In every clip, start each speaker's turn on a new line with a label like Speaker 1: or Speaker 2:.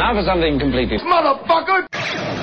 Speaker 1: now for something completely...
Speaker 2: Motherfucker!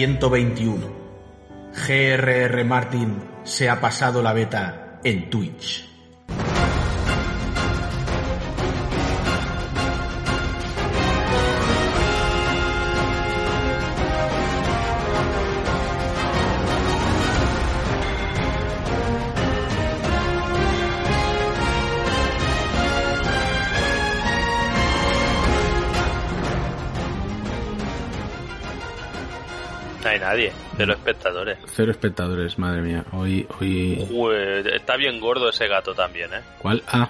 Speaker 3: 121. GRR Martin se ha pasado la beta en Twitch.
Speaker 4: Nadie, cero espectadores.
Speaker 3: Cero espectadores, madre mía. Hoy, hoy.
Speaker 4: Está bien gordo ese gato también, ¿eh?
Speaker 3: ¿Cuál? Ah.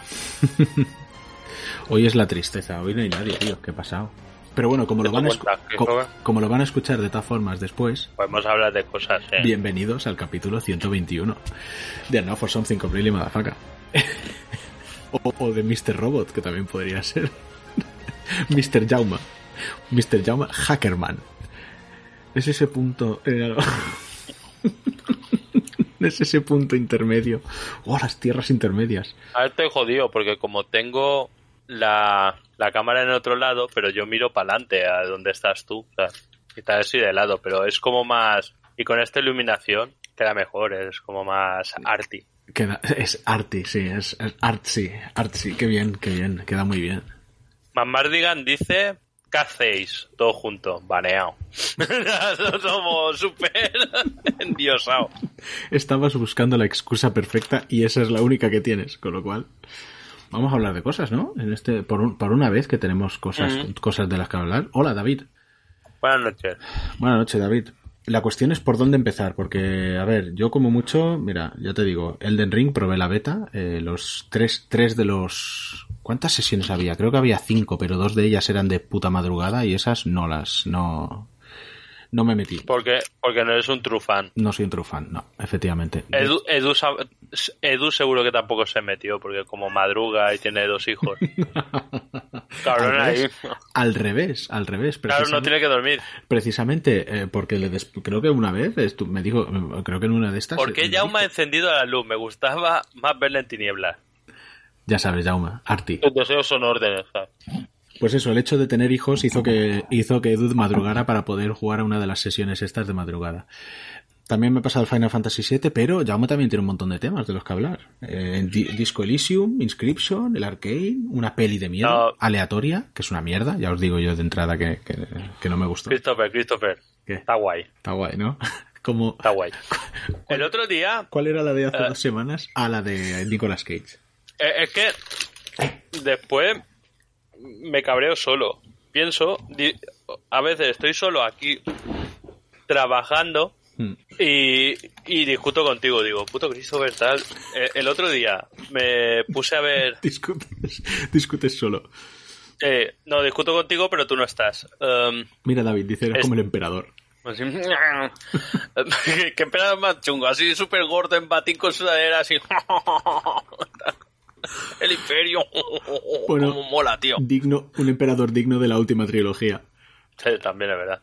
Speaker 3: hoy es la tristeza. Hoy no hay nadie, tío. ¿Qué pasado? Pero bueno, como lo,
Speaker 4: ¿Te
Speaker 3: van a co- como lo van a escuchar de todas formas después,
Speaker 4: Podemos hablar de cosas, ¿eh?
Speaker 3: bienvenidos al capítulo 121 de Now for Something Completely Motherfucker. o, o de Mr. Robot, que también podría ser. Mr. Jauma. Mr. Jauma Hackerman. Es ese punto. eh, es ese punto intermedio. Oh, las tierras intermedias.
Speaker 4: A ver, estoy jodido porque como tengo la, la cámara en otro lado, pero yo miro para adelante a donde estás tú. O sea, quizás así de lado, pero es como más... Y con esta iluminación queda mejor, es como más arty.
Speaker 3: Queda, es arty, sí, es, es artsy, artsy. Qué bien, qué bien, queda muy bien.
Speaker 4: Mardigan dice... ¿Qué hacéis? Todo junto, baneado. Somos súper endiosados.
Speaker 3: Estabas buscando la excusa perfecta y esa es la única que tienes, con lo cual vamos a hablar de cosas, ¿no? En este por, un- por una vez que tenemos cosas
Speaker 4: Ujú.
Speaker 3: cosas de las que hablar. Hola, David.
Speaker 4: Buenas noches.
Speaker 3: Buenas noches, David. La cuestión es por dónde empezar, porque, a ver, yo como mucho, mira, ya te digo, Elden Ring probé la beta, eh, los tres, tres de los... ¿Cuántas sesiones había? Creo que había cinco, pero dos de ellas eran de puta madrugada y esas no las, no, no me metí.
Speaker 4: Porque, porque no eres un true fan.
Speaker 3: No soy un true fan, no, efectivamente.
Speaker 4: Edu, Edu, Edu seguro que tampoco se metió, porque como madruga y tiene dos hijos. Cabrón
Speaker 3: al,
Speaker 4: ahí.
Speaker 3: revés, al revés, al revés.
Speaker 4: Claro, no tiene que dormir.
Speaker 3: Precisamente, eh, porque le des- creo que una vez, me dijo, creo que en una de estas...
Speaker 4: ¿Por qué
Speaker 3: me
Speaker 4: Jaume ha encendido la luz? Me gustaba más verla en tinieblas.
Speaker 3: Ya sabes, Jaume, Arti.
Speaker 4: Los deseos son órdenes.
Speaker 3: Pues eso, el hecho de tener hijos hizo que hizo que Edu madrugara para poder jugar a una de las sesiones estas de madrugada. También me he pasado el Final Fantasy VII, pero Jaume también tiene un montón de temas de los que hablar. Eh, Di- Disco Elysium, Inscription, el Arcane, una peli de miedo
Speaker 4: No.
Speaker 3: aleatoria, que es una mierda, ya os digo yo de entrada que, que, que no me gustó.
Speaker 4: Christopher, Christopher.
Speaker 3: ¿Qué?
Speaker 4: Está guay,
Speaker 3: Está guay, ¿no? Como,
Speaker 4: está guay. El otro día,
Speaker 3: ¿Cuál era la de hace
Speaker 4: Eh.
Speaker 3: dos semanas? Ah, la de Nicolas Cage.
Speaker 4: Eh, es que después me cabreo solo. Pienso, a veces estoy solo aquí trabajando
Speaker 3: Hmm.
Speaker 4: Y, y discuto contigo, digo, puto Christopher, tal. Eh, el otro día me puse a ver.
Speaker 3: Discutes, discutes solo.
Speaker 4: eh, no, discuto contigo, pero tú no estás. Um,
Speaker 3: Mira, David, dice, eres
Speaker 4: Es-
Speaker 3: como el emperador.
Speaker 4: así, que empezaba más chungo, así súper gordo en batín con sudadera, así. el imperio.
Speaker 3: Bueno.
Speaker 4: Como mola, tío.
Speaker 3: Digno, un emperador digno de la última trilogía.
Speaker 4: Sí, también es verdad.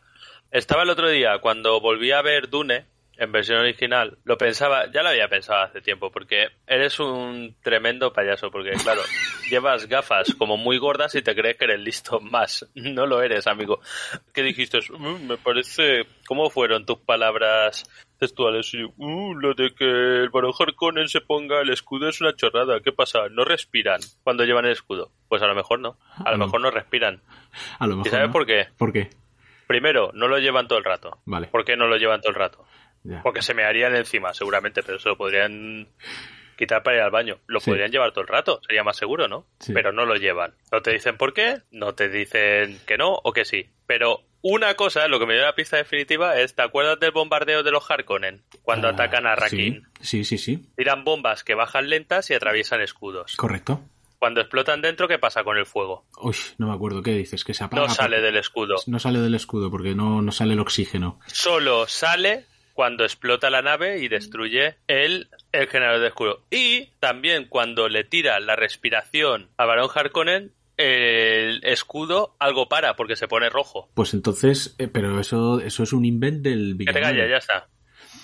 Speaker 4: Estaba el otro día, cuando volví a ver Dune, en versión original, lo pensaba, ya lo había pensado hace tiempo, porque eres un tremendo payaso, porque claro, llevas gafas como muy gordas y te crees que eres listo más. No lo eres, amigo. ¿Qué dijiste? "Mm, me parece... ¿Cómo fueron tus palabras textuales? Y, "Uh, lo de que el barón Harkonnen se ponga el escudo es una chorrada. ¿Qué pasa? ¿No respiran cuando llevan el escudo? Pues a lo mejor no. A lo mejor no respiran.
Speaker 3: A lo
Speaker 4: ¿Y sabes
Speaker 3: ¿no?
Speaker 4: por qué?
Speaker 3: ¿Por qué?
Speaker 4: Primero, no lo llevan todo el rato.
Speaker 3: Vale.
Speaker 4: ¿Por qué no lo llevan todo el rato?
Speaker 3: Ya.
Speaker 4: Porque se me harían encima, seguramente, pero se lo podrían quitar para ir al baño. Lo
Speaker 3: Sí.
Speaker 4: podrían llevar todo el rato, sería más seguro, ¿no?
Speaker 3: Sí.
Speaker 4: Pero no lo llevan. No te dicen por qué, no te dicen que no o que sí. Pero una cosa, lo que me dio la pista definitiva es, ¿te acuerdas del bombardeo de los Harkonnen? Cuando
Speaker 3: Ah,
Speaker 4: atacan a Rakin.
Speaker 3: Sí, sí, sí, sí.
Speaker 4: Tiran bombas que bajan lentas y atraviesan escudos.
Speaker 3: Correcto.
Speaker 4: Cuando explotan dentro, ¿qué pasa con el fuego?
Speaker 3: Uy, no me acuerdo qué dices, que se apaga.
Speaker 4: No sale del escudo.
Speaker 3: No sale del escudo porque no, no sale el oxígeno.
Speaker 4: Solo sale cuando explota la nave y destruye el, el generador de escudo. Y también cuando le tira la respiración a Barón Harkonnen, el escudo algo para porque se pone rojo.
Speaker 3: Pues entonces, eh, pero eso, eso es un invent del
Speaker 4: Que te calles, ya está.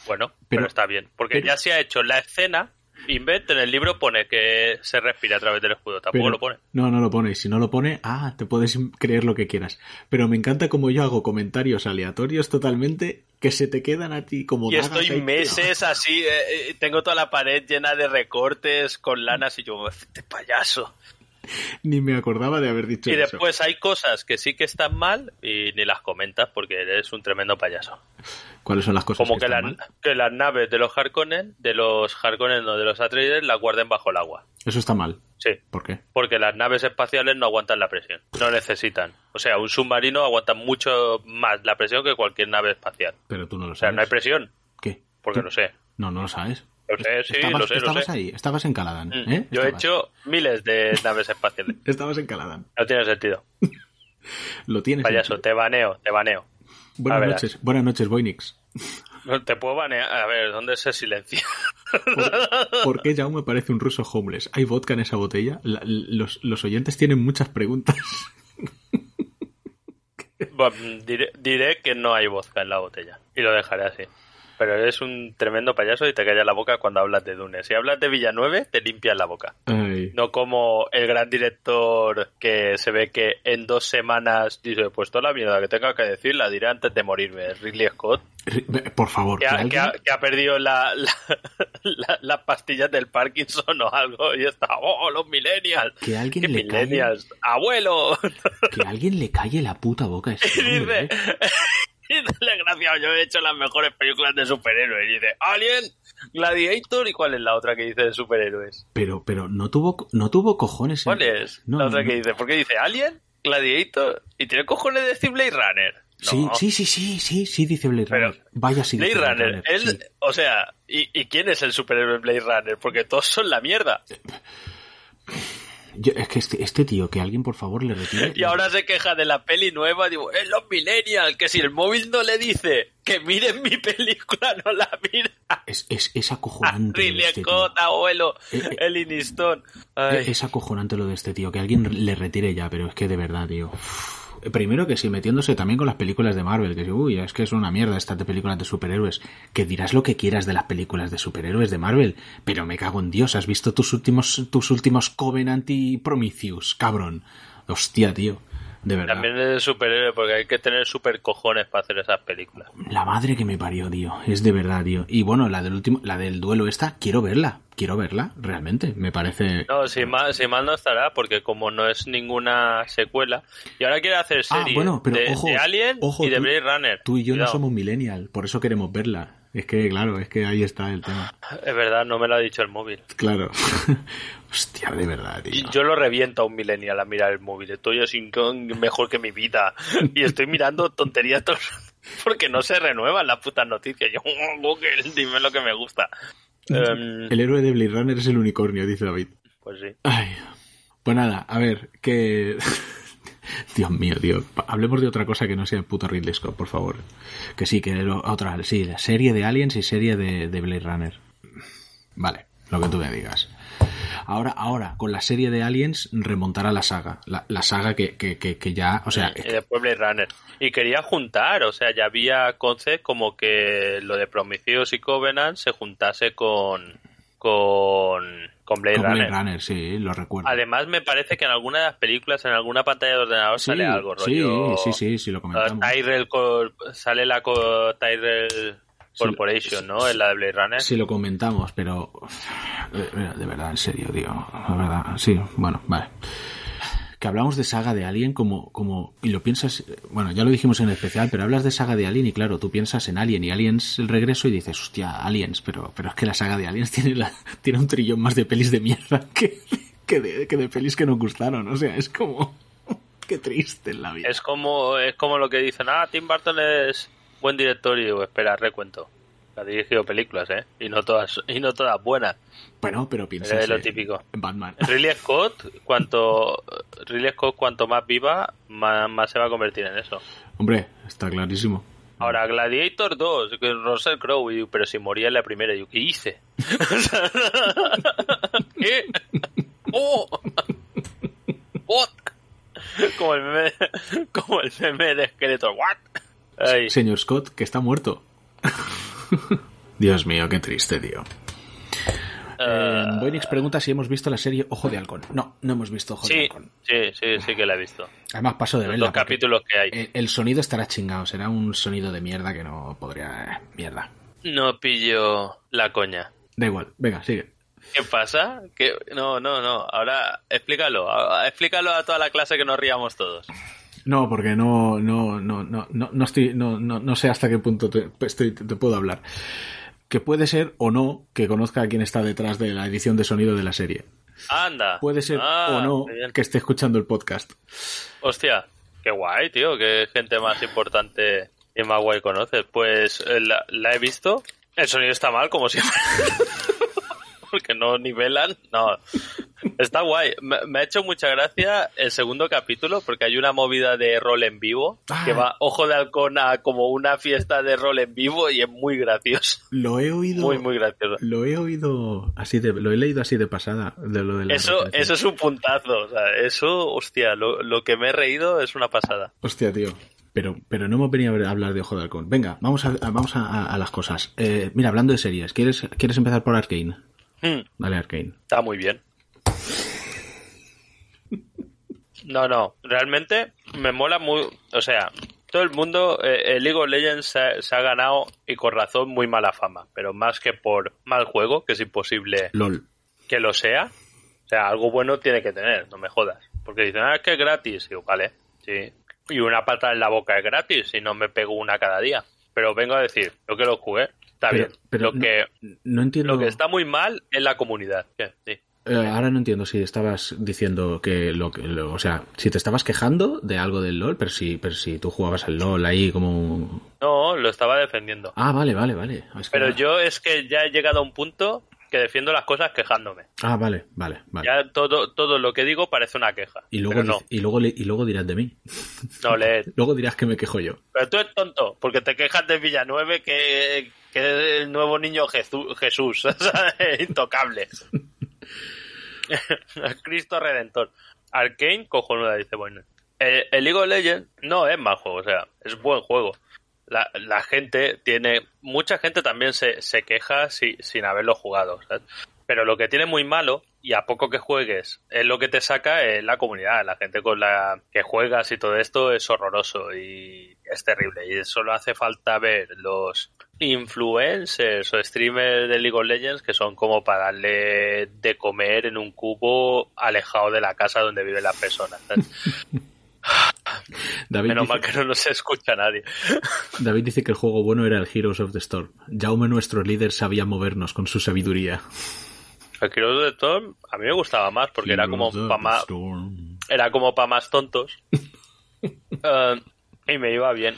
Speaker 4: Bueno, pero, está bien. Porque ya se ha hecho la escena. Invent en el libro pone que se respira a través del escudo. Tampoco lo pone.
Speaker 3: No, no lo pone. Y si no lo pone, ah, te puedes creer lo que quieras. Pero me encanta como yo hago comentarios aleatorios totalmente que se te quedan a ti como
Speaker 4: Y estoy meses así, eh, eh, tengo toda la pared llena de recortes con lanas y yo, este payaso.
Speaker 3: Ni me acordaba de haber dicho
Speaker 4: y
Speaker 3: eso.
Speaker 4: Y después hay cosas que sí que están mal y ni las comentas porque eres un tremendo payaso.
Speaker 3: ¿Cuáles son las cosas
Speaker 4: Como
Speaker 3: que,
Speaker 4: que,
Speaker 3: están
Speaker 4: la-
Speaker 3: mal?
Speaker 4: que las naves de los Harkonnen, de los Harkonnen o de los Atreides, las guarden bajo el agua.
Speaker 3: Eso está mal.
Speaker 4: Sí,
Speaker 3: ¿Por qué?
Speaker 4: porque las naves espaciales no aguantan la presión, no necesitan. O sea, un submarino aguanta mucho más la presión que cualquier nave espacial.
Speaker 3: Pero tú no lo
Speaker 4: O sea,
Speaker 3: sabes.
Speaker 4: no hay presión,
Speaker 3: ¿Qué?
Speaker 4: porque
Speaker 3: ¿Tú-
Speaker 4: lo sé.
Speaker 3: No, no lo sabes.
Speaker 4: Lo sé, sí,
Speaker 3: estabas,
Speaker 4: lo sé, lo
Speaker 3: estabas
Speaker 4: sé.
Speaker 3: ahí, estabas en Caladan.
Speaker 4: Mm,
Speaker 3: ¿eh?
Speaker 4: Yo he hecho miles de naves espaciales.
Speaker 3: Estabas en Caladan.
Speaker 4: No tiene sentido.
Speaker 3: Lo tienes.
Speaker 4: Payaso, te baneo, te baneo.
Speaker 3: Buenas
Speaker 4: ver,
Speaker 3: noches, buenas noches, Voynix.
Speaker 4: No te puedo banear. A ver, ¿dónde se silencia?
Speaker 3: ¿Por, por qué Jaume parece un ruso homeless? ¿Hay vodka en esa botella? La- los, los oyentes tienen muchas preguntas.
Speaker 4: Bueno, diré, diré que no hay vodka en la botella. Y lo dejaré así. Pero eres un tremendo payaso y te callas la boca cuando hablas de Dune. Si hablas de Villanueve, te limpias la boca.
Speaker 3: Ay.
Speaker 4: No como el gran director que se ve que en dos semanas dice, pues toda la mierda que tenga que decir la diré antes de morirme. Ridley Scott,
Speaker 3: Por favor,
Speaker 4: que ha, que ha- que ha perdido la, la- la- las pastillas del Parkinson o algo y está, oh, los millennials.
Speaker 3: Que alguien
Speaker 4: ¿Qué
Speaker 3: le calle-
Speaker 4: millennials? ¡Abuelo!
Speaker 3: que alguien le calle la puta boca a este
Speaker 4: Y
Speaker 3: hombre,
Speaker 4: dice,
Speaker 3: ¿eh?
Speaker 4: desgraciado, yo he hecho las mejores películas de superhéroes. Y dice, Alien, Gladiator, ¿y cuál es la otra que dice de superhéroes?
Speaker 3: Pero, pero no tuvo, no tuvo cojones. en-
Speaker 4: ¿Cuál es?
Speaker 3: No,
Speaker 4: la
Speaker 3: no,
Speaker 4: otra
Speaker 3: no.
Speaker 4: que dice, ¿por qué dice Alien, Gladiator? ¿Y tiene cojones de decir Blade Runner?
Speaker 3: Sí, sí, sí, sí, sí, sí, dice Blade
Speaker 4: Pero-
Speaker 3: Runner. Vaya, sí
Speaker 4: Blade
Speaker 3: dice
Speaker 4: Runner, él,
Speaker 3: sí.
Speaker 4: o sea, ¿y, y quién es el superhéroe Blade Runner? Porque todos son la mierda.
Speaker 3: Yo- es que este, este tío, que alguien por favor le retire.
Speaker 4: Y ahora se queja de la peli nueva, digo, es los millennials, que si el móvil no le dice que miren mi película, no la mira.
Speaker 3: Es, es, es acojonante.
Speaker 4: Ridley
Speaker 3: este.
Speaker 4: Scott, abuelo,
Speaker 3: Eh, eh.
Speaker 4: el.
Speaker 3: Es acojonante lo de este tío, que alguien le retire ya, pero es que de verdad, tío. Primero que sí, metiéndose también con las películas de Marvel, que uy, es que es una mierda estas de películas de superhéroes. Que dirás lo que quieras de las películas de superhéroes de Marvel, pero me cago en Dios, ¿has visto tus últimos, tus últimos Covenant y Prometheus, cabrón? Hostia, tío, de verdad.
Speaker 4: También es superhéroe porque hay que tener super cojones para hacer esas películas.
Speaker 3: La madre que me parió, tío. Es de verdad, tío. Y bueno, la del último, la del duelo esta, quiero verla. Quiero verla, realmente. Me parece.
Speaker 4: No, si mal, si mal no estará, porque como no es ninguna secuela, y ahora quiere hacer
Speaker 3: Ah,
Speaker 4: serie
Speaker 3: bueno, pero
Speaker 4: de,
Speaker 3: ojo,
Speaker 4: de Alien
Speaker 3: ojo,
Speaker 4: y de
Speaker 3: tú-
Speaker 4: Blade Runner.
Speaker 3: Tú y yo no somos millennial, por eso queremos verla. Es que, claro, es que ahí está el tema.
Speaker 4: Es verdad, no me lo ha dicho el móvil.
Speaker 3: Claro. Hostia, de verdad, tío.
Speaker 4: Yo lo reviento a un millennial a mirar el móvil. Estoy así con- mejor que mi vida. Y estoy mirando tonterías porque no se renuevan las putas noticias. Yo, "Oh, Google, dime lo que me gusta. Em,
Speaker 3: El héroe de Blade Runner es el unicornio, dice David.
Speaker 4: pues sí.
Speaker 3: Ay. Pues nada, a ver, que... Dios mío, tío. Hablemos de otra cosa que no sea el puto Ridley Scott, por favor. Que sí, que lo- otra, sí, la serie de Aliens y serie de, de Blade Runner. Vale, lo que tú me digas. Ahora, ahora, con la serie de Aliens, remontará la saga. La, la saga que, que, que, que ya, o sea,
Speaker 4: y después Blade Runner. Y quería juntar, o sea, ya había concept como que lo de Prometheus y Covenant se juntase con con, con Blade
Speaker 3: con
Speaker 4: Runner.
Speaker 3: Blade Runner, sí, lo recuerdo.
Speaker 4: Además, me parece que en alguna de las películas, en alguna pantalla de ordenador,
Speaker 3: Sí,
Speaker 4: sale algo,
Speaker 3: sí,
Speaker 4: rollo.
Speaker 3: sí, sí, sí, lo
Speaker 4: Uh,
Speaker 3: comentamos.
Speaker 4: Tyrell sale la Tyrell Corporation,
Speaker 3: sí,
Speaker 4: ¿no? En la de Blade Runner.
Speaker 3: Sí lo comentamos, pero de, de verdad, en serio, tío, la verdad, sí, bueno, vale. Que hablamos de saga de Alien como, como, y lo piensas, bueno, ya lo dijimos en el especial, pero hablas de saga de Alien y claro, tú piensas en Alien y Aliens el regreso y dices, hostia, Aliens, pero, pero es que la saga de Aliens tiene, la, tiene un trillón más de pelis de mierda que, que, de, que de pelis que nos gustaron, o sea, es como, qué triste en la vida.
Speaker 4: Es como, es como lo que dicen, ah, Tim Burton es buen director y digo, espera, recuento. Ha dirigido películas, ¿eh? Y no todas, y no todas buenas.
Speaker 3: Bueno, pero piensa
Speaker 4: Es lo típico.
Speaker 3: Batman.
Speaker 4: Ridley Scott, cuanto Ridley Scott cuanto más viva, más, más se va a convertir en eso.
Speaker 3: Hombre, está clarísimo.
Speaker 4: Ahora, Gladiator 2, que Russell Crowe, pero si moría en la primera, yo, ¿qué hice? ¿Qué? ¡Oh! ¿What? Como el meme, como el meme de esqueleto, ¿what? Ay,
Speaker 3: Señor Scott, que está muerto. Dios mío, qué triste, tío. Eh, pregunta si hemos visto la serie Ojo de Halcón. No, no hemos visto Ojo de Halcón.
Speaker 4: sí, sí, sí que la he visto.
Speaker 3: Además, paso de
Speaker 4: Los
Speaker 3: verla. porque
Speaker 4: capítulos que hay.
Speaker 3: El, el sonido estará chingado. Será un sonido de mierda que no podría. mierda.
Speaker 4: No pillo la coña.
Speaker 3: Da igual. Venga, sigue.
Speaker 4: ¿Qué pasa? ¿Qué? No, no, no. Ahora explícalo. Explícalo a toda la clase que nos riamos todos.
Speaker 3: No, porque no, no, no, no, no, no estoy, no, no, no sé hasta qué punto te, estoy- te puedo hablar. Que puede ser o no que conozca a quién está detrás de la edición de sonido de la serie.
Speaker 4: Anda.
Speaker 3: Puede ser
Speaker 4: Ah,
Speaker 3: o no
Speaker 4: qué bien.
Speaker 3: que esté escuchando el podcast.
Speaker 4: Hostia, qué guay, tío. Qué gente más importante y más guay conoces. Pues eh, la, la he visto. El sonido está mal, como siempre. Porque no nivelan. No. Está guay. Me, me ha hecho mucha gracia el segundo capítulo porque hay una movida de rol en vivo
Speaker 3: Ah.
Speaker 4: que va ojo de halcón a como una fiesta de rol en vivo y es muy gracioso.
Speaker 3: Lo he oído.
Speaker 4: Muy, muy gracioso.
Speaker 3: Lo he oído así de, lo he leído así de pasada de lo de la
Speaker 4: Eso, eso es un puntazo. O sea, eso, hostia, lo, lo que me he reído es una pasada.
Speaker 3: Hostia, tío. Pero, pero no hemos venido a hablar de Ojo de Halcón. Venga, vamos a, a- vamos a, a- a las cosas. Eh, mira, hablando de series, ¿quieres, ¿quieres empezar por Arkane?
Speaker 4: Hmm.
Speaker 3: Vale, Arkane.
Speaker 4: Está muy bien. No, no, realmente me mola muy... O sea, todo el mundo, eh, el League of Legends se, ha- se ha ganado, y con razón, muy mala fama. Pero más que por mal juego, que es imposible
Speaker 3: LOL.
Speaker 4: que lo sea. O sea, algo bueno tiene que tener, no me jodas. Porque dicen, ah, es que es gratis. Digo, vale, sí. Y una pata en la boca es gratis y no me pego una cada día. Pero vengo a decir, lo que lo jugué, está
Speaker 3: Pero-
Speaker 4: bien.
Speaker 3: pero
Speaker 4: lo,
Speaker 3: no-
Speaker 4: que,
Speaker 3: No entiendo.
Speaker 4: lo que está muy mal es la comunidad. Sí.
Speaker 3: Eh, ahora no entiendo si estabas diciendo que lo que, lo- o sea, si te estabas quejando de algo del LOL, pero si, pero si tú jugabas al LOL ahí como un...
Speaker 4: No, lo estaba defendiendo.
Speaker 3: Ah, vale, vale, vale. Es que-
Speaker 4: Pero yo es que ya he llegado a un punto que defiendo las cosas quejándome.
Speaker 3: Ah, vale, vale, vale.
Speaker 4: Ya todo, todo lo que digo parece una queja.
Speaker 3: Y luego,
Speaker 4: no,
Speaker 3: y luego y luego dirás de mí.
Speaker 4: no leer.
Speaker 3: Luego dirás que me quejo yo.
Speaker 4: Pero tú eres tonto, porque te quejas de Villanueve que, que es el nuevo niño Jesús, Jesús intocable. Cristo Redentor. Arkane, cojonuda, dice bueno. El, el League of Legends no es mal juego, o sea, es buen juego. La, gente tiene. Mucha gente también se, se queja si- sin haberlo jugado. ¿sabes? Pero lo que tiene muy malo, y a poco que juegues, es lo que te saca es la comunidad. La gente con la que juegas y todo esto es horroroso y es terrible. Y solo hace falta ver los influencers o streamers de League of Legends que son como para darle de comer en un cubo alejado de la casa donde viven las personas.
Speaker 3: David
Speaker 4: Menos
Speaker 3: dice,
Speaker 4: mal que no nos escucha nadie.
Speaker 3: David dice que el juego bueno era el Heroes of the Storm. Jaume, nuestro líder, sabía movernos con su sabiduría.
Speaker 4: El Heroes of the Storm a mí me gustaba más porque era como para más, era como para más tontos. Eh, y me iba bien.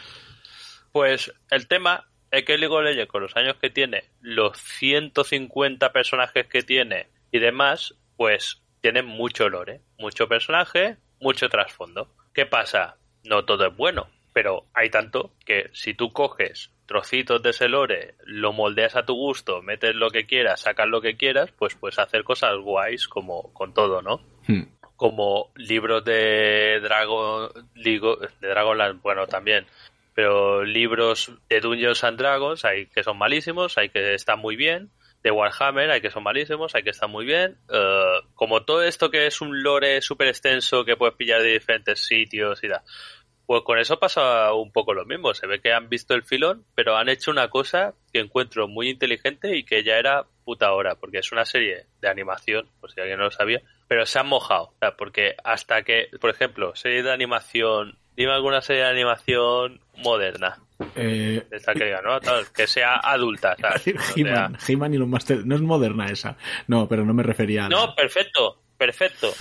Speaker 4: Pues el tema es que League of Legends, con los años que tiene, los 150 personajes que tiene y demás, pues tiene mucho lore, mucho personaje, mucho trasfondo. ¿Qué pasa? No todo es bueno, pero hay tanto que si tú coges trocitos de ese lore, lo moldeas a tu gusto, metes lo que quieras, sacas lo que quieras, pues puedes hacer cosas guays como con todo, ¿no?
Speaker 3: Hmm.
Speaker 4: como libros de Dragon de Dragonland, bueno, también, pero libros de Dungeons and Dragons hay que son malísimos, hay que están muy bien, de Warhammer hay que son malísimos, hay que están muy bien, eh, como todo esto que es un lore súper extenso que puedes pillar de diferentes sitios y da. Pues con eso pasa un poco lo mismo. Se ve que han visto el filón, pero han hecho una cosa que encuentro muy inteligente y que ya era puta hora, porque es una serie de animación, por si alguien no lo sabía, pero se han mojado. Porque hasta que, por ejemplo, serie de animación, dime alguna serie de animación moderna,
Speaker 3: Eh,
Speaker 4: esta que diga, ¿no? Tal, que sea adulta,
Speaker 3: He-Man, y los Master... No es moderna esa. No, pero no me refería a... la-
Speaker 4: No, perfecto, perfecto.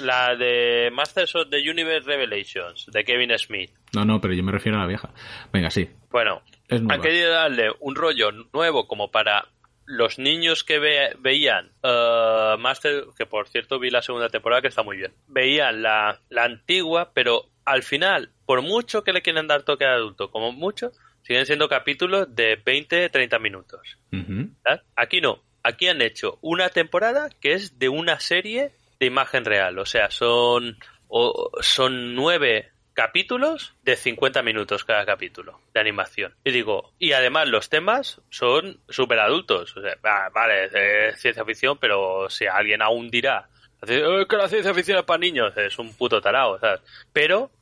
Speaker 4: La de Masters of the Universe Revelations, de Kevin Smith.
Speaker 3: no, no, pero yo me refiero a la vieja. Venga, sí.
Speaker 4: Bueno, Han querido darle un rollo nuevo como para los niños que ve- veían eh, Master, que por cierto vi la segunda temporada que está muy bien, veían la, la antigua, pero al final, por mucho que le quieran dar toque de adulto, como mucho, siguen siendo capítulos de 20-30 minutos.
Speaker 3: Ujú.
Speaker 4: ¿sabes? Aquí no, aquí han hecho una temporada que es de una serie de imagen real, o sea, son, o- son nueve capítulos de 50 minutos cada capítulo de animación. Y digo, y además los temas son súper adultos. O sea, va- vale, es ciencia ficción, pero si alguien aún dirá, "Eh, que la ciencia ficción es para niños, es un puto tarao, ¿sabes? Pero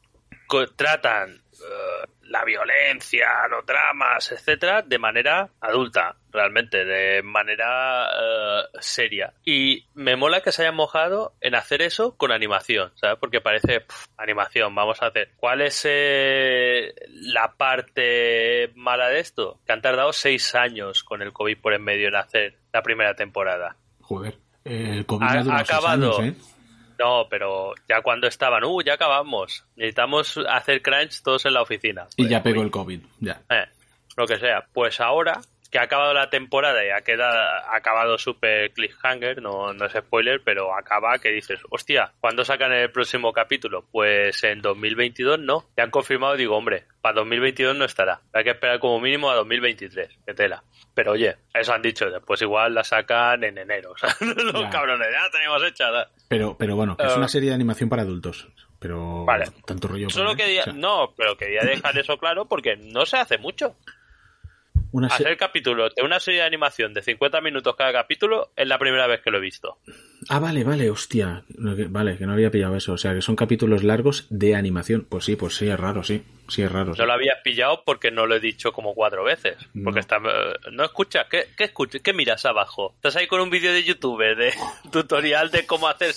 Speaker 4: tratan eh, la violencia, los dramas, etcétera, de manera adulta, realmente, de manera eh, seria. Y me mola que se hayan mojado en hacer eso con animación, ¿sabes? Porque parece pff, animación, vamos a hacer. ¿Cuál es eh, la parte mala de esto? Que han tardado seis años con el COVID por en medio en hacer la primera temporada.
Speaker 3: Joder. El COVID
Speaker 4: Ha- ha acabado.
Speaker 3: años, ¿eh?
Speaker 4: No, pero ya cuando estaban, uh, ya acabamos. Necesitamos hacer crunch todos en la oficina.
Speaker 3: Y
Speaker 4: Pues,
Speaker 3: ya pegó el COVID. Ya.
Speaker 4: eh, lo que sea. Pues ahora que ha acabado la temporada y ha quedado, ha acabado super cliffhanger, no, no es spoiler, pero acaba que dices, hostia, ¿cuándo sacan el próximo capítulo? Pues en 2022 no. Ya han confirmado, digo, hombre, para 2022 no estará. Hay que esperar como mínimo a 2023, que tela. Pero oye, eso han dicho, después igual la sacan en enero. O sea, los
Speaker 3: Ya.
Speaker 4: cabrones, ya la tenemos hecha.
Speaker 3: Pero, pero bueno, que es una serie de animación para adultos. Pero
Speaker 4: Vale.
Speaker 3: tanto rollo.
Speaker 4: Solo
Speaker 3: para-
Speaker 4: quería,
Speaker 3: o sea,
Speaker 4: no, pero quería dejar eso claro porque no se hace mucho.
Speaker 3: Una
Speaker 4: Hacer capítulos de una serie de animación de 50 minutos cada capítulo es la primera vez que lo he visto.
Speaker 3: Ah, vale, vale, hostia. Vale, que no había pillado eso. O sea, que son capítulos largos de animación. Pues sí, pues sí, es raro, sí. Sí, es raro. sí.
Speaker 4: No lo habías pillado porque no lo he dicho como cuatro veces. Porque
Speaker 3: No.
Speaker 4: está, eh, no escuchas, ¿qué, qué escuchas? ¿Qué miras abajo? Estás ahí con un vídeo de YouTube de tutorial de cómo hacer,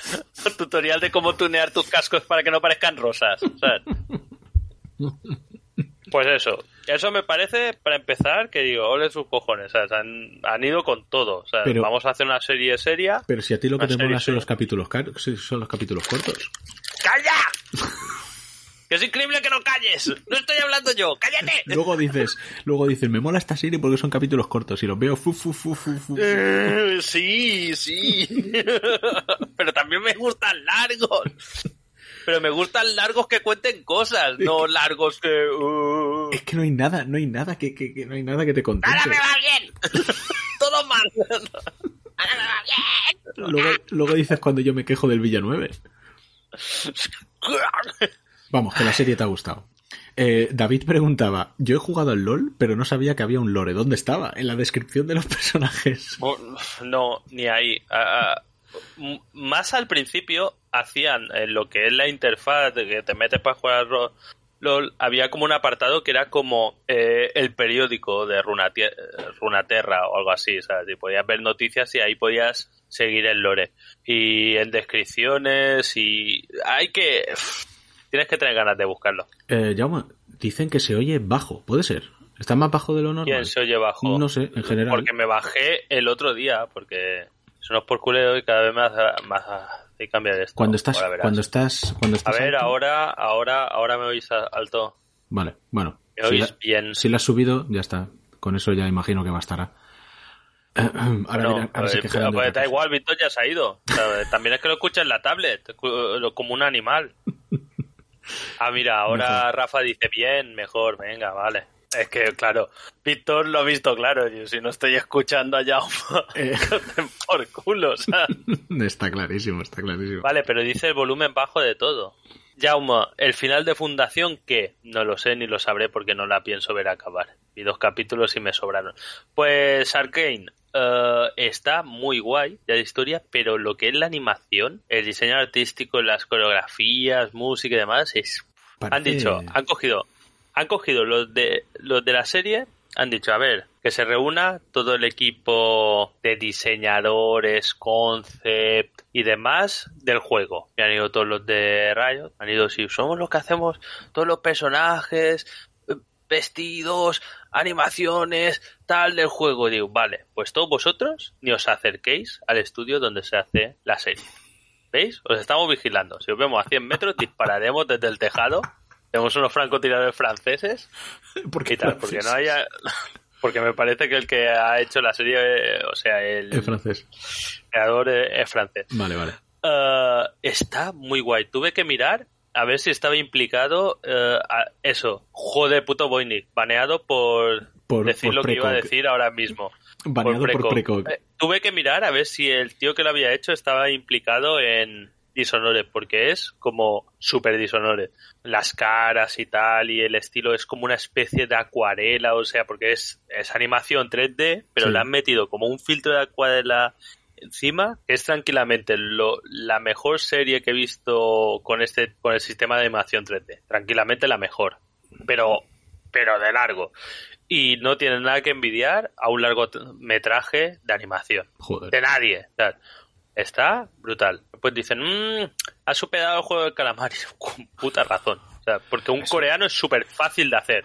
Speaker 4: tutorial de cómo tunear tus cascos para que no parezcan rosas, ¿sabes? Pues eso, eso me parece, para empezar, que digo, ole sus cojones, ¿sabes? Han, han ido con todo, o sea,
Speaker 3: Pero-
Speaker 4: vamos a hacer una serie seria.
Speaker 3: Pero si a ti lo que te mola son los capítulos son los capítulos cortos.
Speaker 4: ¡Calla! ¡Que es increíble que no calles! ¡No estoy hablando yo! ¡Cállate!
Speaker 3: Luego dices, luego dices, me mola esta serie porque son capítulos cortos y los veo fu fu fu fu fu.
Speaker 4: Eh, sí, sí. Pero también me gustan largos. Pero me gustan largos que cuenten cosas, no largos que... uh.
Speaker 3: Es que no hay nada, no hay nada que, que- que no hay nada que te
Speaker 4: ¡Ahora
Speaker 3: contente.
Speaker 4: me va bien! Todo mal. ¡Ahora me va bien!
Speaker 3: Luego, luego dices cuando yo me quejo del Villanueve. Vamos, que la serie te ha gustado. Eh, David preguntaba, yo he jugado al LOL, pero no sabía que había un lore. ¿Dónde estaba? En la descripción de los personajes.
Speaker 4: No, ni ahí. Ah, ah, más al principio hacían en lo que es la interfaz de que te metes para jugar LOL, había como un apartado que era como eh, el periódico de Runatie- Runaterra o algo así, ¿sabes? Y podías ver noticias y ahí podías seguir el lore. Y en descripciones y hay que... Tienes que tener ganas de buscarlo.
Speaker 3: Eh, Jaume, dicen que se oye bajo, ¿puede ser? ¿Está más bajo de lo normal?
Speaker 4: ¿Quién se oye bajo?
Speaker 3: No sé, en general.
Speaker 4: Porque me bajé el otro día, porque eso no es por culeo y cada vez más, más hace cambiar esto.
Speaker 3: Cuando estás, cuando estás, cuando
Speaker 4: A
Speaker 3: estás
Speaker 4: ver,
Speaker 3: alto-
Speaker 4: ahora, ahora, ahora me oís a- alto.
Speaker 3: Vale, bueno.
Speaker 4: Me
Speaker 3: Si
Speaker 4: oís
Speaker 3: la,
Speaker 4: bien.
Speaker 3: si la has subido, ya está. Con eso ya imagino que bastará. Ahora,
Speaker 4: No,
Speaker 3: mira, ahora se de
Speaker 4: pues da igual, Víctor ya se ha ido. O sea, también es que lo escucha en la tablet, como un animal. Ah, mira, ahora
Speaker 3: Mejor.
Speaker 4: Rafa dice bien, mejor, venga, vale. Es que, claro, Víctor lo ha visto claro. Yo, si no estoy escuchando allá,
Speaker 3: Eh.
Speaker 4: por culo, o sea.
Speaker 3: Está clarísimo, está clarísimo.
Speaker 4: Vale, pero dice el volumen bajo de todo. Jaume, el final de Fundación, ¿qué? No lo sé ni lo sabré porque no la pienso ver acabar. Vi dos capítulos y me sobraron. Pues Arkane eh, está muy guay de la historia, pero lo que es la animación, el diseño artístico, las coreografías, música y demás, es... Han dicho, han cogido, han cogido los de, los de la serie, han dicho, a ver, que se reúna todo el equipo de diseñadores, concept y demás del juego. Y han ido todos los de Riot, han ido, si somos los que hacemos todos los personajes, vestidos, animaciones, tal del juego. Digo, vale, pues todos vosotros ni os acerquéis al estudio donde se hace la serie. ¿Veis? Os estamos vigilando. Si os vemos a 100 metros, dispararemos desde el tejado tenemos unos francotiradores franceses.
Speaker 3: ¿Por qué
Speaker 4: y tal, porque no haya... Porque me parece que el que ha hecho la serie, eh, o sea, el
Speaker 3: En francés.
Speaker 4: creador eh, es francés.
Speaker 3: Vale, vale.
Speaker 4: Eh, está muy guay. Tuve que mirar a ver si estaba implicado a- eso. Joder, puto Voynich. Baneado por,
Speaker 3: Por-
Speaker 4: decir
Speaker 3: por
Speaker 4: lo que iba a decir ahora mismo.
Speaker 3: Baneado por
Speaker 4: precoc.
Speaker 3: precoc.
Speaker 4: Eh, tuve que mirar a ver si el tío que lo había hecho estaba implicado en Dishonored, porque es como super Dishonored. Las caras y tal, y el estilo es como una especie de acuarela, o sea, porque es, es animación 3D, pero
Speaker 3: Sí.
Speaker 4: le han metido como un filtro de acuarela encima, que es tranquilamente lo, la mejor serie que he visto con este, con el sistema de animación 3D. Tranquilamente la mejor. Pero, pero de largo. Y no tiene nada que envidiar a un largometraje de animación.
Speaker 3: Joder.
Speaker 4: De nadie. O sea, está brutal. Pues dicen, mmm, ha superado el juego del calamar. Y con puta razón. O sea, porque un coreano es súper fácil de hacer.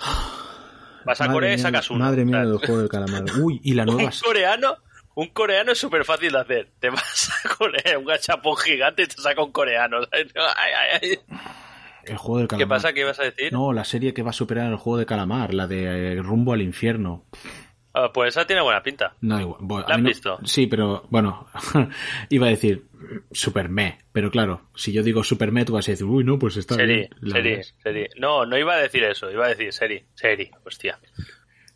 Speaker 4: Vas a Corea y sacas uno.
Speaker 3: Madre mía del juego del calamar. Uy, y la nueva...
Speaker 4: un coreano, un coreano es súper fácil de hacer. Te vas a Corea, un gachapón gigante y te saca un coreano. Ay, ay, ay.
Speaker 3: El juego del calamar.
Speaker 4: ¿Qué pasa? ¿Qué ibas a decir?
Speaker 3: No, la serie que va a superar el juego de calamar, la de eh, Rumbo al Infierno.
Speaker 4: Ah, pues esa tiene buena pinta.
Speaker 3: No, igual. bueno,
Speaker 4: ¿La has
Speaker 3: no-
Speaker 4: visto?
Speaker 3: Sí, pero bueno, iba a decir super me, pero claro, si yo digo super me, tú vas a decir, uy, no, pues está
Speaker 4: Serie,
Speaker 3: bien. La
Speaker 4: serie, serie. No, no iba a decir eso, iba a decir serie, serie, hostia.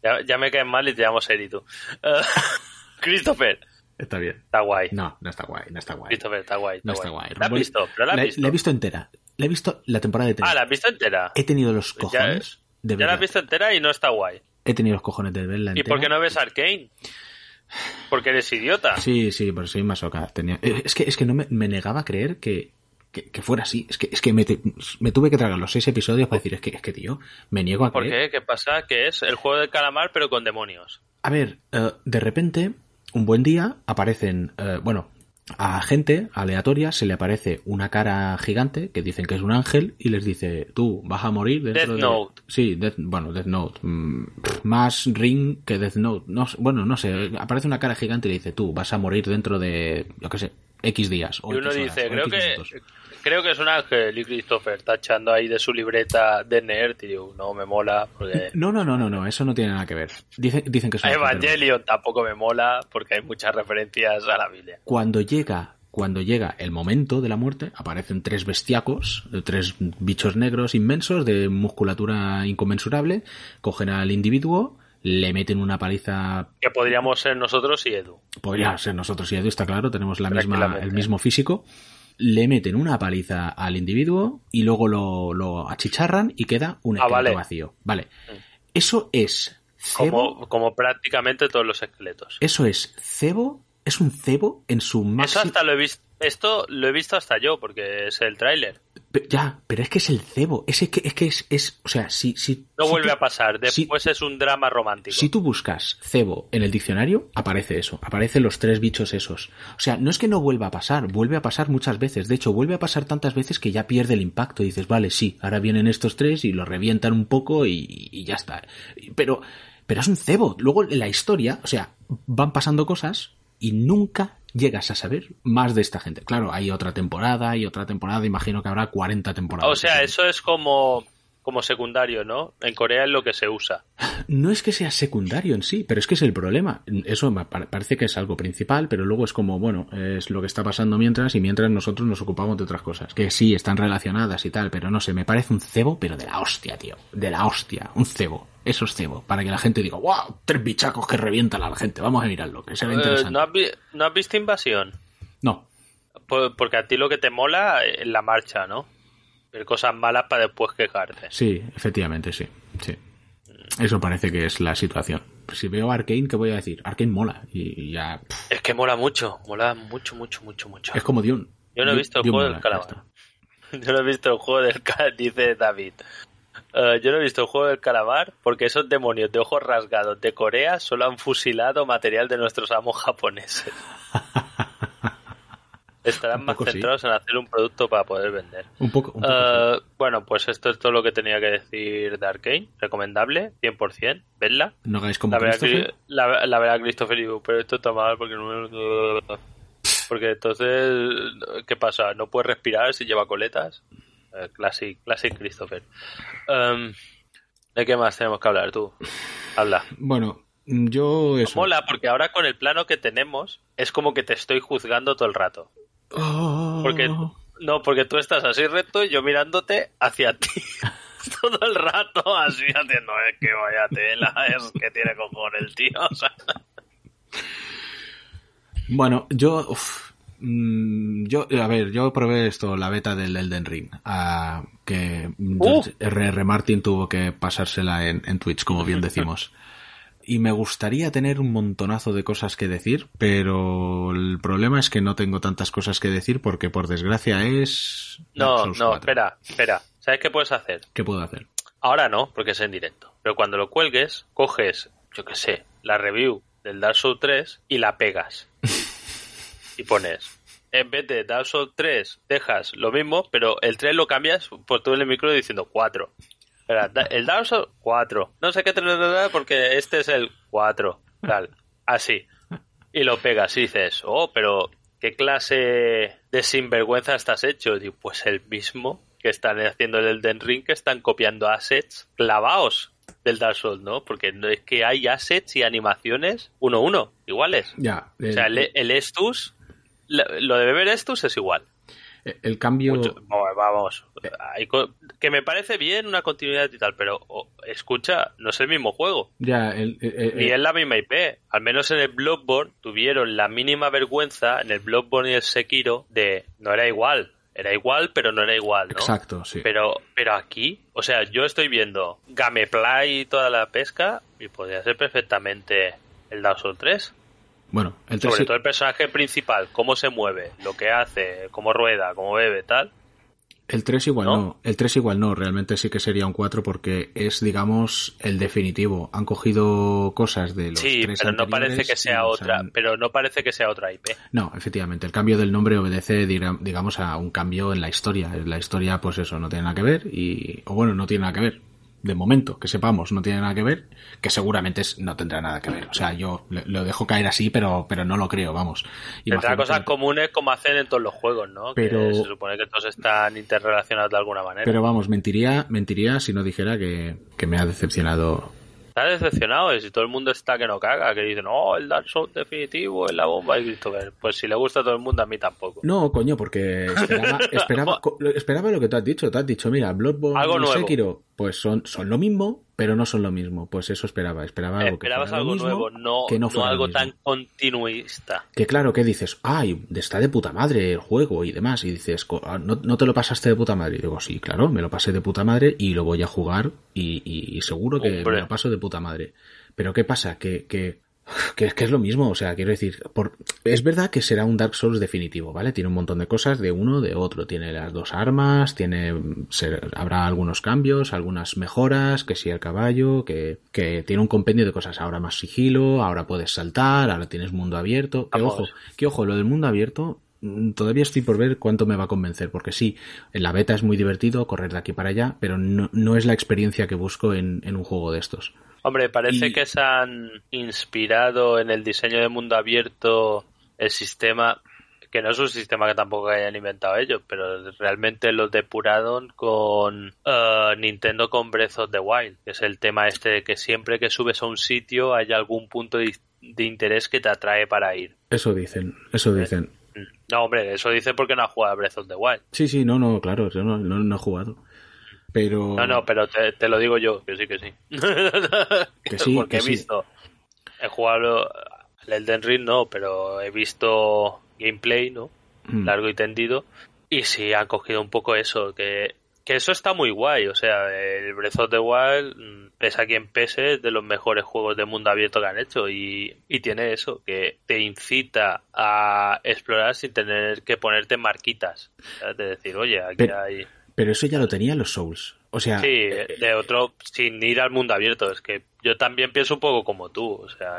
Speaker 4: Ya, ya me caes mal y te llamo serie tú. Eh, Christopher,
Speaker 3: Está bien.
Speaker 4: está guay.
Speaker 3: No, no está guay, no está guay.
Speaker 4: Christopher, está guay.
Speaker 3: No está guay.
Speaker 4: ¿La has visto? ¿Pero la has
Speaker 3: la,
Speaker 4: visto?
Speaker 3: la he visto entera. La he visto la temporada de.
Speaker 4: Ah, ¿la has visto entera?
Speaker 3: He tenido los
Speaker 4: Ya-
Speaker 3: cojones de
Speaker 4: Ya la has visto entera y no está guay.
Speaker 3: He tenido los cojones de verla
Speaker 4: ¿Y
Speaker 3: entera.
Speaker 4: por qué no ves Arkane? Porque eres idiota.
Speaker 3: Sí, sí, pero soy masoca. Tenía... eh, Es que, es que no me, me negaba a creer que, que, que fuera así. Es que, es que me, te- me tuve que tragar los seis episodios para decir, es que, es que tío, me niego a
Speaker 4: ¿Por
Speaker 3: creer.
Speaker 4: qué? ¿Qué pasa? Que es el juego del calamar pero con demonios.
Speaker 3: A ver, eh, de repente, un buen día aparecen, eh, bueno, a gente aleatoria se le aparece una cara gigante que dicen que es un ángel y les dice, tú vas a morir dentro
Speaker 4: Death
Speaker 3: de...
Speaker 4: Note.
Speaker 3: Sí, Death- bueno, Death Note. mm, más Ring que Death Note. No, bueno, no sé, aparece una cara gigante y le dice, tú vas a morir dentro de, yo qué sé, X días. O
Speaker 4: Y uno
Speaker 3: X horas,
Speaker 4: dice, creo que,
Speaker 3: minutos".
Speaker 4: Creo que es un ángel y Christopher está echando ahí de su libreta de nerd y digo, no me mola porque...
Speaker 3: No, no, no, no, no, eso no tiene nada que ver. Dicen, dicen que es un ángel,
Speaker 4: Evangelion tampoco me mola porque hay muchas referencias a la Biblia.
Speaker 3: Cuando llega, cuando llega el momento de la muerte, aparecen tres bestiacos, tres bichos negros inmensos de musculatura inconmensurable, cogen al individuo, le meten una paliza,
Speaker 4: Que podríamos ser nosotros y Edu.
Speaker 3: podría ser nosotros y Edu, está claro, tenemos la misma, el mismo físico, le meten una paliza al individuo y luego lo, lo achicharran y queda un
Speaker 4: Ah,
Speaker 3: esqueleto
Speaker 4: vale.
Speaker 3: vacío. Vale. Eso es cebo,
Speaker 4: Como, como prácticamente todos los esqueletos.
Speaker 3: eso es cebo, es un cebo en su
Speaker 4: Eso
Speaker 3: máximo...
Speaker 4: hasta lo he visto, esto lo he visto hasta yo porque es el tráiler.
Speaker 3: Ya, pero es que es el cebo. Es que es, que es, es- o sea, si, si,
Speaker 4: No
Speaker 3: si
Speaker 4: vuelve
Speaker 3: tú-
Speaker 4: a pasar, después es un drama romántico.
Speaker 3: Si tú buscas cebo en el diccionario, aparece eso, aparecen los tres bichos esos. O sea, no es que no vuelva a pasar, vuelve a pasar muchas veces. De hecho, vuelve a pasar tantas veces que ya pierde el impacto. Y dices, vale, sí, ahora vienen estos tres y lo revientan un poco y, y ya está. Pero, pero es un cebo. Luego en la historia, o sea, van pasando cosas y nunca llegas a saber más de esta gente. Claro, hay otra temporada y otra temporada, imagino que habrá 40 temporadas.
Speaker 4: o sea, eso es como, como secundario, ¿no? En Corea es lo que se usa.
Speaker 3: No es que sea secundario en sí, pero es que es el problema. Eso me parece que es algo principal, pero luego es como, bueno, es lo que está pasando mientras y mientras nosotros nos ocupamos de otras cosas. Que sí, están relacionadas y tal, pero no sé, me parece un cebo, pero de la hostia, tío. De la hostia, un cebo. Eso es cebo. Para que la gente diga, wow, tres bichacos que revientan a la gente. Vamos a mirarlo, que será
Speaker 4: Eh,
Speaker 3: interesante.
Speaker 4: ¿no, has vi- ¿No has visto Invasión?
Speaker 3: No,
Speaker 4: Por- Porque a ti lo que te mola es la marcha, ¿no? Ver cosas malas para después quejarte.
Speaker 3: sí, efectivamente, sí. Sí. Eso parece que es la situación. Si veo Arkane, ¿qué voy a decir? Arkane mola. Y, ya. pff,
Speaker 4: Es que mola mucho, mola mucho, mucho, mucho, mucho.
Speaker 3: es como Dune.
Speaker 4: Yo no he
Speaker 3: Dune-
Speaker 4: visto el juego del. Yo no he visto el juego del calamar, dice David. Eh, yo no he visto el juego del calamar porque esos demonios de ojos rasgados de Corea solo han fusilado material de nuestros amos japoneses. Estarán más
Speaker 3: sí.
Speaker 4: centrados en hacer un producto para poder vender.
Speaker 3: Un poco. Un poco
Speaker 4: Eh, bueno, pues esto es todo lo que tenía que decir de Arkane. Recomendable, 100%. Vedla.
Speaker 3: No hagáis como
Speaker 4: La verdad,
Speaker 3: Christopher.
Speaker 4: la, la verdad, Christopher, pero esto está mal porque no... Porque entonces, ¿qué pasa? ¿No puedes respirar si lleva coletas? Classic, classic Christopher. Em, ¿De qué más tenemos que hablar tú? Habla.
Speaker 3: Bueno, yo eso.
Speaker 4: Mola, porque ahora con el plano que tenemos es como que te estoy juzgando todo el rato.
Speaker 3: Oh.
Speaker 4: Porque no, porque tú estás así recto y yo mirándote hacia ti todo el rato así haciendo es que vaya tela, es que tiene cojones el tío. o sea.
Speaker 3: Bueno, yo. uf, mm, yo, a ver, yo probé esto, la beta del Elden Ring. ah, que
Speaker 4: Uh.
Speaker 3: RR Martin tuvo que pasársela en, en Twitch, como bien decimos. Y me gustaría tener un montonazo de cosas que decir, pero el problema es que no tengo tantas cosas que decir porque por desgracia es...
Speaker 4: No, no,
Speaker 3: 4.
Speaker 4: espera, espera. ¿Sabes qué puedes hacer?
Speaker 3: ¿Qué puedo hacer?
Speaker 4: Ahora no, porque es en directo. Pero cuando lo cuelgues, coges, yo qué sé, la review del Dark Souls 3 y la pegas. y pones, en vez de Dark Souls 3, dejas lo mismo, pero el 3 lo cambias por todo el micro diciendo 4. Espera, da- el Dark Souls 4. No sé qué tener porque este es el 4. Tal. Así. Y lo pegas y dices, oh, pero ¿qué clase de sinvergüenza estás hecho? Digo, pues el mismo que están haciendo el Elden Ring, que están copiando assets clavados del Dark Souls, ¿no? Porque no es que hay assets y animaciones uno a uno, iguales.
Speaker 3: Ya,
Speaker 4: O sea, el, el Estus, lo de beber Estus es igual.
Speaker 3: el- el cambio...
Speaker 4: Mucho- vamos, vamos. Hay co- que me parece bien una continuidad y tal, pero oh, escucha, no es el mismo juego.
Speaker 3: Ya, el, el- el-
Speaker 4: Ni es la misma IP. Al menos en el Bloodborne tuvieron la mínima vergüenza en el Bloodborne y el Sekiro de no era igual. Era igual, pero no era igual, ¿no?
Speaker 3: Exacto, sí.
Speaker 4: Pero, pero aquí, o sea, yo estoy viendo Gameplay y toda la pesca y podría ser perfectamente el Dark Souls 3.
Speaker 3: Bueno, el 3
Speaker 4: Sobre todo el personaje principal, cómo se mueve, lo que hace, cómo rueda, cómo bebe, tal.
Speaker 3: El 3 igual
Speaker 4: ¿No?
Speaker 3: ¿No? El 3 igual no. Realmente sí que sería un 4 porque es, digamos, el definitivo. Han cogido cosas de los
Speaker 4: Sí,
Speaker 3: tres
Speaker 4: pero no parece que sea otra,
Speaker 3: han-
Speaker 4: pero no parece que sea otra IP.
Speaker 3: No, efectivamente. El cambio del nombre obedece, diga- digamos, a un cambio en la historia. La historia, pues eso, no tiene nada que ver y... O bueno, no tiene nada que ver. De momento, que sepamos, no tiene nada que ver. Que seguramente es- no tendrá nada que ver. O sea, yo lo dejo caer así, pero, pero no lo creo, vamos.
Speaker 4: Tendrá cosas comunes como hacen en todos los juegos, ¿no?
Speaker 3: Pero-
Speaker 4: Que se supone que todos están interrelacionados de alguna manera.
Speaker 3: Pero vamos, mentiría, mentiría si no dijera que, que me ha decepcionado
Speaker 4: Está decepcionado y si todo el mundo está que no caga, que dice, no, el Dark Souls definitivo es la bomba y Christopher. Pues si le gusta a todo el mundo, a mí tampoco.
Speaker 3: No, coño, porque esperaba, esperaba, lo que tú has dicho. Te has dicho, mira, Bloodborne
Speaker 4: Algo nuevo.
Speaker 3: Sekiro, pues son, son lo mismo, pero no son lo mismo. Pues eso esperaba. Esperaba algo que
Speaker 4: Esperabas algo
Speaker 3: mismo,
Speaker 4: nuevo, no,
Speaker 3: que no
Speaker 4: no algo tan continuista.
Speaker 3: Que claro, que dices, ay, está de puta madre el juego y demás. Y dices, ah, ¿no, no te lo pasaste de puta madre? Y digo, sí, claro, me lo pasé de puta madre y lo voy a jugar y, y- y seguro que
Speaker 4: Hombre.
Speaker 3: me lo paso de puta madre. Pero ¿qué pasa? Que, que, que, que es lo mismo, o sea, quiero decir, por, es verdad que será un Dark Souls definitivo, ¿vale? Tiene un montón de cosas de uno, de otro. Tiene las dos armas, tiene, se- habrá algunos cambios, algunas mejoras, que si el caballo, que, que tiene un compendio de cosas. Ahora más sigilo, ahora puedes saltar, ahora tienes mundo abierto. Que ojo, que ojo, lo del mundo abierto, mm, todavía estoy por ver cuánto me va a convencer, porque sí, en la beta es muy divertido correr de aquí para allá, pero no, no es la experiencia que busco en, en un juego de estos.
Speaker 4: Hombre, parece
Speaker 3: Y-
Speaker 4: que se han inspirado en el diseño de mundo abierto el sistema, que no es un sistema que tampoco hayan inventado ellos, pero realmente lo depuraron con eh, Nintendo con Breath of the Wild, que es el tema este de que siempre que subes a un sitio hay algún punto de, de interés que te atrae para ir.
Speaker 3: Eso dicen, eso dicen.
Speaker 4: No, hombre, eso dice porque no has jugado a Breath of the Wild.
Speaker 3: Sí, sí, no, no, claro, yo no, no, no he jugado. Pero...
Speaker 4: No, no, pero te, te lo digo yo, que sí, que sí.
Speaker 3: Que sí,
Speaker 4: Porque
Speaker 3: que
Speaker 4: he
Speaker 3: sí.
Speaker 4: visto, he jugado al Elden Ring, no, pero he visto gameplay, ¿no?
Speaker 3: Mm.
Speaker 4: Largo y tendido. Y sí, han cogido un poco eso, que, que eso está muy guay. O sea, el Breath of the Wild, mm, pese a quien pese, es de los mejores juegos de mundo abierto que han hecho. Y, y tiene eso, que te incita a explorar sin tener que ponerte marquitas. ¿sabes? De decir, oye, aquí
Speaker 3: Pero-
Speaker 4: hay...
Speaker 3: Pero eso ya lo tenían los Souls. O sea,
Speaker 4: Sí, de otro, sin ir al mundo abierto, es que yo también pienso un poco como tú, o sea,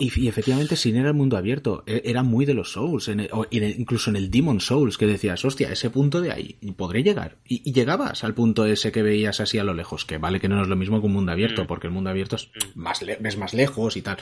Speaker 3: y, efectivamente sin era el mundo abierto, e, era muy de los Souls, incluso en el Demon Souls, que decías, hostia, ese punto de ahí, podré llegar. Y, llegabas al punto ese que veías así a lo lejos, que vale que no es lo mismo que un mundo abierto, mm. porque el mundo abierto es mm. más ves más lejos y tal.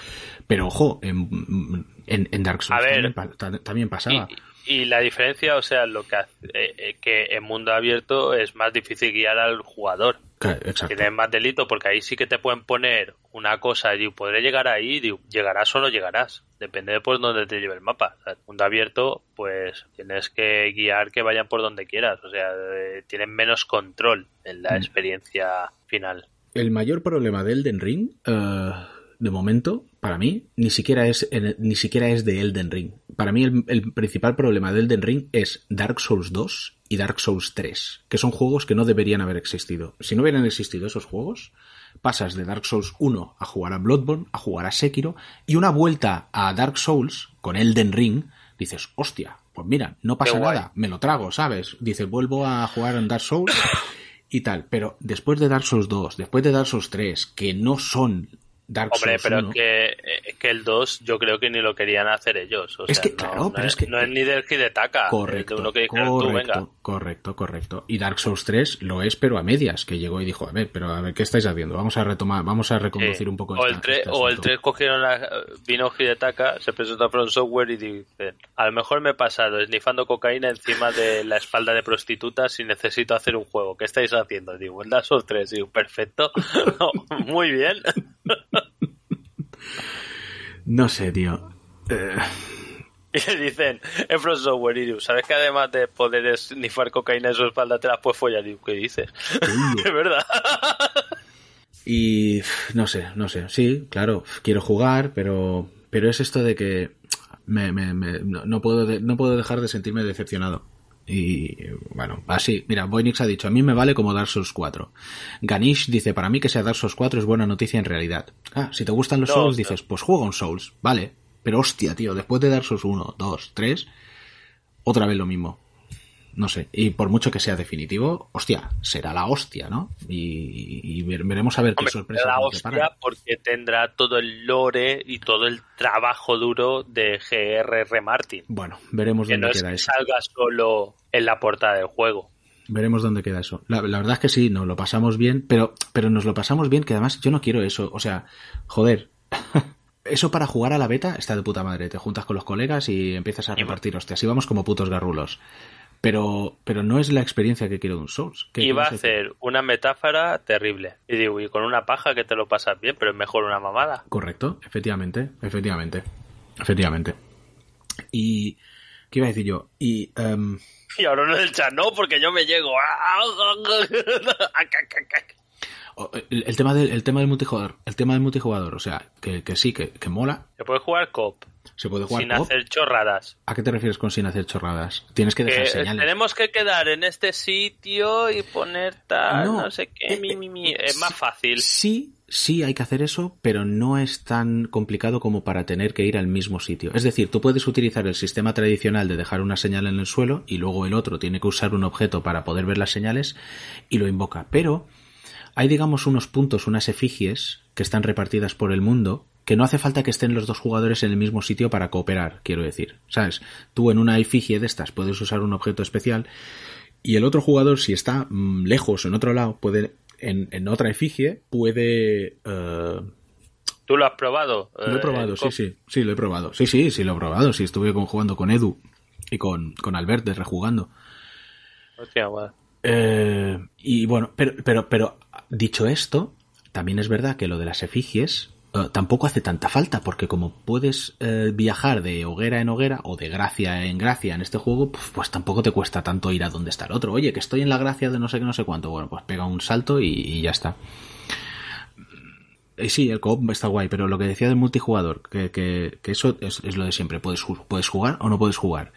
Speaker 3: Pero ojo, en, en, Dark Souls también, pasaba.
Speaker 4: Y la diferencia, o sea, lo que hace, eh, eh, que en mundo abierto es más difícil guiar al jugador.
Speaker 3: Exacto.
Speaker 4: Tienes más delito porque ahí sí que te pueden poner una cosa y podré llegar ahí, digo, llegarás o no llegarás. Depende de por dónde te lleve el mapa. en mundo abierto, pues tienes que guiar que vayan por donde quieras. O sea, eh, tienen menos control en la mm. experiencia final.
Speaker 3: El mayor problema de Elden Ring de momento, para mí, ni siquiera es, ni siquiera es de Elden Ring. Para mí el, principal problema de Elden Ring es Dark Souls 2 y Dark Souls 3, que son juegos que no deberían haber existido. Si no hubieran existido esos juegos, pasas de Dark Souls 1 a jugar a Bloodborne, a jugar a Sekiro, y una vuelta a Dark Souls con Elden Ring, dices, hostia, pues mira, no pasa nada, me lo trago, ¿sabes? Dices, vuelvo a jugar en Dark Souls y tal, pero después de Dark Souls 2, después de Dark Souls 3, que no son
Speaker 4: Hombre, pero que, eh, que, el 2 yo creo que ni lo querían hacer ellos.
Speaker 3: es que, claro, pero es, que.
Speaker 4: No es ni del Hidetaka.
Speaker 3: Correcto.
Speaker 4: Uno que
Speaker 3: correcto, correcto, correcto. Y Dark Souls 3 lo es, pero a medias, que llegó y dijo, a ver, pero a ver, ¿qué estáis haciendo? Vamos a retomar, vamos a reconducir un poco
Speaker 4: O el 3, o el 3 cogieron la, vino Hidetaka, se presentó a From Software y dicen, a lo mejor me he pasado esnifando cocaína encima de la espalda de prostitutas y necesito hacer un juego. ¿Qué estáis haciendo? Digo, el Dark Souls 3. Digo, perfecto. muy bien.
Speaker 3: No sé, tío. Eh...
Speaker 4: Y le dicen, en From Software, ¿sabes que además de poder snifar cocaína en su espalda te la puedes follar? Digo, ¿qué dices? de verdad.
Speaker 3: y no sé, no sé. Sí, claro, quiero jugar, pero, pero es esto de que me, me, no, puedo no puedo dejar de sentirme decepcionado. Y bueno, así, mira, Voynix ha dicho, a mí me vale como Dark Souls 4. Ganish dice, para mí que sea Dark Souls 4 es buena noticia en realidad. Ah, si te gustan los Souls, dices, pues juega un Souls, vale. Pero hostia, tío, después de Dark Souls 1, 2, 3, otra vez lo mismo no sé, y por mucho que sea definitivo, hostia, será la hostia, ¿no? Y, veremos a ver qué sorpresa.
Speaker 4: La hostia porque tendrá todo el lore y todo el trabajo duro de GRR Martin.
Speaker 3: Bueno, veremos dónde queda eso.
Speaker 4: salga solo en la portada del juego.
Speaker 3: Veremos dónde queda eso. La, verdad es que sí, nos lo pasamos bien, pero, pero nos lo pasamos bien, que además yo no quiero eso. O sea, joder. eso para jugar a la beta está de puta madre. Te juntas con los colegas y empiezas a repartir hostias. Y vamos como putos garrulos. Pero, pero no es la experiencia que quiero de un Souls.
Speaker 4: Iba a hacer una metáfora terrible. Y digo, y con una paja que te lo pasas bien, pero es mejor una mamada.
Speaker 3: Correcto, efectivamente, efectivamente. Efectivamente. Y. ¿Qué iba a decir yo? Y. Um...
Speaker 4: Y ahora no el chat, no, porque yo me llego.
Speaker 3: El, tema del, el tema del multijugador. El tema del multijugador, o sea, que, que sí, que, que mola.
Speaker 4: Se puede jugar cop.
Speaker 3: Se puede jugar
Speaker 4: sin hacer chorradas.
Speaker 3: ¿A qué te refieres con sin hacer chorradas? Tienes que dejar señales.
Speaker 4: Tenemos que quedar en este sitio y poner tal, no, sé qué, eh, mi, mi, mi. Eh, es más fácil.
Speaker 3: Sí, sí hay que hacer eso, pero no es tan complicado como para tener que ir al mismo sitio. Es decir, tú puedes utilizar el sistema tradicional de dejar una señal en el suelo y luego el otro tiene que usar un objeto para poder ver las señales y lo invoca. Pero hay, digamos, unos puntos, unas efigies que están repartidas por el mundo que no hace falta que estén los dos jugadores en el mismo sitio para cooperar, quiero decir. ¿Sabes? Tú en una efigie de estas puedes usar un objeto especial y el otro jugador, si está mm, lejos en otro lado, puede, en, otra efigie, puede... Eh,
Speaker 4: ¿Tú lo has probado?
Speaker 3: Lo he probado, eh, sí, sí, sí, lo he probado. Sí, sí, sí, lo he probado. Sí, estuve jugando con Edu y con, con Albert de rejugando.
Speaker 4: Hostia.
Speaker 3: Eh, y bueno, pero, pero, pero dicho esto, también es verdad que lo de las efigies eh, tampoco hace tanta falta, porque como puedes eh, viajar de hoguera en hoguera o de gracia en gracia en este juego, pues, tampoco te cuesta tanto ir a donde está el otro. Oye, que estoy en la gracia de no sé qué, no sé cuánto. Bueno, pues pega un salto y, ya está. Y sí, el coop está guay, pero lo que decía del multijugador, que, eso es, lo de siempre. Puedes jugar o no puedes jugar.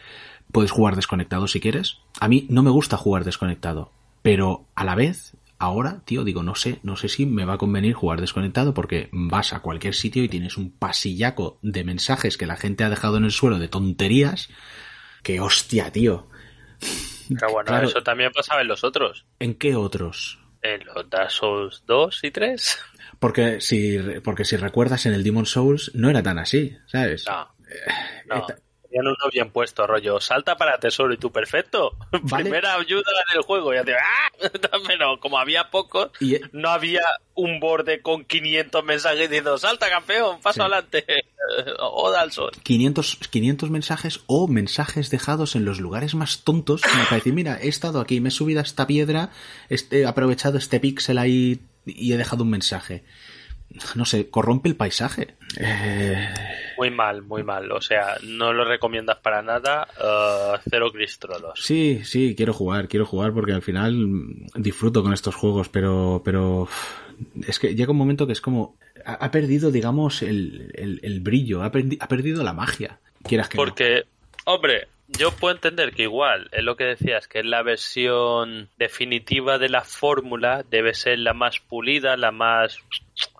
Speaker 3: Puedes jugar desconectado si quieres. A mí no me gusta jugar desconectado, pero a la vez Ahora, tío, digo, no sé, no sé si me va a convenir jugar desconectado porque vas a cualquier sitio y tienes un pasillaco de mensajes que la gente ha dejado en el suelo de tonterías. Que hostia, tío.
Speaker 4: Pero bueno, eso también pasaba en los otros.
Speaker 3: ¿En qué otros?
Speaker 4: En los Dark Souls 2 y 3.
Speaker 3: Porque si, porque si recuerdas en el Demon Souls no era tan así, ¿sabes?
Speaker 4: No. no. Tenían uno bien puesto, rollo, salta para tesoro y tú perfecto.
Speaker 3: Vale.
Speaker 4: Primera ayuda del juego. Ya te, ¡ah! Pero como había pocos,
Speaker 3: Y, eh,
Speaker 4: no había un borde con 500 mensajes diciendo, salta campeón, paso
Speaker 3: Sí.
Speaker 4: adelante. Oda al sol.
Speaker 3: 500, 500 mensajes o mensajes dejados en los lugares más tontos para decir, mira, he estado aquí, me he subido a esta piedra, este- he aprovechado este píxel ahí y he dejado un mensaje. No sé, corrompe el paisaje. Eh,
Speaker 4: Muy mal, muy mal. O sea, no lo recomiendas para nada. eh, cero cristrolos.
Speaker 3: sí, sí, quiero jugar, quiero jugar porque al final disfruto con estos juegos, pero, pero es que llega un momento que es como, ha, ha perdido, digamos, el, el- el brillo, ha, perdi- ha perdido la magia. Quieras que no.
Speaker 4: Porque, hombre, yo puedo entender que igual es lo que decías, que es la versión definitiva de la fórmula, debe ser la más pulida, la más...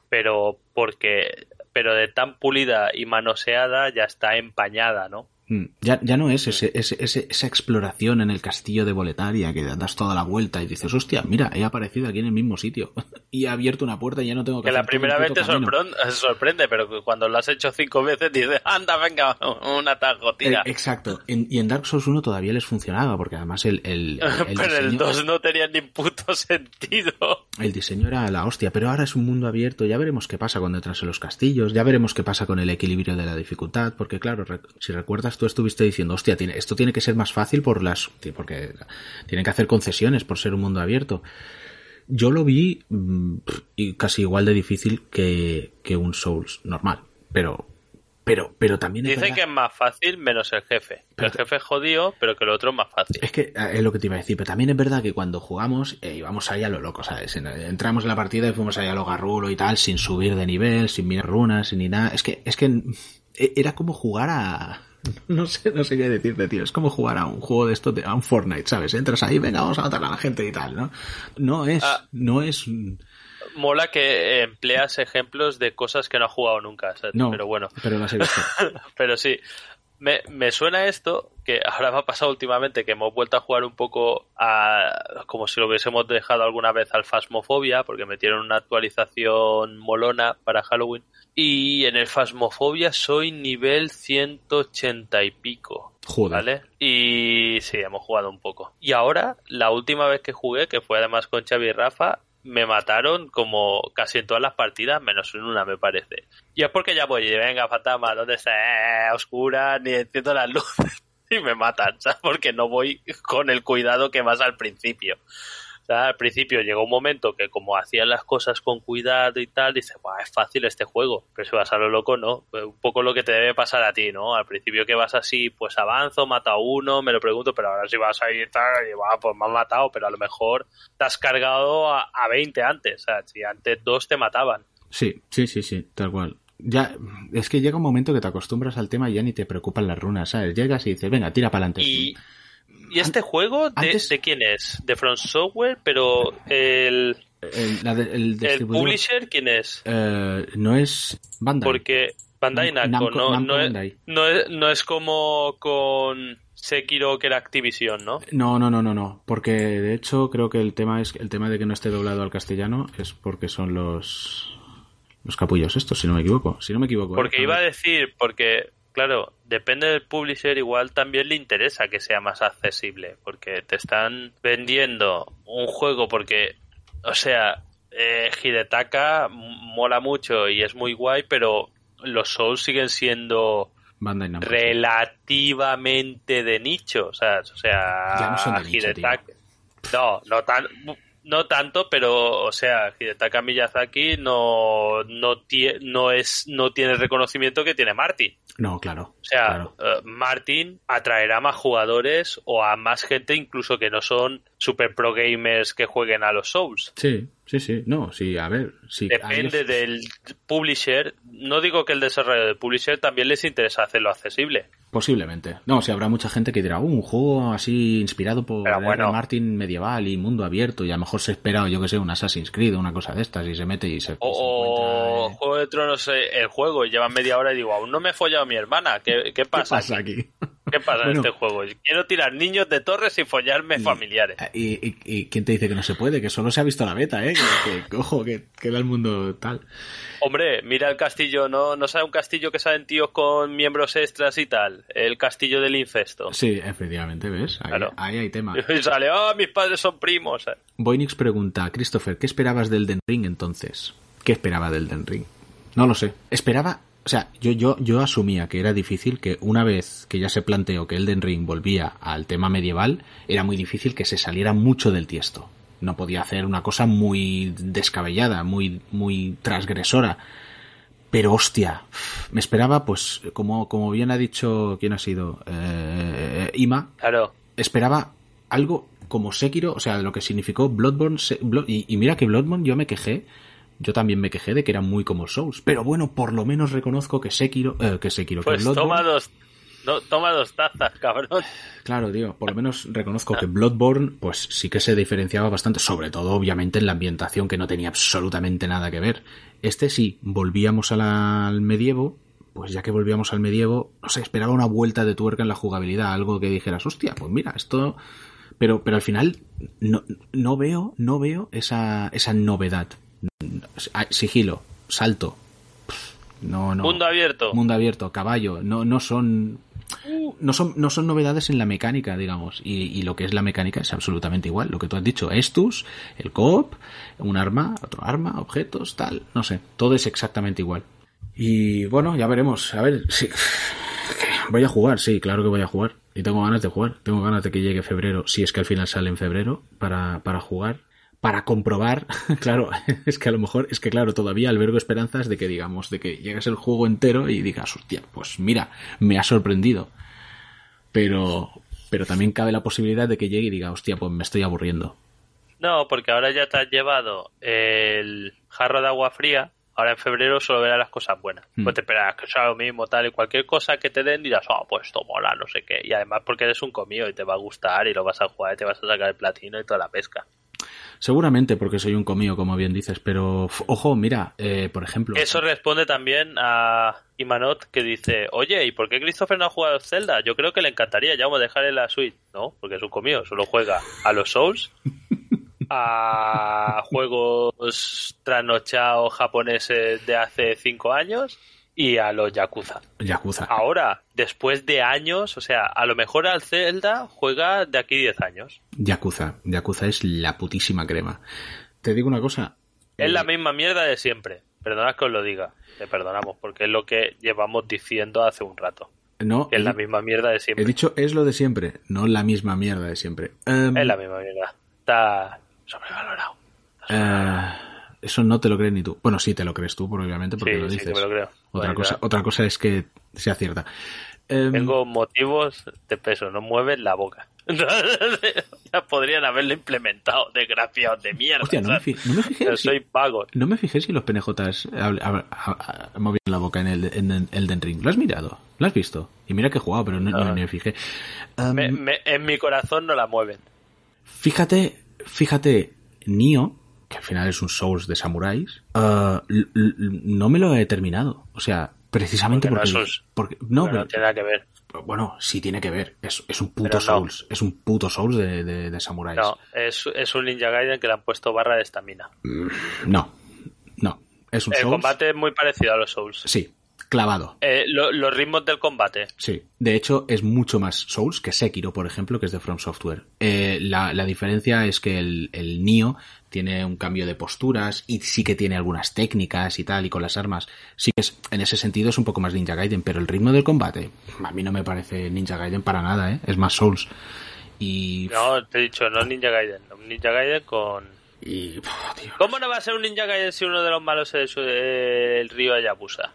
Speaker 4: Pero porque... Pero de tan pulida y manoseada ya está empañada, ¿no?
Speaker 3: Mm, Ya, ya no es ese, ese- ese- esa exploración en el castillo de Boletaria que das toda la vuelta y dices, hostia, mira, he aparecido aquí en el mismo sitio y he abierto una puerta y ya no tengo que
Speaker 4: Que la primera vez te
Speaker 3: camino".
Speaker 4: sorprende, sorprende, pero cuando lo has hecho cinco veces dices, anda, venga, un atajo, tira.
Speaker 3: Eh, exacto. En- y en Dark Souls 1 todavía les funcionaba porque además el, el, el
Speaker 4: pero el
Speaker 3: diseño,
Speaker 4: 2 no tenía ni puto sentido.
Speaker 3: el diseño era la hostia, pero ahora es un mundo abierto, ya veremos qué pasa cuando entras en los castillos, ya veremos qué pasa con el equilibrio de la dificultad, porque claro, re- si recuerdas tú estuviste diciendo, hostia, tiene, esto tiene que ser más fácil por las, porque tienen que hacer concesiones por ser un mundo abierto. Yo lo vi mm, casi igual de difícil que, que un Souls normal, pero, pero, pero también es
Speaker 4: Dicen
Speaker 3: verdad-
Speaker 4: que es más fácil menos el jefe.
Speaker 3: Pero-
Speaker 4: el jefe es jodido, pero que lo otro es más fácil.
Speaker 3: Es que eh, es lo que te iba a decir, pero también es verdad que cuando jugamos eh, íbamos ahí a lo loco, ¿sabes? En- Entramos en la partida y fuimos ahí a lo garrulo y tal, sin subir de nivel, sin mirar runas, ni nada. Es que, es que eh, era como jugar a... No sé, no sé qué decirte, tío. Es como jugar a un juego de esto, de- a un Fortnite, ¿sabes? Entras ahí, venga, vamos a matar a la gente y tal, ¿no? No es,
Speaker 4: Ah.
Speaker 3: no es...
Speaker 4: Mola que empleas ejemplos de cosas que no has jugado nunca, ¿sabes?
Speaker 3: No,
Speaker 4: pero bueno.
Speaker 3: pero las he visto.
Speaker 4: Pero sí, me, me suena esto, que ahora me ha pasado últimamente, que hemos vuelto a jugar un poco a, como si lo hubiésemos dejado alguna vez al Phasmophobia, porque metieron una actualización molona para Halloween. Y en el Phasmophobia soy nivel 180 y pico.
Speaker 3: Joder.
Speaker 4: ¿Vale? Y sí, hemos jugado un poco. Y ahora, la última vez que jugué, que fue además con Xavi y Rafa, me mataron como casi en todas las partidas, menos en una, me parece. Y es porque ya voy, venga, fantasma, ¿dónde está? Eh, oscura, ni enciendo las luces. Y me matan, ¿sabes? Porque no voy con el cuidado que vas al principio. Sea, al principio llegó un momento que como hacían las cosas con cuidado y tal, dices, "Buah, es fácil este juego. Pero si vas a lo loco, no. Un poco lo que te debe pasar a ti, ¿no? Al principio que vas así, pues avanzo, mato a uno, me lo pregunto, pero ahora si vas a ir tal, y, "Buah, pues me han matado, pero a lo mejor te has cargado a, a 20 antes. Sea, si antes dos te mataban.
Speaker 3: Sí, sí, sí, sí, tal cual. Ya, es que llega un momento que te acostumbras al tema y ya ni te preocupan las runas, ¿sabes? Llegas y dices, venga, tira para adelante.
Speaker 4: Y, ¿Y este juego de,
Speaker 3: antes-
Speaker 4: de quién es? De From Software, pero el,
Speaker 3: El, la de- el
Speaker 4: publisher, ¿quién es?
Speaker 3: eh, no es Bandai.
Speaker 4: Porque Bandai
Speaker 3: Nam-
Speaker 4: Namco,
Speaker 3: Namco-
Speaker 4: no,
Speaker 3: Namco
Speaker 4: no, es, no, es, no es como con Sekiro que era Activision, ¿no?
Speaker 3: No, no, no, no, no. Porque de hecho creo que el tema es el tema de que no esté doblado al castellano es porque son los los capullos estos, si no me equivoco. Si no me equivoco. ¿eh?
Speaker 4: Porque iba a decir, porque, claro, depende del publisher, igual también le interesa que sea más accesible, porque te están vendiendo un juego porque, o sea, eh, Hidetaka mola mucho y es muy guay, pero los Souls siguen siendo relativamente de nicho, o sea, o sea,
Speaker 3: Ya no son de nicho,
Speaker 4: Hidetaka- no, no tan no tanto, pero o sea, Hidetaka Miyazaki no no tie- no es no tiene el reconocimiento que tiene Martin.
Speaker 3: No, claro.
Speaker 4: O sea,
Speaker 3: claro.
Speaker 4: eh, Martin atraerá más jugadores o a más gente incluso que no son super pro gamers que jueguen a los Souls.
Speaker 3: Sí, sí, sí. No, sí, a ver. Sí,
Speaker 4: Depende del publisher. No digo que el desarrollo del publisher también les interesa hacerlo accesible.
Speaker 3: Posiblemente. No, sí, habrá mucha gente que dirá, "Uh, un juego así inspirado por
Speaker 4: bueno.
Speaker 3: Martin medieval y mundo abierto y a lo mejor se espera, yo que sé, un Assassin's Creed o una cosa de estas y se mete y se, se
Speaker 4: O, o
Speaker 3: encuentra, eh,
Speaker 4: Juego de Tronos, eh, el juego, y lleva media hora y digo, aún no me he follado a mi hermana. ¿Qué, qué
Speaker 3: ¿Qué
Speaker 4: pasa?
Speaker 3: pasa
Speaker 4: aquí?
Speaker 3: aquí?
Speaker 4: ¿Qué pasa en este juego? Quiero tirar niños de torres y follarme familiares.
Speaker 3: Y, y, quién te dice que no se puede? Que solo se ha visto la beta, ¿eh? Que, ojo, que, que el mundo tal.
Speaker 4: Hombre, mira el castillo, ¿no? ¿No sabe un castillo que salen tíos con miembros extras y tal? El castillo del infesto.
Speaker 3: Sí, efectivamente, ¿ves? Ahí, hay tema.
Speaker 4: Y sale, ¡ah, mis padres son primos!
Speaker 3: Voynix pregunta, Christopher, ¿qué esperabas del Den Ring entonces? ¿Qué esperaba del Den Ring? No lo sé. Esperaba o sea, yo, yo, yo asumía que era difícil que una vez que ya se planteó que Elden Ring volvía al tema medieval, era muy difícil que se saliera mucho del tiesto. No podía hacer una cosa muy descabellada, muy, muy transgresora. Pero hostia, me esperaba, pues, como, como bien ha dicho, ¿quién ha sido? Eh, Ima.
Speaker 4: Claro.
Speaker 3: Esperaba algo como Sekiro, o sea, de lo que significó Bloodborne. y, y, mira que Bloodborne yo me quejé yo también me quejé de que era muy como Souls. Pero bueno, por lo menos reconozco que Sekiro, eh, que Sekiro,
Speaker 4: pues
Speaker 3: que
Speaker 4: toma dos, toma dos tazas, cabrón.
Speaker 3: Claro, tío, por lo menos reconozco que Bloodborne, pues sí que se diferenciaba bastante, sobre todo, obviamente, en la ambientación que no tenía absolutamente nada que ver. Este sí, volvíamos al medievo, pues ya que volvíamos al medievo, no sé, esperaba una vuelta de tuerca en la jugabilidad, algo que dijeras, hostia, pues mira, esto... Pero, pero al final no, no veo, no veo esa, esa novedad sigilo, salto. No, no.
Speaker 4: Mundo abierto.
Speaker 3: Mundo abierto, caballo. No, no son. No son, no son novedades en la mecánica, digamos. Y, lo que es la mecánica es absolutamente igual. Lo que tú has dicho, Estus, el coop, un arma, otro arma, objetos, tal. No sé. Todo es exactamente igual. Y bueno, ya veremos. A ver, sí. Voy a jugar, sí, claro que voy a jugar. Y tengo ganas de jugar. Tengo ganas de que llegue febrero, si es que al final sale en febrero, para, para jugar para comprobar, claro, es que a lo mejor, es que claro, todavía albergo esperanzas de que digamos, de que llegues el juego entero y digas, hostia, pues mira, me ha sorprendido. Pero, pero también cabe la posibilidad de que llegue y diga, hostia, pues me estoy aburriendo.
Speaker 4: No, porque ahora ya te has llevado el jarro de agua fría, ahora en febrero solo verás las cosas buenas. Hmm. Pues te esperas que sea lo mismo, tal, y cualquier cosa que te den dirás, oh, pues esto mola, no sé qué. Y además porque eres un comido y te va a gustar y lo vas a jugar y te vas a sacar el platino y toda la pesca.
Speaker 3: Seguramente porque soy un comío, como bien dices, pero ojo, mira, eh, por ejemplo.
Speaker 4: Eso responde también a Imanot que dice: Oye, ¿y por qué Christopher no ha jugado Zelda? Yo creo que le encantaría, ya vamos a dejar en la suite. No, porque es un comío, solo juega a los Souls, a juegos trasnochados japoneses de hace cinco años y a los Yakuza.
Speaker 3: Yakuza.
Speaker 4: Ahora, después de años, o sea, a lo mejor al Zelda juega de aquí 10 años.
Speaker 3: Yakuza. Yakuza es la putísima crema. Te digo una cosa.
Speaker 4: Es la misma mierda de siempre. Perdonad que os lo diga. Te perdonamos, porque es lo que llevamos diciendo hace un rato.
Speaker 3: No.
Speaker 4: es la misma mierda de siempre.
Speaker 3: He dicho es lo de siempre, no la misma mierda de siempre.
Speaker 4: Em, es la misma mierda. Está sobrevalorado.
Speaker 3: Eh, eso no te lo crees ni tú. Bueno, sí te lo crees tú, obviamente, porque lo dices. Sí, me lo creo. Otra, cosa, otra cosa es que sea cierta.
Speaker 4: Em, Tengo motivos de peso, no mueven la boca. ya podrían haberlo implementado, desgraciados de mierda.
Speaker 3: Hostia, no, me, fijé.
Speaker 4: soy pago.
Speaker 3: No me fijé si los penejotas movían la boca en el, en el Ring. ¿Lo has mirado? ¿Lo has visto? Y mira que he jugado, pero no, me fijé.
Speaker 4: Em, en mi corazón no la mueven.
Speaker 3: Fíjate, fíjate, Nio que al final es un Souls de samuráis, uh, no me lo he terminado. O sea, precisamente porque...
Speaker 4: no, porque, no, pero, tiene nada que ver.
Speaker 3: Bueno, sí tiene que ver. Es, es un puto Souls. Es un puto Souls de, de, samuráis.
Speaker 4: No, es, es, un Ninja Gaiden que le han puesto barra de estamina.
Speaker 3: Mm, no, no. Es un
Speaker 4: El combate es muy parecido a los Souls.
Speaker 3: Sí, clavado.
Speaker 4: Eh, los ritmos del combate.
Speaker 3: Sí, de hecho es mucho más Souls que Sekiro, por ejemplo, que es de From Software. Eh, la, la, diferencia es que el, el Nio tiene un cambio de posturas y sí que tiene algunas técnicas y tal, y con las armas. Sí que es, en ese sentido es un poco más Ninja Gaiden, pero el ritmo del combate, a mí no me parece Ninja Gaiden para nada, ¿eh? Es más Souls. Y...
Speaker 4: No, te he dicho, no Ninja Gaiden, Ninja Gaiden con...
Speaker 3: Y...
Speaker 4: ¿Cómo no va a ser un Ninja Gaiden si uno de los malos es el río Ayabusa?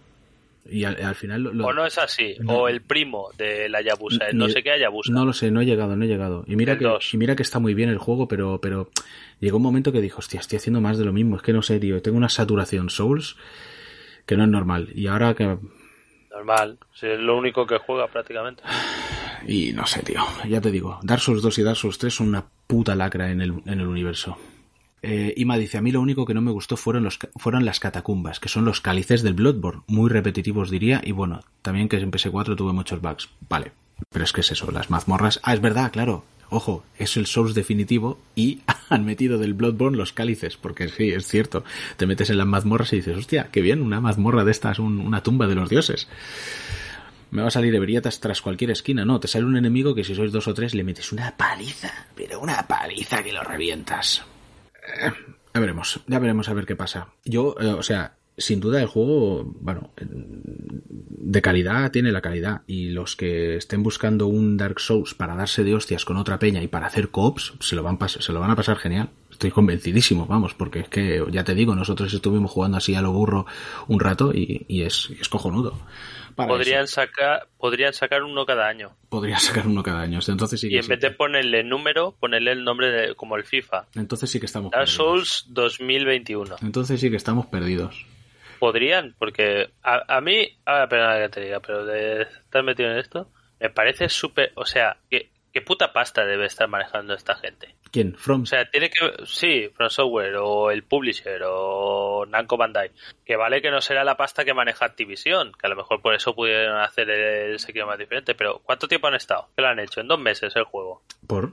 Speaker 3: Y al, final
Speaker 4: O no es así, o el primo de la Yabusa, no sé qué Ayabusa.
Speaker 3: No lo sé, no he llegado, no he llegado. Y mira, que, y mira que está muy bien el juego, pero, pero llegó un momento que dijo, hostia, estoy haciendo más de lo mismo, es que no sé, tío, tengo una saturación Souls que no es normal. Y ahora que...
Speaker 4: Normal, es lo único que juega prácticamente.
Speaker 3: Y no sé, tío, ya te digo, Dark Souls 2 y Dark Souls 3 son una puta lacra en el, en el universo. Eh, Ima dice, a mí lo único que no me gustó fueron, los, fueron las catacumbas, que son los cálices del Bloodborne, muy repetitivos diría, y bueno, también que en PS4 tuve muchos bugs. Vale, Pero es que es eso, las mazmorras. Ah, es verdad, claro. Ojo, es el Souls definitivo y han metido del Bloodborne los cálices, porque sí, es cierto. Te metes en las mazmorras y dices, hostia, qué bien, una mazmorra de estas, un, una tumba de los dioses. Me va a salir ebrietas tras cualquier esquina. No, te sale un enemigo que si sois dos o tres le metes una paliza, pero una paliza que lo revientas. Eh, ya veremos, ya veremos a ver qué pasa. Yo, eh, o sea, sin duda el juego, bueno, de calidad tiene la calidad y los que estén buscando un Dark Souls para darse de hostias con otra peña y para hacer cops, se lo van, se lo van a pasar genial. Estoy convencidísimo, vamos, porque es que, ya te digo, nosotros estuvimos jugando así a lo burro un rato y, y es, es cojonudo.
Speaker 4: podrían sacar, podrían sacar uno cada año.
Speaker 3: Podrían sacar uno cada año. Entonces sí
Speaker 4: y en vez de ponerle número, ponerle el nombre de, como el FIFA.
Speaker 3: Entonces sí que estamos
Speaker 4: Dark Souls 2021.
Speaker 3: Entonces sí que estamos perdidos
Speaker 4: podrían, porque a, a mí, a perdona que te diga, pero de estar metido en esto, me parece súper, o sea, que ¿Qué puta pasta debe estar manejando esta gente?
Speaker 3: ¿Quién? From.
Speaker 4: O sea, tiene que. Sí, From Software o el Publisher o Namco Bandai. Que vale que no será la pasta que maneja Activision, que a lo mejor por eso pudieron hacer el Sekiro más diferente. Pero ¿cuánto tiempo han estado? ¿Qué lo han hecho? En dos meses el juego.
Speaker 3: ¿Por?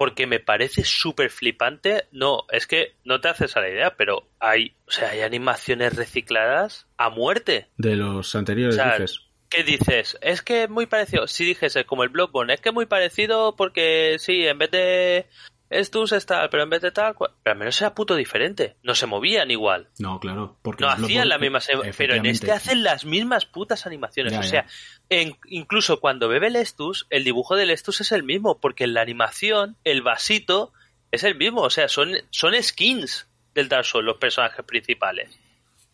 Speaker 4: Porque me parece súper flipante. No, es que no te haces a la idea, pero hay, o sea, hay animaciones recicladas a muerte.
Speaker 3: De los anteriores, dices.
Speaker 4: ¿Qué dices? Es que es muy parecido. Si dijese como el Bloodborne, es que es muy parecido porque sí, en vez de estos está, pero en vez de tal, pero al menos era puto diferente. No se movían igual.
Speaker 3: No, claro. Porque
Speaker 4: no hacían la misma. Pero en este hacen las mismas putas animaciones. o sea, incluso cuando bebe el Estus, el dibujo del Estus es el mismo, porque en la animación, el vasito es el mismo. O sea, son, son skins del Dark Souls, los personajes principales.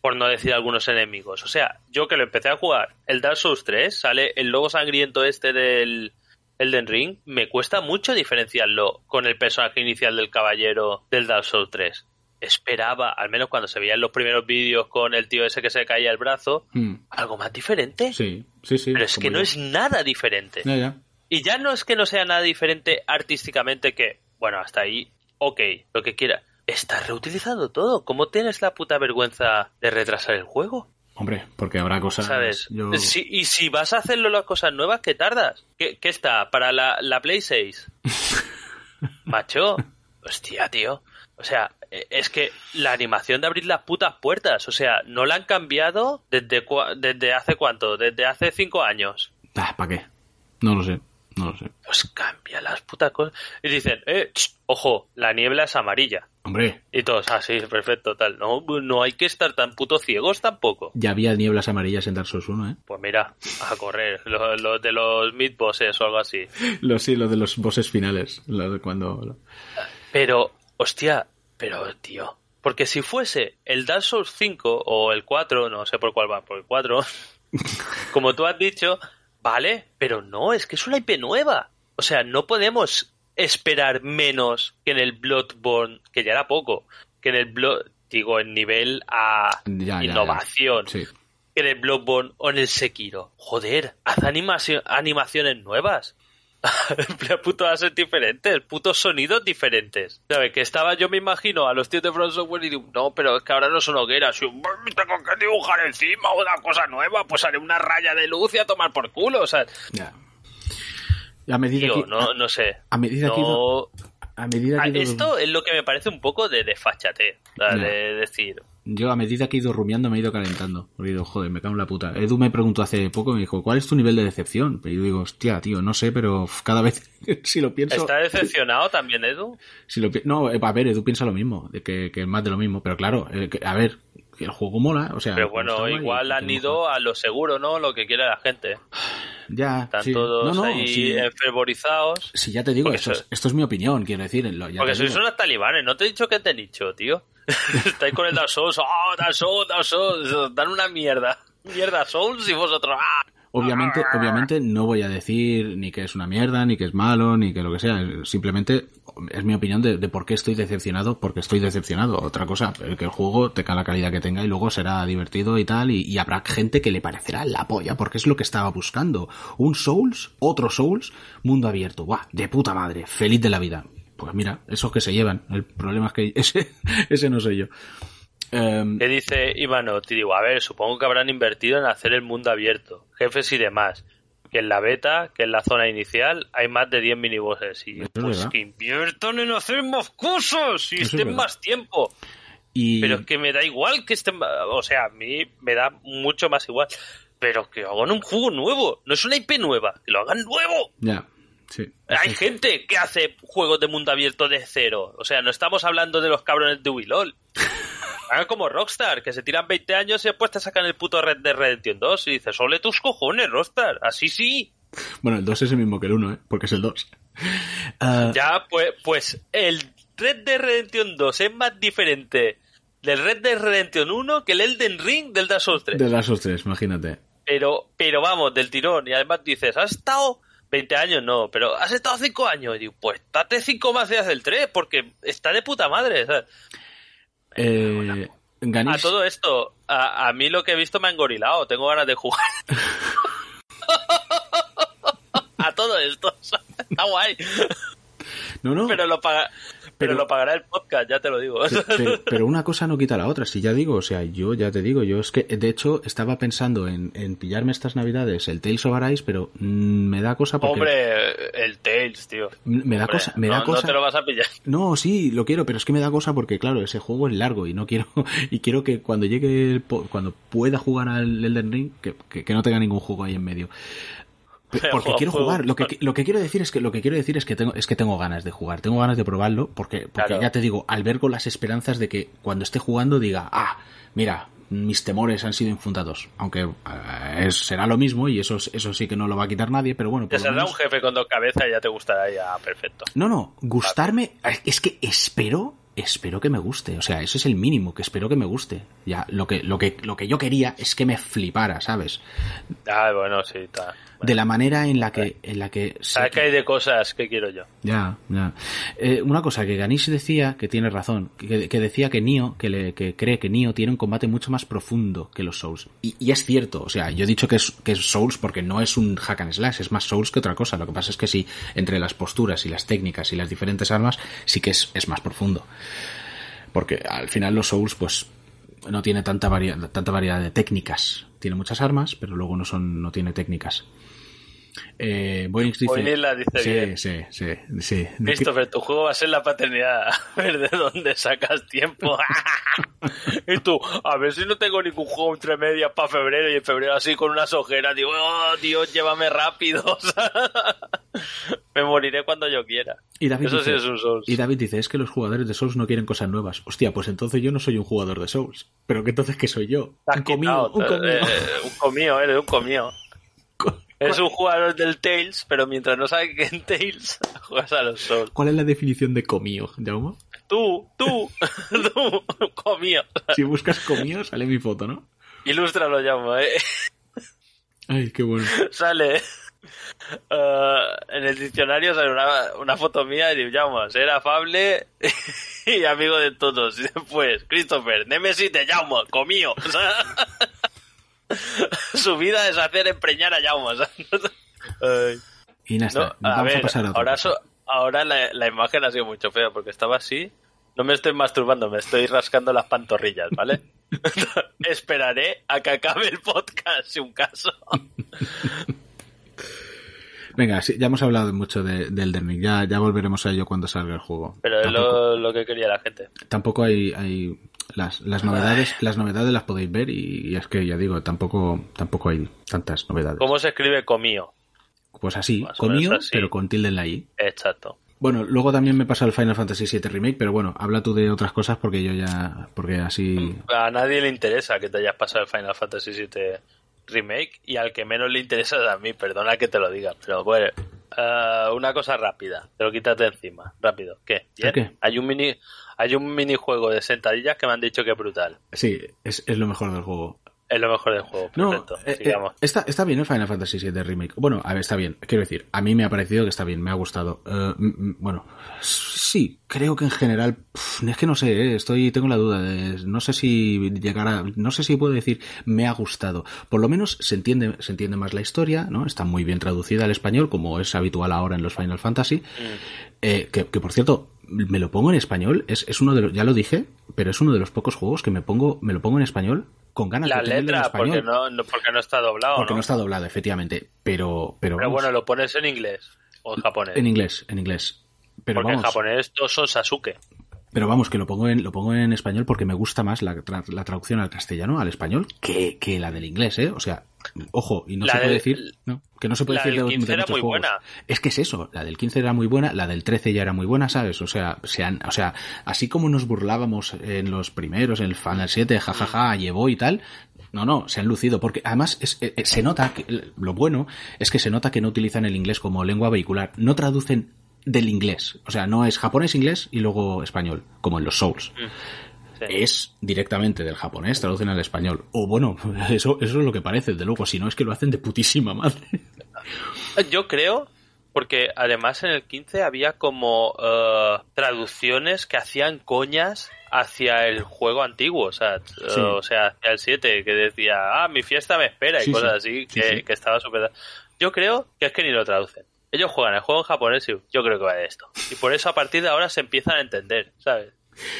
Speaker 4: Por no decir algunos enemigos. O sea, yo que lo empecé a jugar, el Dark Souls 3, sale el logo sangriento este del Elden Ring, me cuesta mucho diferenciarlo con el personaje inicial del caballero del Dark Souls 3. Esperaba, al menos cuando se veían los primeros vídeos con el tío ese que se caía el brazo, hmm. algo más diferente.
Speaker 3: Sí, sí, sí.
Speaker 4: Pero es que no es nada diferente. Y ya no es que no sea nada diferente artísticamente que, bueno, hasta ahí, ok, lo que quiera. Está reutilizado todo. ¿Cómo tienes la puta vergüenza de retrasar el juego?
Speaker 3: Hombre, porque habrá cosas. ¿Sabes?
Speaker 4: y si vas a hacerlo las cosas nuevas, ¿qué tardas? ¿Qué, está? ¿Para la, la Play 6? Macho. Hostia, tío. O sea, e, es que la animación de abrir las putas puertas, o sea, no la han cambiado desde, desde hace cuánto? Desde hace cinco años.
Speaker 3: Ah, ¿Para qué? No lo sé. No lo sé.
Speaker 4: Pues cambia las putas cosas. Y dicen, eh, ojo, la niebla es amarilla.
Speaker 3: Hombre.
Speaker 4: Y todos, ah, sí, perfecto, tal. No, no hay que estar tan puto ciegos tampoco.
Speaker 3: Ya había nieblas amarillas en Dark Souls 1, ¿eh?
Speaker 4: Pues mira, a correr. Los de los mid bosses o algo así.
Speaker 3: Los, sí, los de los bosses finales. cuando...
Speaker 4: Pero, hostia, pero, tío. Porque si fuese el Dark Souls 5 o el 4, no sé por cuál va, por el 4, como tú has dicho, Vale, pero no, es que es una IP nueva. O sea, no podemos esperar menos que en el Bloodborne, que ya era poco, que en el Blood, digo, en nivel a innovación. Que en el Bloodborne o en el Sekiro. Joder, haz animaciones nuevas. puto assets diferentes, putos sonidos diferentes. ¿Sabes? Que estaba, yo me imagino a los tíos de Front Software y digo, no, pero es que ahora no son hogueras. tengo que dibujar encima una cosa nueva, pues haré una raya de luz y a tomar por culo, o sea.
Speaker 3: A medida que,
Speaker 4: no, no sé.
Speaker 3: A medida que.
Speaker 4: a medida que Esto es lo que me parece un poco de desfachate. De decir,
Speaker 3: yo a medida que he ido rumiando me he ido calentando. He ido, joder, me cago en la puta. Edu me preguntó hace poco, me dijo, ¿cuál es tu nivel de decepción? Y yo digo, hostia, tío, no sé, pero cada vez si lo pienso...
Speaker 4: ¿Está decepcionado también Edu?
Speaker 3: Si lo, no, eh, a ver, Edu piensa lo mismo, de que, que es más de lo mismo. Pero claro, eh, a ver, el juego mola, o sea...
Speaker 4: Pero bueno, igual han ido a lo seguro, ¿no? Lo que quiere la gente.
Speaker 3: Ya,
Speaker 4: Están todos ahí enfervorizados.
Speaker 3: Sí, ya te digo, esto, es, mi opinión, quiero decir.
Speaker 4: porque sois unos talibanes, no te he dicho que te he dicho, tío. Estáis con el Dark Souls, oh, Dark Souls, Dark Souls, dan una mierda. Mierda Souls y vosotros, ah.
Speaker 3: Obviamente, obviamente no voy a decir ni que es una mierda, ni que es malo, ni que lo que sea. Simplemente es mi opinión de, por qué estoy decepcionado, porque estoy decepcionado. Otra cosa, que el juego tenga la calidad que tenga y luego será divertido y tal, y, y, habrá gente que le parecerá la polla, porque es lo que estaba buscando. Un Souls, otro Souls, mundo abierto. ¡Buah! De puta madre, feliz de la vida pues mira, esos que se llevan. El problema es que ese, ese no soy yo.
Speaker 4: Um, ¿Qué dice Ivano? Te digo, a ver, supongo que habrán invertido en hacer el mundo abierto, jefes y demás. Que en la beta, que en la zona inicial, hay más de 10 minibosses. Y
Speaker 3: Eso
Speaker 4: pues que inviertan en hacer más cosas y
Speaker 3: Eso
Speaker 4: estén más tiempo.
Speaker 3: Y
Speaker 4: Pero es que me da igual que estén. O sea, a mí me da mucho más igual. Pero que hagan un juego nuevo. No es una IP nueva. Que lo hagan nuevo.
Speaker 3: ya, sí.
Speaker 4: Hay gente que hace juegos de mundo abierto de cero. O sea, no estamos hablando de los cabrones de Wilol. Hagan como Rockstar, que se tiran 20 años y después te sacan el puto Red de Redemption 2 y dices, ole tus cojones, Rockstar. Así sí.
Speaker 3: Bueno, el 2 es el mismo que el 1, ¿eh? Porque es el 2. Ah,
Speaker 4: Ya, pues, pues el Red de Redemption 2 es más diferente del Red de Redemption 1 que el Elden Ring del Dark Souls 3.
Speaker 3: de las dos tres, imagínate.
Speaker 4: Pero, pero vamos, del tirón. Y además dices, ¿has estado 20 años? No, pero ¿has estado 5 años? Y digo, pues date 5 más días del 3, porque está de puta madre. ¿sabes?
Speaker 3: Eh, Ganesh-
Speaker 4: A todo esto, a, a mí lo que he visto me ha engorilado. Tengo ganas de jugar. a todo esto. Está guay.
Speaker 3: No, no.
Speaker 4: Pero lo, paga, pero, lo pagará el podcast, ya te lo digo.
Speaker 3: Pe- Pero, pero una cosa no quita la otra, si ya digo, o sea, yo ya te digo, yo es que de hecho estaba pensando en, en pillarme estas navidades el Tales of Arise, pero mm, me da cosa porque
Speaker 4: Hombre, el Tails, tío.
Speaker 3: me da
Speaker 4: Hombre,
Speaker 3: cosa, me
Speaker 4: no,
Speaker 3: da
Speaker 4: no
Speaker 3: cosa.
Speaker 4: te lo vas a pillar.
Speaker 3: No, sí, lo quiero, pero es que me da cosa porque claro, ese juego es largo y no quiero y quiero que cuando llegue el cuando pueda jugar al Elden Ring que, que- que no tenga ningún juego ahí en medio. Porque quiero jugar. Lo que, lo que quiero decir es que lo que quiero decir es que tengo es que tengo ganas de jugar, tengo ganas de probarlo porque porque
Speaker 4: Claro.
Speaker 3: ya te digo, albergo las esperanzas de que cuando esté jugando diga, "Ah, mira, mis temores han sido infundados", aunque eh, es- será lo mismo y eso eso sí que no lo va a quitar nadie, pero bueno,
Speaker 4: Te saldrá
Speaker 3: menos-
Speaker 4: un jefe con dos cabezas y ya te gustará ya perfecto.
Speaker 3: no, no, gustarme, es que espero, espero que me guste, o sea, eso es el mínimo, que espero que me guste. Ya, lo que, lo que, lo que yo quería es que me flipara, ¿sabes?
Speaker 4: Ah, bueno, sí, está.
Speaker 3: De la manera en la que, en la que
Speaker 4: ¿Sabes que hay de cosas que quiero yo?
Speaker 3: Ya, ya. Eh, una cosa que Ganish decía, que tiene razón, que, que decía que Nio, que, le, que cree que Nio tiene un combate mucho más profundo que los Souls. Y, y es cierto, o sea, yo he dicho que es, que es Souls porque no es un hack and slash, es más Souls que otra cosa. Lo que pasa es que sí, entre las posturas y las técnicas y las diferentes armas, sí que es, es más profundo. Porque al final los Souls, pues, no tiene tanta, varia- tanta variedad de técnicas. Tiene muchas armas, pero luego no son, no tiene técnicas. Eh, Boinix dice,
Speaker 4: la dice
Speaker 3: sí,
Speaker 4: bien.
Speaker 3: sí, sí, sí.
Speaker 4: Christopher, tu juego va a ser la paternidad. A ver de dónde sacas tiempo. y tú, a ver si no tengo ningún juego entre medias para febrero y en febrero así con unas ojeras. Digo, oh, Dios, llévame rápido. Me moriré cuando yo quiera.
Speaker 3: Y David,
Speaker 4: Eso sí
Speaker 3: dice,
Speaker 4: es un Souls.
Speaker 3: y David dice, es que los jugadores de Souls no quieren cosas nuevas. Hostia, pues entonces yo no soy un jugador de Souls. Pero que entonces, ¿qué soy yo? Un comío,
Speaker 4: quitado,
Speaker 3: un comío.
Speaker 4: eh, un comío, eres un comío. Eres un jugador del Tails, pero mientras no sabes que en Tails juegas a los Souls.
Speaker 3: ¿Cuál es la definición de comío, Jaume?
Speaker 4: Tú, tú, tú, comío.
Speaker 3: Si buscas comío, sale mi foto, ¿no?
Speaker 4: Ilústralo, llamo, eh.
Speaker 3: Ay, qué bueno.
Speaker 4: Sale. eh, en el diccionario sale una, una foto mía y llamo, ser afable y amigo de todos. Y después, Christopher, Nemesis te llamo, comío. Su vida es hacer empreñar a Jaume.
Speaker 3: Y nada,
Speaker 4: No,
Speaker 3: vamos
Speaker 4: ver,
Speaker 3: a pasar a
Speaker 4: ahora,
Speaker 3: cosa.
Speaker 4: so- ahora la, la imagen ha sido mucho fea porque estaba así. No me estoy masturbando, me estoy rascando las pantorrillas, ¿vale? Esperaré a que acabe el podcast, si un caso.
Speaker 3: Venga, sí, ya hemos hablado mucho de, del Elden Ring. Ya, ya volveremos a ello cuando salga el juego.
Speaker 4: Pero es lo, lo que quería la gente.
Speaker 3: tampoco hay, hay las, las novedades, las novedades las podéis ver y, y es que ya digo, tampoco, tampoco hay tantas novedades.
Speaker 4: ¿Cómo se escribe comío?
Speaker 3: Pues así,
Speaker 4: Más
Speaker 3: comío,
Speaker 4: así.
Speaker 3: pero con tilde en la i.
Speaker 4: Exacto.
Speaker 3: Bueno, luego también me pasa el Final Fantasy VII Remake, pero bueno, habla tú de otras cosas porque yo ya, porque así...
Speaker 4: A nadie le interesa que te hayas pasado el Final Fantasy VII Remake y al que menos le interesa es a mí, perdona que te lo diga, pero bueno, eh, una cosa rápida, te lo quítate encima, rápido. ¿Qué?
Speaker 3: ¿El
Speaker 4: ¿Bien?
Speaker 3: qué?
Speaker 4: Hay un mini hay un minijuego de sentadillas que me han dicho que es brutal.
Speaker 3: Sí, es, es lo mejor del juego.
Speaker 4: Es lo mejor del juego,
Speaker 3: No,
Speaker 4: perfecto.
Speaker 3: eh, eh,
Speaker 4: sigamos.
Speaker 3: está, está bien el Final Fantasy VII Remake. Bueno, a ver, está bien. Quiero decir, a mí me ha parecido que está bien, me ha gustado. Eh, mm, mm, bueno, sí, creo que en general, es que no sé, eh, estoy, tengo la duda de, no sé si llegará, no sé si puedo decir me ha gustado. Por lo menos se entiende, se entiende más la historia, ¿no? Está muy bien traducida al español, como es habitual ahora en los Final Fantasy. Eh, que, que, por cierto, me lo pongo en español, es, es uno de los, ya lo dije, pero es uno de los pocos juegos que me pongo, me lo pongo en español con ganas
Speaker 4: La
Speaker 3: de tenerlo en
Speaker 4: letra,
Speaker 3: español.
Speaker 4: porque no, no- porque no está doblado.
Speaker 3: porque
Speaker 4: ¿no?
Speaker 3: no está doblado, efectivamente. Pero, pero,
Speaker 4: Pero bueno, lo pones en inglés o en japonés.
Speaker 3: en inglés, en inglés. Pero
Speaker 4: porque
Speaker 3: vamos,
Speaker 4: en japonés todos son Sasuke.
Speaker 3: Pero vamos, que lo pongo en, lo pongo en español porque me gusta más la, tra- la traducción al castellano, al español, que, que la del inglés, ¿eh? O sea, ojo, y no
Speaker 4: La
Speaker 3: se puede decir, no, que no se puede
Speaker 4: la
Speaker 3: decir
Speaker 4: del
Speaker 3: de,
Speaker 4: 15
Speaker 3: de
Speaker 4: era muy
Speaker 3: juegos.
Speaker 4: buena.
Speaker 3: Es que es eso, la del 15 era muy buena, la del 13 ya era muy buena, ¿sabes? O sea, se han, o sea, así como nos burlábamos en los primeros, en el Final 7, jajaja, llevó y tal, no, no, se han lucido, porque además es- eh, eh, se nota, que, lo bueno es que se nota que no utilizan el inglés como lengua vehicular, no traducen del inglés, o sea, no es japonés-inglés y luego español, como en los Souls.
Speaker 4: Sí.
Speaker 3: Es directamente del japonés, traducen al español. O bueno, eso, eso es lo que parece, de luego, si no es que lo hacen de putísima madre.
Speaker 4: Yo creo, porque además en el 15 había como eh, traducciones que hacían coñas hacia el juego antiguo, o sea,
Speaker 3: Sí.
Speaker 4: o sea, hacia el 7, que decía, ah, mi fiesta me espera y
Speaker 3: Sí,
Speaker 4: cosas
Speaker 3: sí.
Speaker 4: así,
Speaker 3: Sí,
Speaker 4: que, que estaba súper... Yo creo que es que ni lo traducen. Ellos juegan el juego en japonés y yo creo que va de esto. Y por eso a partir de ahora se empiezan a entender, ¿sabes?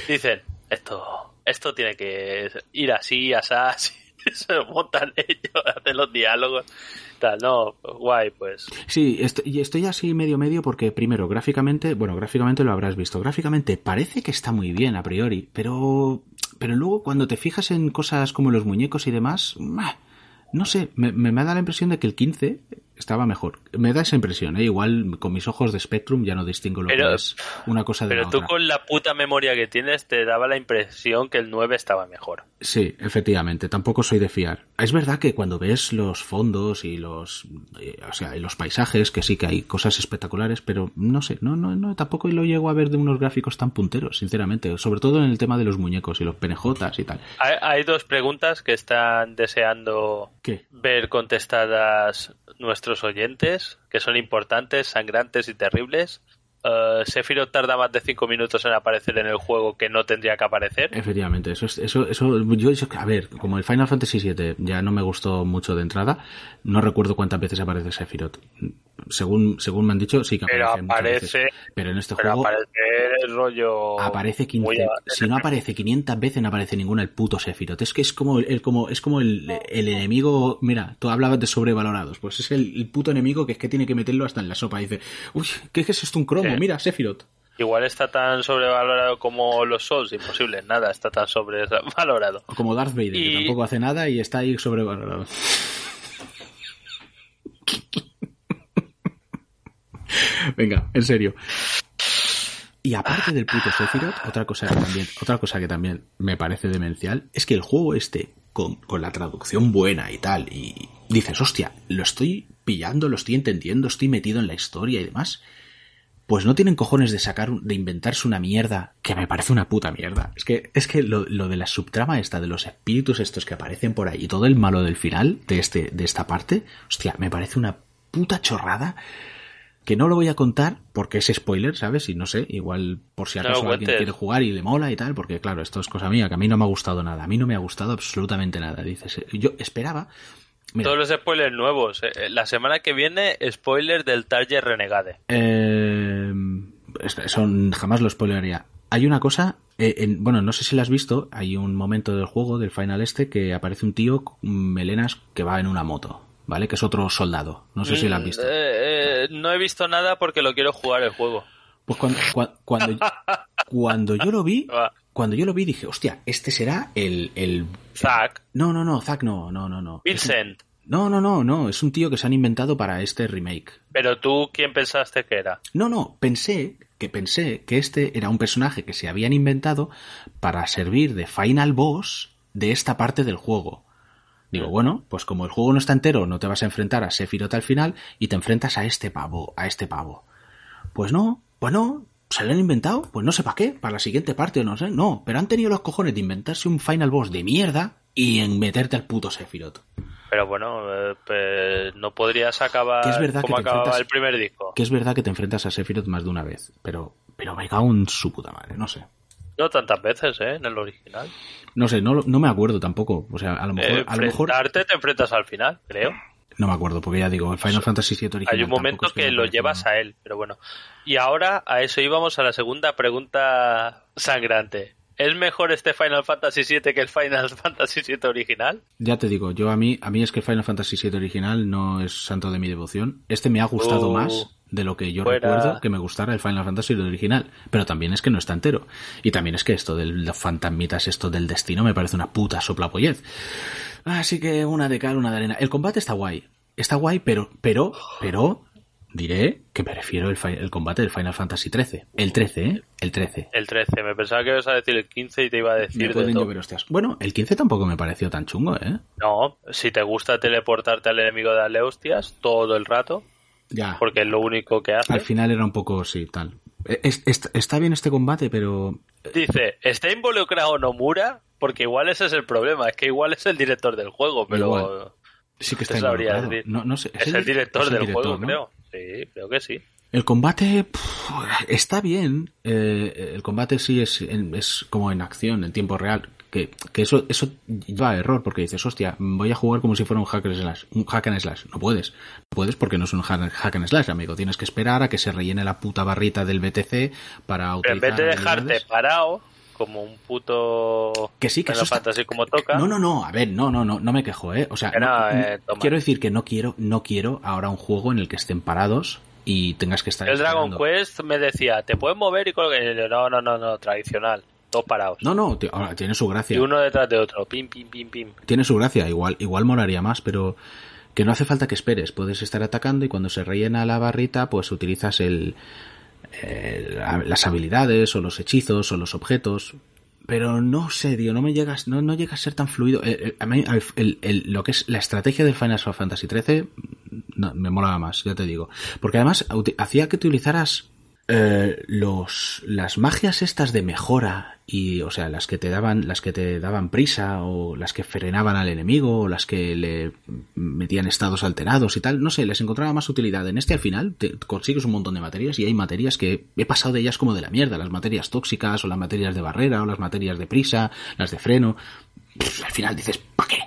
Speaker 4: Dicen, esto, esto tiene que ir así, así. Se lo montan ellos, hacen los diálogos. Tal, no, guay, pues.
Speaker 3: Sí, est- y estoy así medio medio porque primero, gráficamente, bueno, gráficamente lo habrás visto. Gráficamente parece que está muy bien a priori, pero, pero luego cuando te fijas en cosas como los muñecos y demás, meh, no sé, me, me da la impresión de que el 15 estaba mejor. Me da esa impresión, ¿eh? Igual con mis ojos de Spectrum ya no distingo lo
Speaker 4: Pero-
Speaker 3: que es una cosa de
Speaker 4: Pero
Speaker 3: la
Speaker 4: tú
Speaker 3: otra.
Speaker 4: con la puta memoria que tienes te daba la impresión que el 9 estaba mejor.
Speaker 3: Sí, efectivamente, tampoco soy de fiar. Es verdad que cuando ves los fondos y los, eh, o sea, y los paisajes, que sí que hay cosas espectaculares, pero no sé, no, no, no, tampoco lo llego a ver de unos gráficos tan punteros, sinceramente, sobre todo en el tema de los muñecos y los penejotas y tal.
Speaker 4: Hay, hay dos preguntas que están deseando
Speaker 3: ¿Qué?
Speaker 4: ver contestadas nuestros oyentes, que son importantes, sangrantes y terribles. Eh, Sephiroth tarda más de 5 minutos en aparecer en el juego que no tendría que aparecer.
Speaker 3: Efectivamente, eso es, eso, eso, yo, yo- a ver, como el Final Fantasy VII ya no me gustó mucho de entrada, no recuerdo cuántas veces aparece Sephiroth. Según, según me han dicho, sí que
Speaker 4: Pero
Speaker 3: aparece Pero en este
Speaker 4: pero
Speaker 3: juego
Speaker 4: aparece el rollo.
Speaker 3: aparece 15
Speaker 4: muy a-
Speaker 3: si no aparece 500 veces no aparece ninguna el puto Sephiroth es que es como el como es como el, el enemigo mira tú hablabas de sobrevalorados pues es el, el puto enemigo que es que tiene que meterlo hasta en la sopa dice uy qué es esto un cromo
Speaker 4: Sí.
Speaker 3: mira Sephiroth
Speaker 4: Igual está tan sobrevalorado como los Souls, imposible, nada, está tan sobrevalorado.
Speaker 3: o como Darth Vader que
Speaker 4: Y-
Speaker 3: tampoco hace nada y está ahí sobrevalorado venga en serio y aparte del puto Sephiroth, otra cosa que también, otra cosa que también me parece demencial es que el juego este, con, con la traducción buena y tal, y dices, hostia, lo estoy pillando, lo estoy entendiendo, estoy metido en la historia y demás, pues no tienen cojones de sacar, de inventarse una mierda que me parece una puta mierda. Es que, es que lo, lo de la subtrama esta, de los espíritus estos que aparecen por ahí, y todo el malo del final de este, de esta parte, hostia, me parece una puta chorrada que no lo voy a contar porque es spoiler, ¿sabes? Y no sé, igual por si
Speaker 4: No
Speaker 3: acaso alguien quiere jugar y le mola y tal, porque claro, esto es cosa mía, que a mí no me ha gustado nada, a mí no me ha gustado absolutamente nada. Dices, yo esperaba, mira,
Speaker 4: Todos los spoilers nuevos. eh, La semana que viene, spoiler del Target Renegade.
Speaker 3: eh, son, jamás lo spoilearía. Hay una cosa, eh, en- bueno, no sé si la has visto, hay un momento del juego, del final este, que aparece un tío con melenas que va en una moto, ¿vale? Que es otro soldado. No sé si la has visto.
Speaker 4: Eh, eh, no he visto nada porque lo quiero jugar el juego.
Speaker 3: Pues cuando, cua- cuando, cuando yo lo vi, cuando yo lo vi dije, hostia, este será el, el...
Speaker 4: Zack,
Speaker 3: No, no, no, Zack no, no, no, no. Un-
Speaker 4: Vincent.
Speaker 3: No, no, no, no, es un tío que se han inventado para este remake.
Speaker 4: Pero tú, ¿quién pensaste que era?
Speaker 3: No, no, pensé que pensé que este era un personaje que se habían inventado para servir de final boss de esta parte del juego. Digo, bueno, pues como el juego no está entero, no te vas a enfrentar a Sephiroth al final y te enfrentas a este pavo, a este pavo. Pues no, pues no, se lo han inventado, pues no sé para qué, para la siguiente parte o no sé, no, pero han tenido los cojones de inventarse un final boss de mierda y en meterte al puto Sephiroth.
Speaker 4: Pero bueno, eh, pues, no podrías acabar
Speaker 3: Que es verdad
Speaker 4: como
Speaker 3: que te
Speaker 4: acababa el primer disco.
Speaker 3: Que es verdad que te enfrentas a Sephiroth más de una vez, pero, pero me cago en su puta madre, no sé.
Speaker 4: No tantas veces, ¿eh? En el original.
Speaker 3: No sé, no, no me acuerdo tampoco. O sea, a lo mejor,
Speaker 4: Eh,
Speaker 3: a lo mejor
Speaker 4: te enfrentas al final, creo.
Speaker 3: no me acuerdo, porque ya digo, el Final Fantasy VII original.
Speaker 4: Hay un momento
Speaker 3: es
Speaker 4: que lo llevas a él, pero bueno. Y ahora a eso íbamos a la segunda pregunta sangrante. ¿Es mejor este Final Fantasy VII que el Final Fantasy VII original?
Speaker 3: Ya te digo, yo a mí, a mí es que el Final Fantasy VII original no es santo de mi devoción. Este me ha gustado
Speaker 4: Uh,
Speaker 3: más de lo que yo
Speaker 4: fuera.
Speaker 3: recuerdo que me gustara el Final Fantasy el original. Pero también es que no está entero. Y también es que esto de los fantasmitas, esto del destino, me parece una puta soplapollez. Así que una de cal, una de arena. El combate está guay. Está guay, pero, pero, pero, diré que prefiero el, el combate del Final Fantasy XIII. El 13, ¿eh? El 13.
Speaker 4: El 13. Me pensaba que ibas a decir el 15 y te iba a decir de todo.
Speaker 3: llover hostias. Bueno, el 15 tampoco me pareció tan chungo, ¿eh?
Speaker 4: No, si te gusta teleportarte al enemigo de darle hostias todo el rato,
Speaker 3: Ya.
Speaker 4: porque es lo único que hace.
Speaker 3: Al final era un poco, sí, tal. Es- es- está bien este combate, pero
Speaker 4: Dice, ¿está involucrado Nomura? Porque igual ese es el problema, es que igual es el director del juego, pero
Speaker 3: Igual. sí que está involucrado.
Speaker 4: decir.
Speaker 3: No, no sé,
Speaker 4: es el director
Speaker 3: el
Speaker 4: del
Speaker 3: director,
Speaker 4: juego,
Speaker 3: ¿no?
Speaker 4: creo. Sí, creo que sí.
Speaker 3: El combate pff, está bien. eh, el combate sí es, es como en acción, en tiempo real. Que, que eso, eso lleva a error, porque dices, hostia, voy a jugar como si fuera un hack and slash. Un hack and slash. No puedes. No puedes porque no es un hack and slash, amigo. Tienes que esperar a que se rellene la puta barrita del BTC para
Speaker 4: Pero en
Speaker 3: utilizar
Speaker 4: vez de dejarte parado, como un puto
Speaker 3: Que sí, que eso está-
Speaker 4: como toca,
Speaker 3: No, no, no, a ver, no, no, no, no me quejo, ¿eh? O sea,
Speaker 4: no,
Speaker 3: no-
Speaker 4: eh,
Speaker 3: quiero decir que no quiero, no quiero ahora un juego en el que estén parados y tengas que estar
Speaker 4: el Dragon. Quest me decía, ¿te puedes mover y yo, No, no, no, no, tradicional, todos parados.
Speaker 3: No, no, ahora tiene su
Speaker 4: Y
Speaker 3: gracia.
Speaker 4: uno detrás de otro, pim, pim, pim, pim.
Speaker 3: Tiene su gracia, igual, igual molaría más, pero que no hace falta que esperes. Puedes estar atacando y cuando se rellena la barrita, pues utilizas el, el- las habilidades o los hechizos o los objetos. Pero no sé, tío, no me llegas, no, no llega a ser tan fluido. Eh, eh, a mí, el- el- el- lo que es la estrategia del Final Fantasy XIII no, me molaba más, ya te digo. Porque además hacía que utilizaras eh, los las magias estas de mejora y o sea las que te daban las que te daban prisa o las que frenaban al enemigo o las que le metían estados alterados y tal no sé les encontraba más utilidad en este al final te consigues un montón de materias y hay materias que he pasado de ellas como de la mierda las materias tóxicas o las materias de barrera o las materias de prisa las de freno al final dices ¿para qué?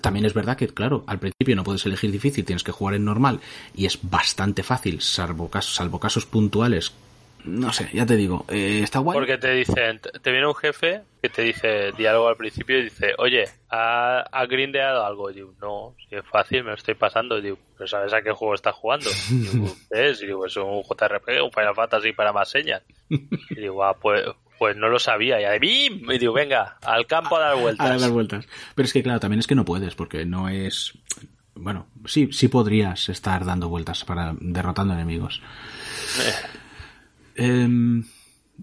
Speaker 3: También es verdad que, claro, al principio no puedes elegir difícil, tienes que jugar en normal y es bastante fácil, salvo casos puntuales. No sé, ya te digo, eh, está guay.
Speaker 4: Porque te dicen, te viene un jefe que te dice diálogo al principio y dice, oye, ¿ha, ha grindeado algo? Y digo, no, si es fácil, me lo estoy pasando. Y digo, ¿pero sabes a qué juego estás jugando? Y digo, ¿qué es? Y digo, es un JRPG, un Final Fantasy para más señas. Y digo, ah, pues, pues no lo sabía. Y ahí, ¡bim! Y digo, venga, al campo a dar vueltas.
Speaker 3: a dar vueltas. Pero es que, claro, también es que no puedes, porque no es. Bueno, sí, sí podrías estar dando vueltas para derrotando enemigos. Em,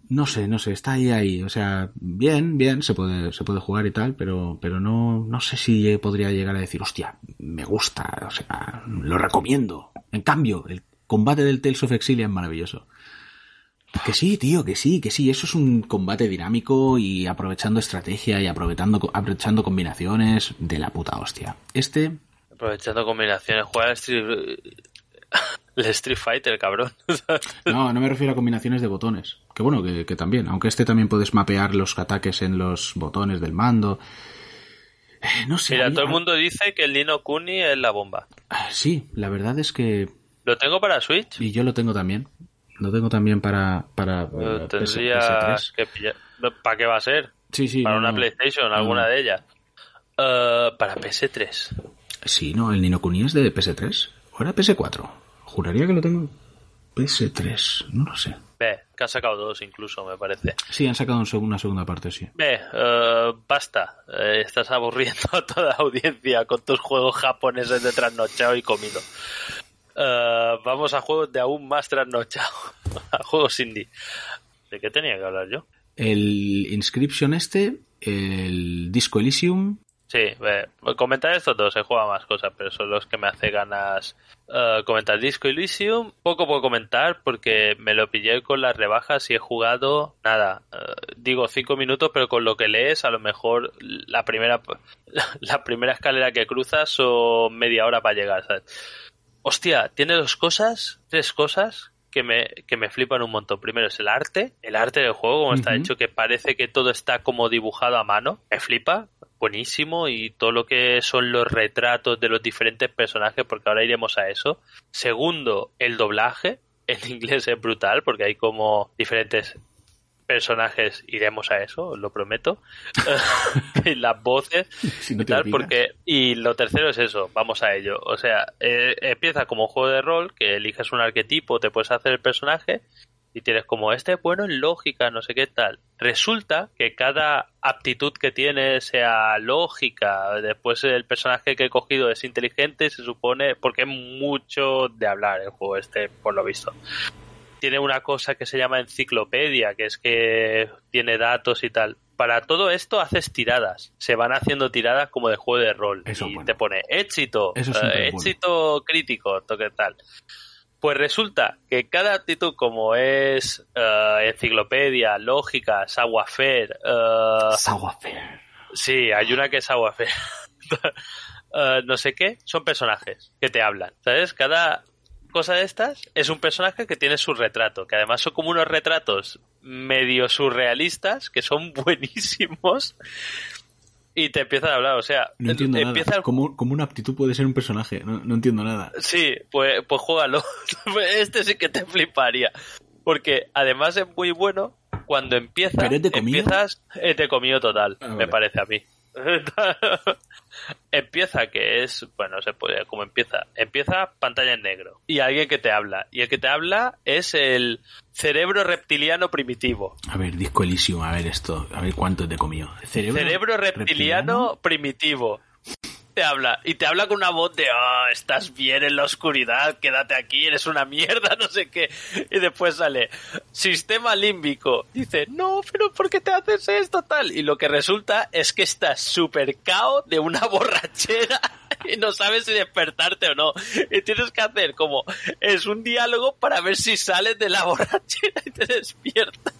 Speaker 3: no sé, no sé, está ahí ahí, o sea, bien, bien, se puede, se puede jugar y tal, pero, pero no, no sé si podría llegar a decir, hostia, me gusta, o sea, lo recomiendo. En cambio, el combate del Tales of Exile es maravilloso. Que sí, tío, que sí, que sí, eso es un combate dinámico y aprovechando estrategia y aprovechando, aprovechando combinaciones de la puta hostia. Este,
Speaker 4: Aprovechando combinaciones, Street... el Street Fighter, cabrón.
Speaker 3: No, no me refiero a combinaciones de botones. Que bueno, que, que también. Aunque este también puedes mapear los ataques en los botones del mando. Eh, no sé.
Speaker 4: Mira,
Speaker 3: mí-
Speaker 4: todo el mundo dice que el Nino Kuni es la bomba.
Speaker 3: Ah, Sí, la verdad es que.
Speaker 4: Lo tengo para Switch.
Speaker 3: Y yo lo tengo también. Lo tengo también para. para eh,
Speaker 4: tendría
Speaker 3: PS3.
Speaker 4: que pillar. No, ¿Para qué va a ser?
Speaker 3: Sí, sí.
Speaker 4: para
Speaker 3: no,
Speaker 4: una
Speaker 3: no.
Speaker 4: PlayStation,
Speaker 3: No,
Speaker 4: alguna de ellas. Eh, para PS3.
Speaker 3: Sí, no, el Nino Kuni es de PS3. ¿O era PS4? Juraría que lo tengo. PS3, no lo sé.
Speaker 4: Ve, que han sacado dos incluso, me parece.
Speaker 3: Sí, han sacado una segunda parte, sí.
Speaker 4: Ve, eh, basta. Eh, estás aburriendo a toda la audiencia con tus juegos japoneses de trasnochado y comido. Eh, vamos a juegos de aún más trasnochado. a juegos indie. ¿De qué tenía que hablar yo?
Speaker 3: El Inscription este, el Disco Elysium,
Speaker 4: Sí, ve, comentar estos dos, he jugado más cosas, pero son los que me hace ganas eh, comentar Disco Elysium. Poco puedo comentar porque me lo pillé con las rebajas y he jugado, nada, eh, digo cinco minutos, pero con lo que lees, a lo mejor la primera, la primera escalera que cruzas son media hora para llegar, ¿sabes? Hostia, tiene dos cosas, tres cosas que me, que me flipan un montón. Primero es el arte, el arte del juego, como está hecho, que parece que todo está como dibujado a mano. Me flipa, buenísimo, y todo lo que son los retratos de los diferentes personajes, porque ahora iremos a eso. Segundo, el doblaje. En inglés es brutal, porque hay como diferentes personajes, iremos a eso, lo prometo. las voces
Speaker 3: Si no
Speaker 4: y tal, porque y lo tercero es eso, vamos a ello. O sea, eh, empieza como un juego de rol que eliges un arquetipo, te puedes hacer el personaje y tienes como este es bueno en lógica, no sé qué tal. Resulta que cada aptitud que tiene sea lógica, después el personaje que he cogido es inteligente, se supone, porque es mucho de hablar el juego este, por lo visto. Tiene una cosa que se llama enciclopedia, que es que tiene datos y tal. Para todo esto haces tiradas. Se van haciendo tiradas como de juego de rol.
Speaker 3: Eso
Speaker 4: y
Speaker 3: bueno.
Speaker 4: te pone éxito,
Speaker 3: Eso
Speaker 4: eh,
Speaker 3: bueno.
Speaker 4: éxito crítico, toque tal. Pues resulta que cada actitud como es eh, enciclopedia, lógica, savoir-faire, eh,
Speaker 3: Saguafer.
Speaker 4: sí, hay una que es savoir-faire, eh, no sé qué, son personajes que te hablan, ¿sabes? Cada cosa de estas es un personaje que tiene su retrato, que además son como unos retratos medio surrealistas, que son buenísimos, y te empiezan a hablar, o sea,
Speaker 3: No entiendo
Speaker 4: empieza
Speaker 3: nada.
Speaker 4: el
Speaker 3: ¿Cómo, cómo una aptitud puede ser un personaje? No, no entiendo nada.
Speaker 4: Sí, pues, pues juégalo. Este sí que te fliparía. Porque además es muy bueno cuando empieza.
Speaker 3: ¿Pero comido?
Speaker 4: Empiezas. De comido total,
Speaker 3: Ah,
Speaker 4: me parece a mí. empieza que es. Bueno, se puede. ¿Cómo empieza? Empieza pantalla en negro. Y alguien que te habla. Y el que te habla es el cerebro reptiliano primitivo.
Speaker 3: A ver, Disco Elysium, a ver esto. A ver cuánto te comió. Cerebro,
Speaker 4: Cerebro reptiliano primitivo. Te habla. Y te habla con una voz de, ah, estás bien en la oscuridad, quédate aquí, eres una mierda, no sé qué. Y después sale, sistema límbico. Dice, no, pero ¿por qué te haces esto tal? Y lo que resulta es que estás súper cao de una borrachera y no sabes si despertarte o no. Y tienes que hacer como, es un diálogo para ver si sales de la borrachera y te despiertas.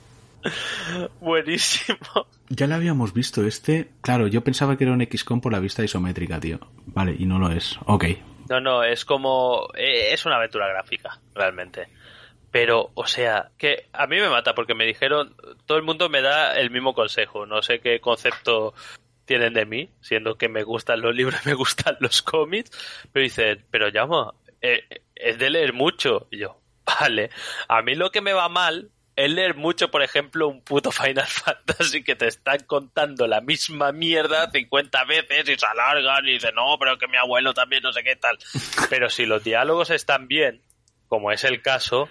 Speaker 4: Buenísimo.
Speaker 3: Ya lo habíamos visto este. Claro, yo pensaba que era un XCOM por la vista isométrica, tío. Vale, y no lo es. Ok.
Speaker 4: No, no, es como. eh, Es una aventura gráfica, realmente. Pero, o sea, que a mí me mata porque me dijeron. Todo el mundo me da el mismo consejo. No sé qué concepto tienen de mí, siendo que me gustan los libros, me gustan los cómics. Pero dicen, pero llamo, eh, es de leer mucho. Y yo, vale. A mí lo que me va mal es leer mucho, por ejemplo, un puto Final Fantasy que te están contando la misma mierda 50 veces y se alargan y dicen, no, pero que mi abuelo también no sé qué tal. Pero si los diálogos están bien, como es el caso,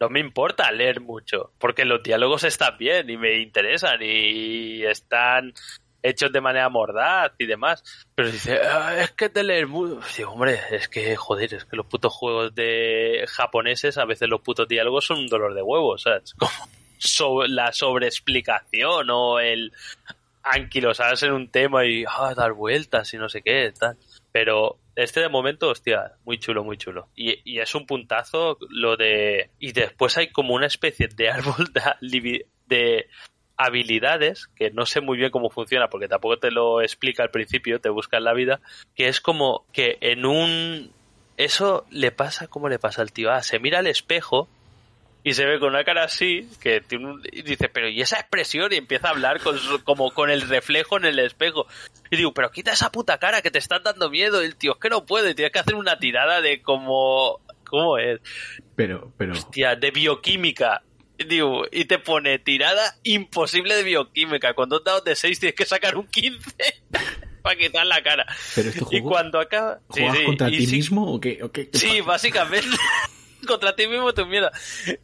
Speaker 4: no me importa leer mucho, porque los diálogos están bien y me interesan y están hechos de manera mordaz y demás. Pero dice, "Ah, es que es de leer mucho. Digo, hombre, es que, joder, es que los putos juegos de japoneses, a veces los putos diálogos son un dolor de huevos, ¿sabes? Como la sobreexplicación o el anquilosarse en un tema y ah, dar vueltas y no sé qué, tal. Pero este de momento, hostia, muy chulo, muy chulo. Y, y es un puntazo lo de... Y después hay como una especie de árbol de, de habilidades, que no sé muy bien cómo funciona, porque tampoco te lo explica al principio, te busca en la vida, que es como que en un... Eso le pasa, ¿cómo le pasa al tío? Ah, se mira al espejo y se ve con una cara así que tiene un- y dice pero y esa expresión y empieza a hablar con su- como con el reflejo en el espejo y digo pero quita esa puta cara que te están dando miedo y el tío es que no puede tienes que hacer una tirada de como cómo es
Speaker 3: Pero, pero.
Speaker 4: Hostia, de bioquímica digo y te pone tirada imposible de bioquímica con dos dados de 6 tienes que sacar un 15 para quitar la cara
Speaker 3: Pero esto
Speaker 4: y cuando acaba sí,
Speaker 3: ¿Juegas
Speaker 4: sí,
Speaker 3: contra
Speaker 4: y
Speaker 3: ti
Speaker 4: sí-
Speaker 3: mismo o qué? o qué? ¿Qué
Speaker 4: Sí, básicamente. Contra ti mismo tu mierda.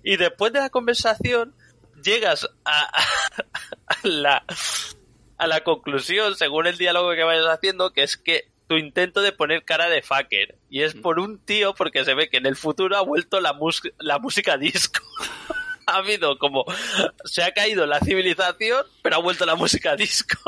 Speaker 4: Y después de la conversación, llegas a, a la, a la conclusión, según el diálogo que vayas haciendo, que es que tu intento de poner cara de fucker. Y es por un tío, porque se ve que en el futuro ha vuelto la, mus- la música disco. ha habido como. Se ha caído la civilización, pero ha vuelto la música disco.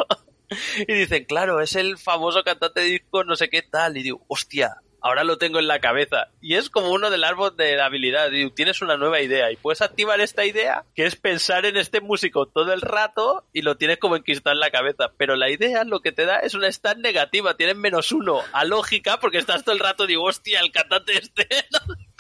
Speaker 4: y dicen, claro, es el famoso cantante disco, no sé qué tal. Y digo, hostia, ahora lo tengo en la cabeza. Y es como uno del árbol de la habilidad. Digo, tienes una nueva idea y puedes activar esta idea, que es pensar en este músico todo el rato y lo tienes como enquistado en la cabeza. Pero la idea lo que te da es una stat negativa. Tienes menos uno a lógica porque estás todo el rato, digo, hostia, el cantante este.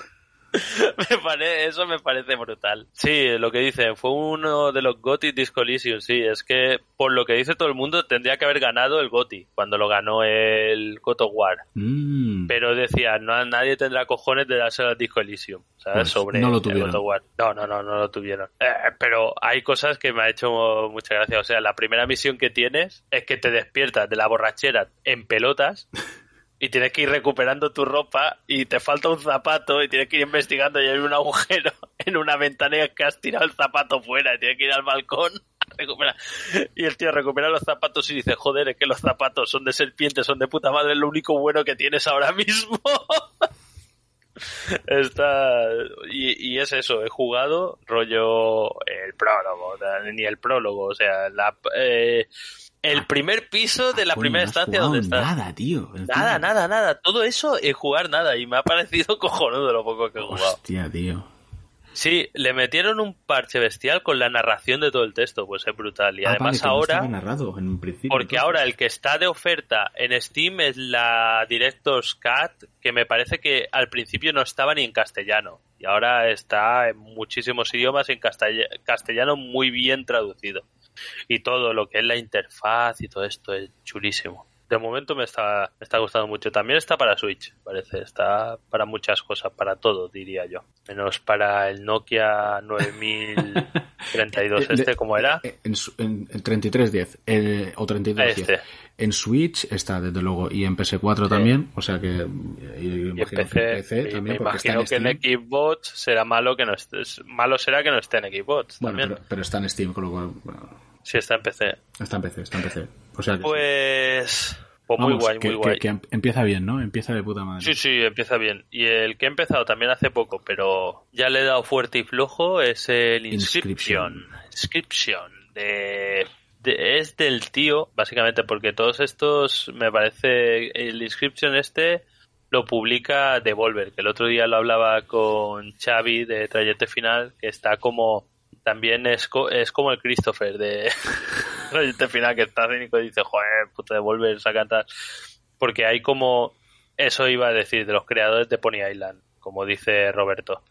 Speaker 4: me pare... Eso me parece brutal. Sí, lo que dice, fue uno de los GOTY Disco Elysium, sí, es que por lo que dice todo el mundo tendría que haber ganado el GOTY cuando lo ganó el of War.
Speaker 3: Mm.
Speaker 4: Pero decía, no, nadie tendrá cojones de darse al Disco Elysium, ¿sabes?
Speaker 3: Pues
Speaker 4: Sobre
Speaker 3: no lo tuvieron.
Speaker 4: War. No, no, no, no lo tuvieron. Eh, pero hay cosas que me ha hecho mucha gracia. O sea, la primera misión que tienes es que te despiertas de la borrachera en pelotas y tienes que ir recuperando tu ropa y te falta un zapato y tienes que ir investigando y hay un agujero en una ventana que has tirado el zapato fuera y tienes que ir al balcón a recuperar. Y el tío recupera los zapatos y dice, joder, es que los zapatos son de serpiente, son de puta madre, es lo único bueno que tienes ahora mismo. Está y, y es eso, he jugado rollo el prólogo, ni el prólogo, o sea, la, eh, el primer piso de la
Speaker 3: Coño,
Speaker 4: primera estancia donde estás.
Speaker 3: Nada, tío.
Speaker 4: Nada, nada, nada. Todo eso en jugar nada. Y me ha parecido cojonudo lo poco que he jugado.
Speaker 3: Hostia, tío.
Speaker 4: Sí, le metieron un parche bestial con la narración de todo el texto. Pues es brutal. Y
Speaker 3: Ah,
Speaker 4: además
Speaker 3: vale, que no
Speaker 4: ahora...
Speaker 3: narrado en un principio.
Speaker 4: Porque
Speaker 3: entonces.
Speaker 4: ahora el que está de oferta en Steam es la Director's Cut, que me parece que al principio no estaba ni en castellano. Y ahora está en muchísimos idiomas en castell- castellano muy bien traducido. Y todo lo que es la interfaz y todo esto es chulísimo. De momento me está, me está gustando mucho. También está para Switch, parece. Está para muchas cosas, para todo, diría yo. Menos para el Nokia 9032
Speaker 3: Eh,
Speaker 4: este, ¿cómo era?
Speaker 3: eh, En, en, en 3310 eh, o 3210.
Speaker 4: Este.
Speaker 3: En Switch está, desde luego, y en PS4 también. O sea que. eh, y
Speaker 4: en PC,
Speaker 3: también,
Speaker 4: me imagino que en. Xbox será malo que no esté, malo será que no esté en Xbox
Speaker 3: Bueno,
Speaker 4: también.
Speaker 3: pero, pero está en Steam, con lo cual. bueno,
Speaker 4: Si está en PC.
Speaker 3: está en PC, está en PC. O sea.
Speaker 4: Pues, pues muy
Speaker 3: Vamos,
Speaker 4: guay,
Speaker 3: que,
Speaker 4: muy guay.
Speaker 3: que em- empieza bien, ¿no? Empieza de puta madre.
Speaker 4: Sí, sí, empieza bien. Y el que he empezado también hace poco, pero ya le he dado fuerte y flojo, es el Inscription. Inscription. De, de- es del tío, básicamente, porque todos estos, me parece, el Inscription este lo publica Devolver, que el otro día lo hablaba con Xavi de Trayecto Final, que está como, también es, es como el Christopher de Trayecto Final, que está cínico y dice, joder, puto Devolver, saca tal. Porque hay como, eso iba a decir, de los creadores de Pony Island, como dice Roberto.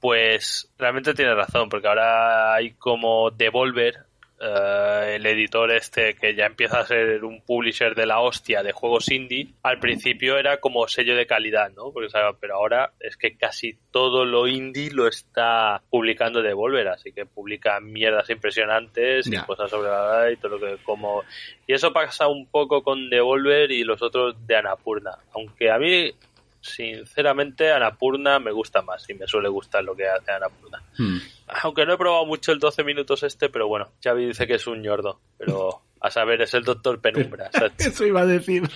Speaker 4: Pues realmente tiene razón, porque ahora hay como Devolver, eh, el editor este que ya empieza a ser un publisher de la hostia de juegos indie, al principio era como sello de calidad, ¿no? Porque, pero ahora es que casi todo lo indie lo está publicando Devolver, así que publica mierdas impresionantes y cosas sobre la y todo lo que como y eso pasa un poco con Devolver y los otros de Anapurna, aunque a mí sinceramente Anapurna me gusta más y me suele gustar lo que hace Anapurna.
Speaker 3: Hmm.
Speaker 4: Aunque no he probado mucho el 12 minutos este, pero bueno, Xavi dice que es un ñordo, pero a saber, es el doctor Penumbra.
Speaker 3: Eso iba a decir.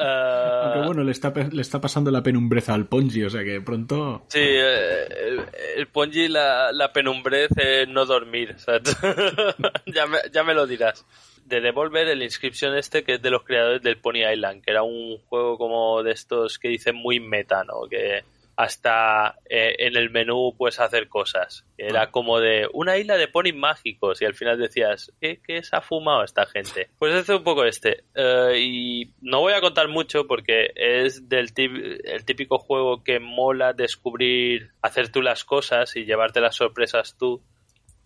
Speaker 4: Eh,
Speaker 3: bueno, le está, le está pasando la penumbreza al Ponji, o sea que pronto.
Speaker 4: Sí, eh, el, el Ponji, la, la penumbrez es no dormir. ya, me, ya me lo dirás. De Devolver, el Inscription este, que es de los creadores del Pony Island, que era un juego como de estos que dicen muy meta, ¿no? Que hasta eh, en el menú puedes hacer cosas. Era
Speaker 3: Ah.
Speaker 4: como de una isla de ponis mágicos y al final decías, ¿qué, qué se ha fumado esta gente? Pues es un poco este. Eh, y no voy a contar mucho porque es del el típico juego que mola descubrir, hacer tú las cosas y llevarte las sorpresas tú.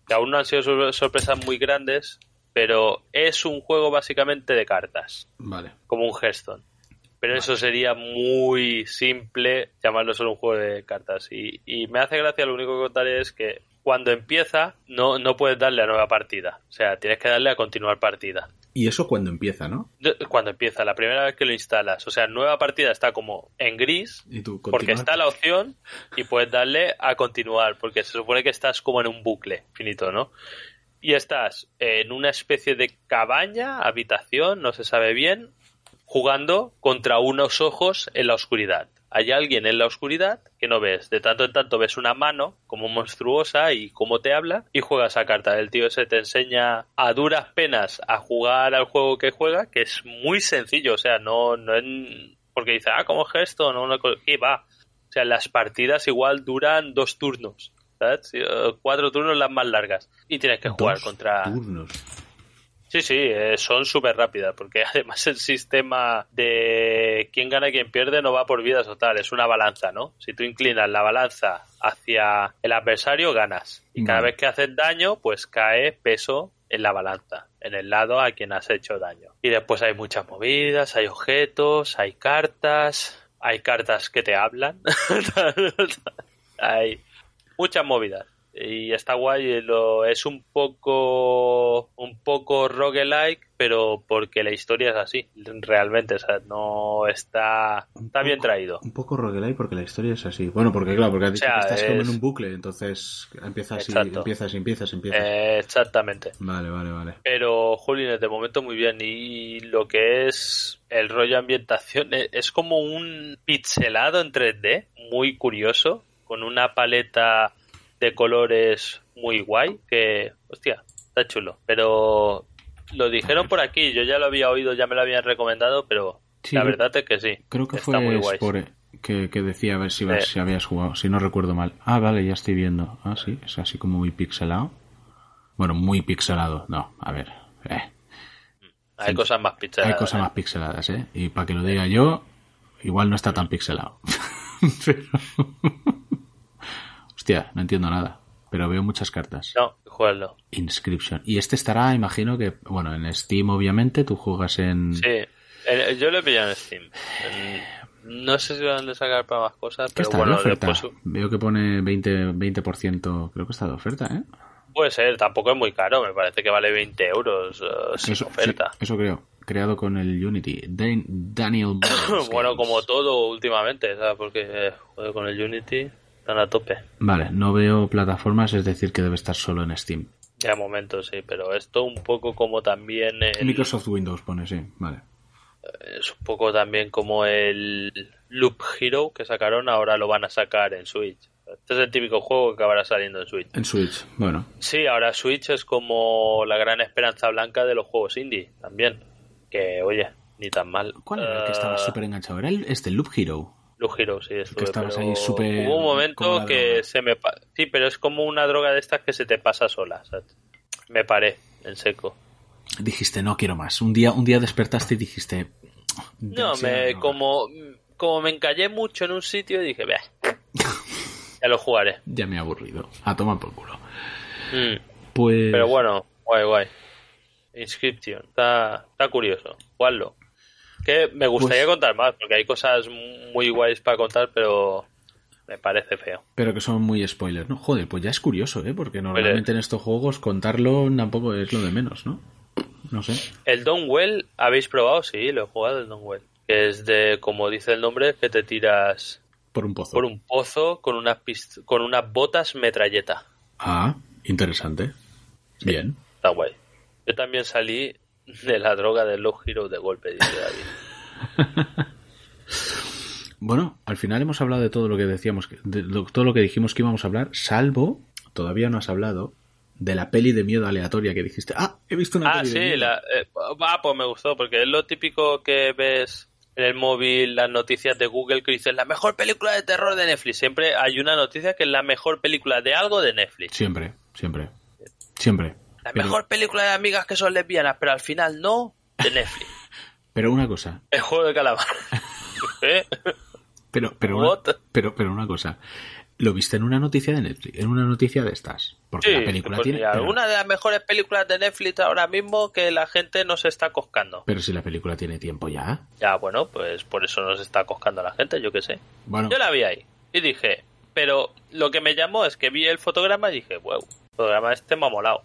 Speaker 4: Que aún no han sido sor- sorpresas muy grandes, pero es un juego básicamente de cartas
Speaker 3: Vale.
Speaker 4: como un Hearthstone. Pero eso sería muy simple llamarlo solo un juego de cartas. Y, y me hace gracia, lo único que contaré es que cuando empieza no, no puedes darle a nueva partida. O sea, tienes que darle a continuar partida.
Speaker 3: Y eso cuando empieza, ¿no?
Speaker 4: Cuando empieza, la primera vez que lo instalas. O sea, nueva partida está como en gris,
Speaker 3: Y tú
Speaker 4: porque está la opción y puedes darle a continuar, porque se supone que estás como en un bucle finito, ¿no? Y estás en una especie de cabaña, habitación, no se sabe bien, jugando contra unos ojos en la oscuridad. Hay alguien en la oscuridad que no ves. De tanto en tanto ves una mano como monstruosa y cómo te habla y juegas a carta. El tío ese te enseña a duras penas a jugar al juego que juega, que es muy sencillo. O sea, no, no es... Porque dice, ah, como gesto, no, no, ¿qué va? O sea, las partidas igual duran dos turnos. ¿sabes? Eh, Cuatro turnos las más largas. Y tienes que jugar
Speaker 3: Dos
Speaker 4: contra...
Speaker 3: turnos.
Speaker 4: Sí, sí, eh, son súper rápidas, porque además el sistema de quién gana y quién pierde no va por vidas o tal, es una balanza, ¿no? Si tú inclinas la balanza hacia el adversario, ganas. Y cada vez que haces daño, pues cae peso en la balanza, en el lado a quien has hecho daño. Y después hay muchas movidas, hay objetos, hay cartas, hay cartas que te hablan. hay muchas movidas y está guay lo es un poco un poco roguelike pero porque la historia es así realmente o sea no está está bien traído
Speaker 3: Un poco roguelike porque la historia es así. Bueno, porque claro, porque has dicho
Speaker 4: O sea,
Speaker 3: que estás como en un bucle, entonces empiezas y empiezas y empiezas y empiezas.
Speaker 4: Eh, exactamente
Speaker 3: Vale, vale, vale.
Speaker 4: pero Julines de momento muy bien y lo que es el rollo ambientación eh, es como un pixelado en 3D muy curioso con una paleta de colores muy guay que hostia está chulo pero lo dijeron por aquí yo ya lo había oído ya me lo habían recomendado pero
Speaker 3: Sí,
Speaker 4: la verdad es que sí
Speaker 3: Creo que
Speaker 4: está
Speaker 3: fue
Speaker 4: muy guay
Speaker 3: Spore que, que decía a ver si, si habías jugado, si no recuerdo mal. Ah, vale, ya estoy viendo. Ah, sí, es así como muy pixelado. Bueno, muy pixelado. No, a ver. eh,
Speaker 4: hay
Speaker 3: Sí.
Speaker 4: cosas más pixeladas
Speaker 3: Hay cosas
Speaker 4: ¿eh?
Speaker 3: más pixeladas, ¿eh? Y para que lo diga yo, igual no está tan pixelado. Pero- Hostia, no entiendo nada. Pero veo muchas cartas.
Speaker 4: no jugarlo
Speaker 3: Inscription. Y este estará, imagino que, bueno, en Steam obviamente, tú juegas en...
Speaker 4: sí yo lo he pillado en Steam no sé si van a sacar para más cosas
Speaker 3: ¿Qué
Speaker 4: pero
Speaker 3: está
Speaker 4: bueno
Speaker 3: de oferta?
Speaker 4: después
Speaker 3: Veo que pone 20%, 20%, creo que está de oferta, ¿eh?
Speaker 4: Puede ser, tampoco es muy caro, me parece que vale 20 euros sin
Speaker 3: Eso,
Speaker 4: oferta.
Speaker 3: sí, eso creo. Creado con el Unity. Dan- Daniel
Speaker 4: bueno, como todo últimamente, ¿sabes? Porque eh, con el Unity están a tope.
Speaker 3: Vale, no veo plataformas, es decir, que debe estar solo en Steam.
Speaker 4: Ya momento, sí, pero esto un poco como también el,
Speaker 3: Microsoft Windows pone, sí, vale.
Speaker 4: es un poco también como el Loop Hero que sacaron, ahora lo van a sacar en Switch. Este es el típico juego que acabará saliendo en Switch.
Speaker 3: En Switch, bueno.
Speaker 4: Sí, ahora Switch es como la gran esperanza blanca de los juegos indie también. Que, oye, ni tan mal.
Speaker 3: ¿Cuál era el que estaba
Speaker 4: Eh,
Speaker 3: súper enganchado? Era el, este, Loop Hero.
Speaker 4: Hero, sí, estuve,
Speaker 3: estabas
Speaker 4: pero
Speaker 3: ahí súper
Speaker 4: Hubo un momento que se me... Sí, pero es como una droga de estas que se te pasa sola, ¿sabes? Me paré en seco.
Speaker 3: Dijiste, no quiero más. Un día, un día despertaste y dijiste...
Speaker 4: No, me como, como me encallé mucho en un sitio, dije, vea, ya lo jugaré.
Speaker 3: Ya me he aburrido. A tomar por culo.
Speaker 4: Mm,
Speaker 3: Pues...
Speaker 4: Pero bueno, guay, guay. Inscription, está, está curioso. Jugadlo. Que me gustaría
Speaker 3: Pues-
Speaker 4: contar más, porque hay cosas muy guays para contar, pero me parece feo.
Speaker 3: Pero que son muy spoilers, ¿no? Joder, pues ya es curioso, ¿eh? Porque normalmente en estos juegos contarlo tampoco es lo de menos, ¿no? No sé.
Speaker 4: El Donwell, ¿habéis probado? Sí, lo he jugado el Donwell. Que es de, como dice el nombre, que te tiras
Speaker 3: Por un pozo.
Speaker 4: por un pozo con unas, con unas botas metralleta.
Speaker 3: Ah, interesante. Bien.
Speaker 4: Está guay. Yo también salí de la droga del Low Hero de golpe, dice David.
Speaker 3: Bueno, al final hemos hablado de todo lo que decíamos, de todo lo que dijimos que íbamos a hablar, salvo, todavía no has hablado, de la peli de miedo aleatoria que dijiste. Ah, he visto una
Speaker 4: Ah,
Speaker 3: peli de
Speaker 4: sí,
Speaker 3: miedo".
Speaker 4: la, eh, ah, pues me gustó, porque es lo típico que ves en el móvil, las noticias de Google que dicen la mejor película de terror de Netflix. Siempre hay una noticia que es la mejor película de algo de Netflix.
Speaker 3: Siempre, siempre. Siempre.
Speaker 4: La
Speaker 3: Pero-
Speaker 4: mejor película de amigas que son lesbianas, pero al final no, de Netflix.
Speaker 3: Pero una cosa,
Speaker 4: El juego de calamar. ¿Eh?
Speaker 3: pero, pero, una, pero, pero una cosa. Lo viste en una noticia de Netflix, en una noticia de estas. Porque
Speaker 4: Sí,
Speaker 3: la película
Speaker 4: pues
Speaker 3: tiene.
Speaker 4: mira,
Speaker 3: pero-
Speaker 4: una de las mejores películas de Netflix ahora mismo que la gente nos está coscando.
Speaker 3: Pero si la película tiene tiempo ya.
Speaker 4: Ya, bueno, pues por eso nos está coscando la gente, yo qué sé.
Speaker 3: Bueno,
Speaker 4: Yo la vi ahí y dije, pero lo que me llamó es que vi el fotograma y dije, wow, el fotograma este me ha molado.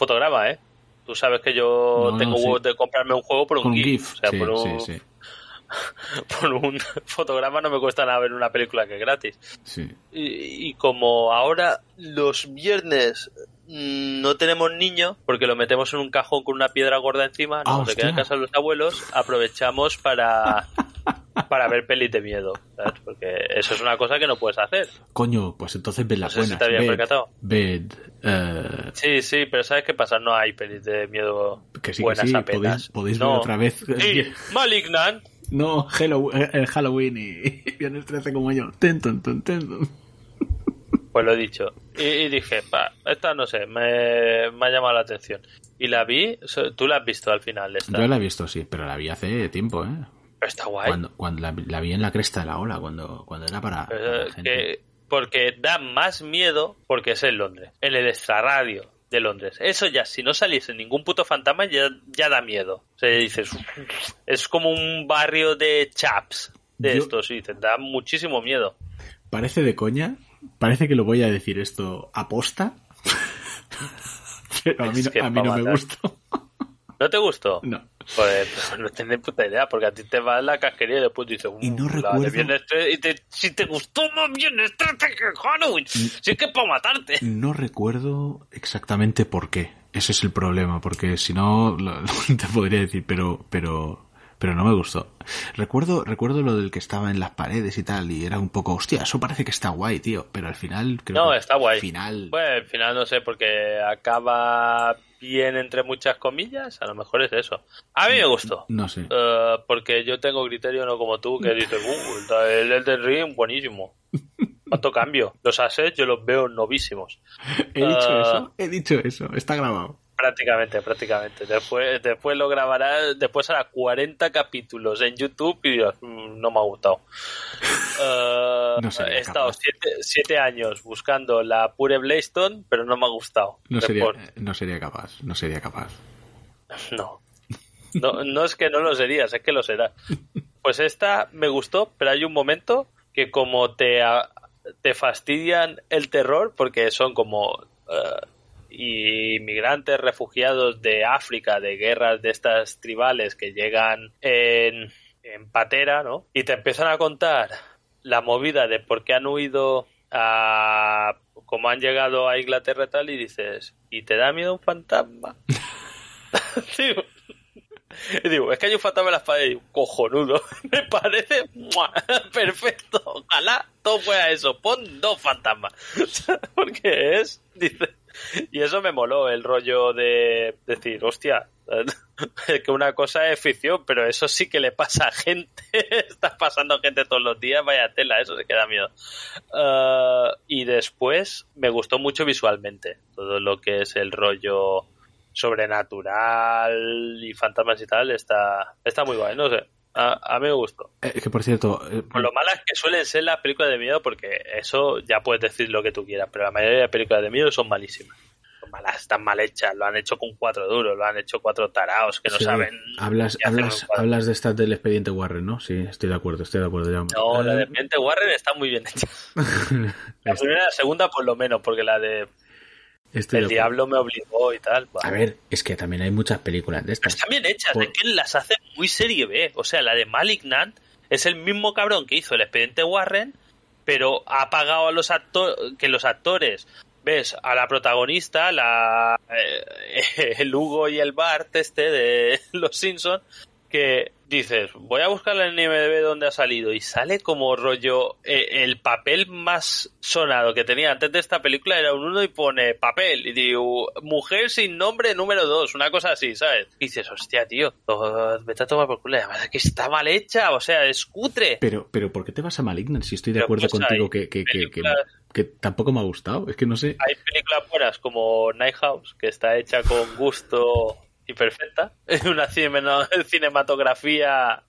Speaker 4: Fotograma, ¿eh? Tú sabes que yo
Speaker 3: No,
Speaker 4: tengo
Speaker 3: no, sí.
Speaker 4: de comprarme un juego por un, GIF.
Speaker 3: GIF.
Speaker 4: O sea,
Speaker 3: sí,
Speaker 4: por, un,
Speaker 3: sí, sí,
Speaker 4: por un fotograma no me cuesta nada ver una película que es gratis.
Speaker 3: sí.
Speaker 4: Y, y como ahora los viernes mm, no tenemos niños porque lo metemos en un cajón con una piedra gorda encima,
Speaker 3: Ah,
Speaker 4: no se queda en casa de los abuelos, aprovechamos para para ver pelis de miedo, ¿sabes? Porque eso es una cosa que no puedes hacer.
Speaker 3: Coño, pues entonces ved las
Speaker 4: No sé si
Speaker 3: buenas.
Speaker 4: te percatado.
Speaker 3: ved, eh,
Speaker 4: Sí, sí, pero ¿sabes qué pasa? No hay pelis de miedo
Speaker 3: que sí, que
Speaker 4: buenas
Speaker 3: sí.
Speaker 4: apenas.
Speaker 3: Podéis, podéis
Speaker 4: no.
Speaker 3: ver otra vez.
Speaker 4: Sí, Malignant.
Speaker 3: No, Hello- eh, Halloween y Viernes 13 como yo. Ten, ton, ton, ten, ton.
Speaker 4: Pues lo he dicho. Y, y dije, pa, esta no sé, me, me ha llamado la atención. Y la vi, tú la has visto al final. Esta.
Speaker 3: Yo la he visto, sí, pero la vi hace tiempo, ¿eh?
Speaker 4: Pero está guay.
Speaker 3: Cuando, cuando la, la vi en la cresta de la ola, cuando, cuando era para, para la gente.
Speaker 4: que- porque da más miedo porque es en Londres, en el extrarradio de Londres. Eso ya, si no saliese ningún puto fantasma, ya, ya da miedo. O sea, dices, es como un barrio de chaps de
Speaker 3: Yo-
Speaker 4: estos, y dices, da muchísimo miedo.
Speaker 3: Parece de coña, parece que lo voy a decir esto aposta, pero a mí, no- a mí no me gustó.
Speaker 4: ¿No te gustó?
Speaker 3: No.
Speaker 4: Pues pues, no tienes puta idea, porque a ti te va la casquería y después dices,
Speaker 3: Y no
Speaker 4: "Uh, la de
Speaker 3: recuerdo-
Speaker 4: Viernes 13", y te- si te gustó más Viernes 13 que Halloween, si es que es para matarte.
Speaker 3: No recuerdo exactamente por qué. Ese es el problema, porque si no lo- te podría decir, pero, pero, pero no me gustó. Recuerdo, recuerdo lo del que estaba en las paredes y tal, y era un poco, hostia, eso parece que está guay, tío, pero al final creo
Speaker 4: No,
Speaker 3: que
Speaker 4: está guay.
Speaker 3: al final
Speaker 4: Bueno, al final no sé, porque acaba bien entre muchas comillas, a lo mejor es eso. A mí me gustó.
Speaker 3: no sé.
Speaker 4: Eh, porque yo tengo criterio no como tú, que dices, uh, el Elden Ring, buenísimo. ¿Cuánto cambio? Los assets yo los veo novísimos.
Speaker 3: He dicho
Speaker 4: ah.
Speaker 3: eso, he dicho eso, está grabado.
Speaker 4: Prácticamente, prácticamente. Después, después lo grabará, después hará 40 capítulos en YouTube y "Mm, no me ha gustado. Eh,
Speaker 3: No sería
Speaker 4: he estado
Speaker 3: capaz.
Speaker 4: siete, siete años buscando la pure Blaystone, pero no me ha gustado.
Speaker 3: No sería,
Speaker 4: Después,
Speaker 3: no sería capaz, no sería capaz.
Speaker 4: no. no. No es que no lo serías, es que lo será. Pues esta me gustó, pero hay un momento que como te, te fastidian el terror, porque son como eh, inmigrantes refugiados de África, de guerras de estas tribales que llegan en, patera, ¿no? Y te empiezan a contar la movida de por qué han huido a... cómo han llegado a Inglaterra y tal, y dices, ¿y te da miedo un fantasma? Digo, y digo, es que hay un fantasma en las paredes. Y cojonudo. Me parece perfecto. Ojalá todo fuera eso. Pon dos fantasmas. Porque es, dice. Y eso me moló, el rollo de decir, hostia, es que una cosa es ficción, pero eso sí que le pasa a gente. Está pasando gente todos los días, vaya tela, eso se queda miedo. Ah, y después me gustó mucho visualmente todo lo que es el rollo sobrenatural y fantasmas y tal está está muy guay no sé a, a mí me gustó
Speaker 3: Eh, que por cierto, eh,
Speaker 4: lo malas que suelen ser las películas de miedo porque eso ya puedes decir lo que tú quieras pero la mayoría de películas de miedo son malísimas son malas están mal hechas lo han hecho con cuatro duros lo han hecho cuatro taraos que no
Speaker 3: sí,
Speaker 4: saben
Speaker 3: hablas, hablas, hablas de estas del expediente Warren, ¿no? Sí, estoy de acuerdo, estoy de acuerdo. Ya.
Speaker 4: no la de
Speaker 3: Eh,
Speaker 4: Expediente Warren está muy bien hecha la primera y la segunda por lo menos porque la de
Speaker 3: estoy
Speaker 4: el diablo me obligó y tal
Speaker 3: A ver, es que también hay muchas películas de estas.
Speaker 4: están bien hechas,
Speaker 3: Por-
Speaker 4: es que las hace muy serie B. O sea, la de Malignant es el mismo cabrón que hizo el expediente Warren, pero ha pagado a los actores, que los actores, ves, a la protagonista, la eh, el Hugo y el Bart este de Los Simpsons, que dices, voy a buscarla en IMDb donde ha salido y sale como rollo eh, el papel más sonado que tenía antes de esta película era un uno y pone papel y digo mujer sin nombre número dos una cosa así ¿sabes? y dices hostia tío oh, vete a tomar por culo además es que está mal hecha o sea es cutre
Speaker 3: Pero, pero ¿por qué te vas a Malignant si estoy de
Speaker 4: Pero,
Speaker 3: acuerdo
Speaker 4: pues,
Speaker 3: contigo que, que, que, que tampoco me ha gustado? Es que no sé.
Speaker 4: hay películas buenas como Night House que está hecha con gusto y perfecta es una cine- cinematografía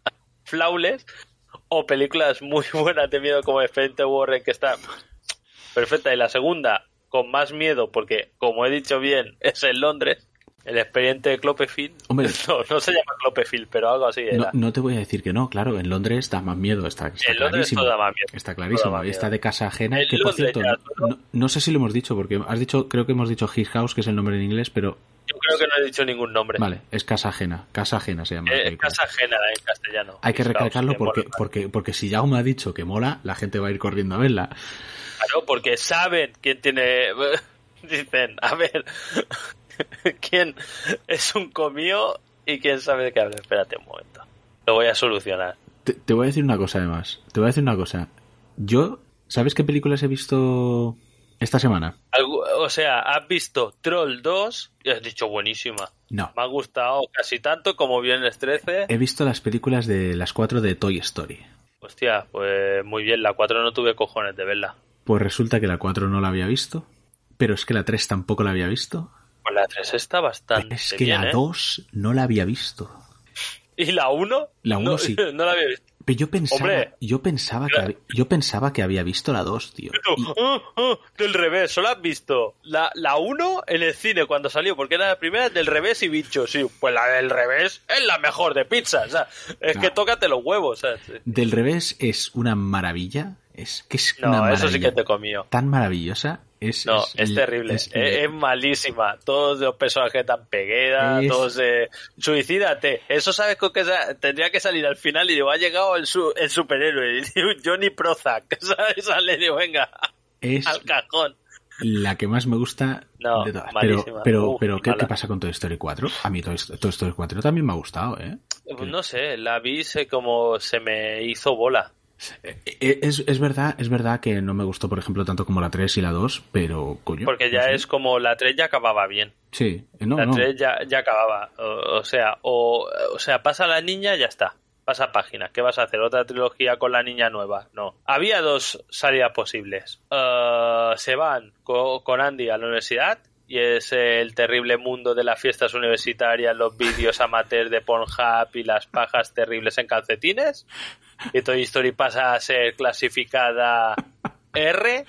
Speaker 4: flawless o películas muy buenas de miedo como Expediente Warren que está perfecta. Y la segunda con más miedo porque como he dicho bien es en Londres el expediente Clopefield
Speaker 3: Hombre.
Speaker 4: no, no se llama Clopefield pero algo así
Speaker 3: No,
Speaker 4: era
Speaker 3: no te voy a decir que no, claro, en Londres da más miedo, está, está
Speaker 4: En Londres
Speaker 3: clarísimo.
Speaker 4: todo da más miedo.
Speaker 3: Está clarísimo. Está de casa ajena,
Speaker 4: En
Speaker 3: que por
Speaker 4: Londres
Speaker 3: cierto,
Speaker 4: ya,
Speaker 3: no, sé si lo hemos dicho, porque has dicho, creo que hemos dicho His House, que es el nombre en inglés, pero
Speaker 4: yo creo que no he dicho ningún nombre
Speaker 3: vale, es casa ajena, casa ajena se llama. la
Speaker 4: Eh, es
Speaker 3: película.
Speaker 4: casa ajena en castellano
Speaker 3: Hay que recalcarlo
Speaker 4: que
Speaker 3: porque, porque, porque si Jaume ha dicho que mola, la gente va a ir corriendo a verla.
Speaker 4: Claro, porque saben quién tiene. Dicen, a ver, quién es un comío y quién sabe de qué habla. Espérate un momento. Lo voy a solucionar.
Speaker 3: Te, te voy a decir una cosa además. Te voy a decir una cosa. Yo, ¿sabes qué películas he visto esta semana?
Speaker 4: O sea, has visto Troll 2 y has dicho buenísima.
Speaker 3: No.
Speaker 4: Me ha gustado casi tanto como Viernes 13.
Speaker 3: He visto las películas de las cuatro de Toy Story.
Speaker 4: Hostia, pues muy bien. La 4 no tuve cojones de verla.
Speaker 3: Pues resulta que la 4 no la había visto, pero es que la 3 tampoco la había visto.
Speaker 4: Pues la 3 está bastante
Speaker 3: Es que
Speaker 4: bien,
Speaker 3: la
Speaker 4: ¿eh?
Speaker 3: 2 no la había visto.
Speaker 4: ¿Y la 1?
Speaker 3: La uno
Speaker 4: no,
Speaker 3: sí.
Speaker 4: No la había visto.
Speaker 3: Pero yo pensaba,
Speaker 4: Hombre.
Speaker 3: yo pensaba que había- yo pensaba que había visto la 2, tío. Y-
Speaker 4: Ah, ah, del revés, solo has visto la, la 1 en el cine cuando salió, porque era la primera del revés y bicho, sí, pues la del revés es la mejor de pizza, o sea, es
Speaker 3: No.
Speaker 4: que tócate los huevos, ¿sabes?
Speaker 3: Del revés es una maravilla. Es que es una
Speaker 4: No,
Speaker 3: maravilla.
Speaker 4: eso sí que te comió.
Speaker 3: Tan maravillosa. Es,
Speaker 4: No, es, terrible,
Speaker 3: es-
Speaker 4: malísima. Todos los personajes tan pegueda,
Speaker 3: Es-
Speaker 4: todos eh, suicídate. Eso sabes con que tendría que salir al final y digo, ha llegado el, su- el superhéroe, Johnny Prozac, ¿sabes? Sale y digo, venga,
Speaker 3: es
Speaker 4: al cajón.
Speaker 3: la que más me gusta
Speaker 4: No,
Speaker 3: de todas. Pero,
Speaker 4: malísima.
Speaker 3: pero,
Speaker 4: Uf,
Speaker 3: pero ¿qué, pasa con Toy Story 4? A mí Toy, Toy Story 4 también me ha gustado, ¿eh?
Speaker 4: Pues No sé, la vi se como se me hizo bola.
Speaker 3: Eh, Es, es verdad, es verdad que no me gustó, por ejemplo, tanto como la 3 y la 2, pero coño.
Speaker 4: Porque ya es como la 3 ya acababa bien.
Speaker 3: Sí, eh, no,
Speaker 4: la
Speaker 3: no.
Speaker 4: 3 ya, ya acababa. O, o sea, o, o sea, pasa la niña, ya está. Pasa página. ¿Qué vas a hacer? ¿Otra trilogía con la niña nueva? No. Había dos salidas posibles. Eh, se van co- con Andy a la universidad y es el terrible mundo de las fiestas universitarias, los vídeos amateur de Pornhub y las pajas terribles en calcetines. Y Toy Story pasa a ser clasificada R.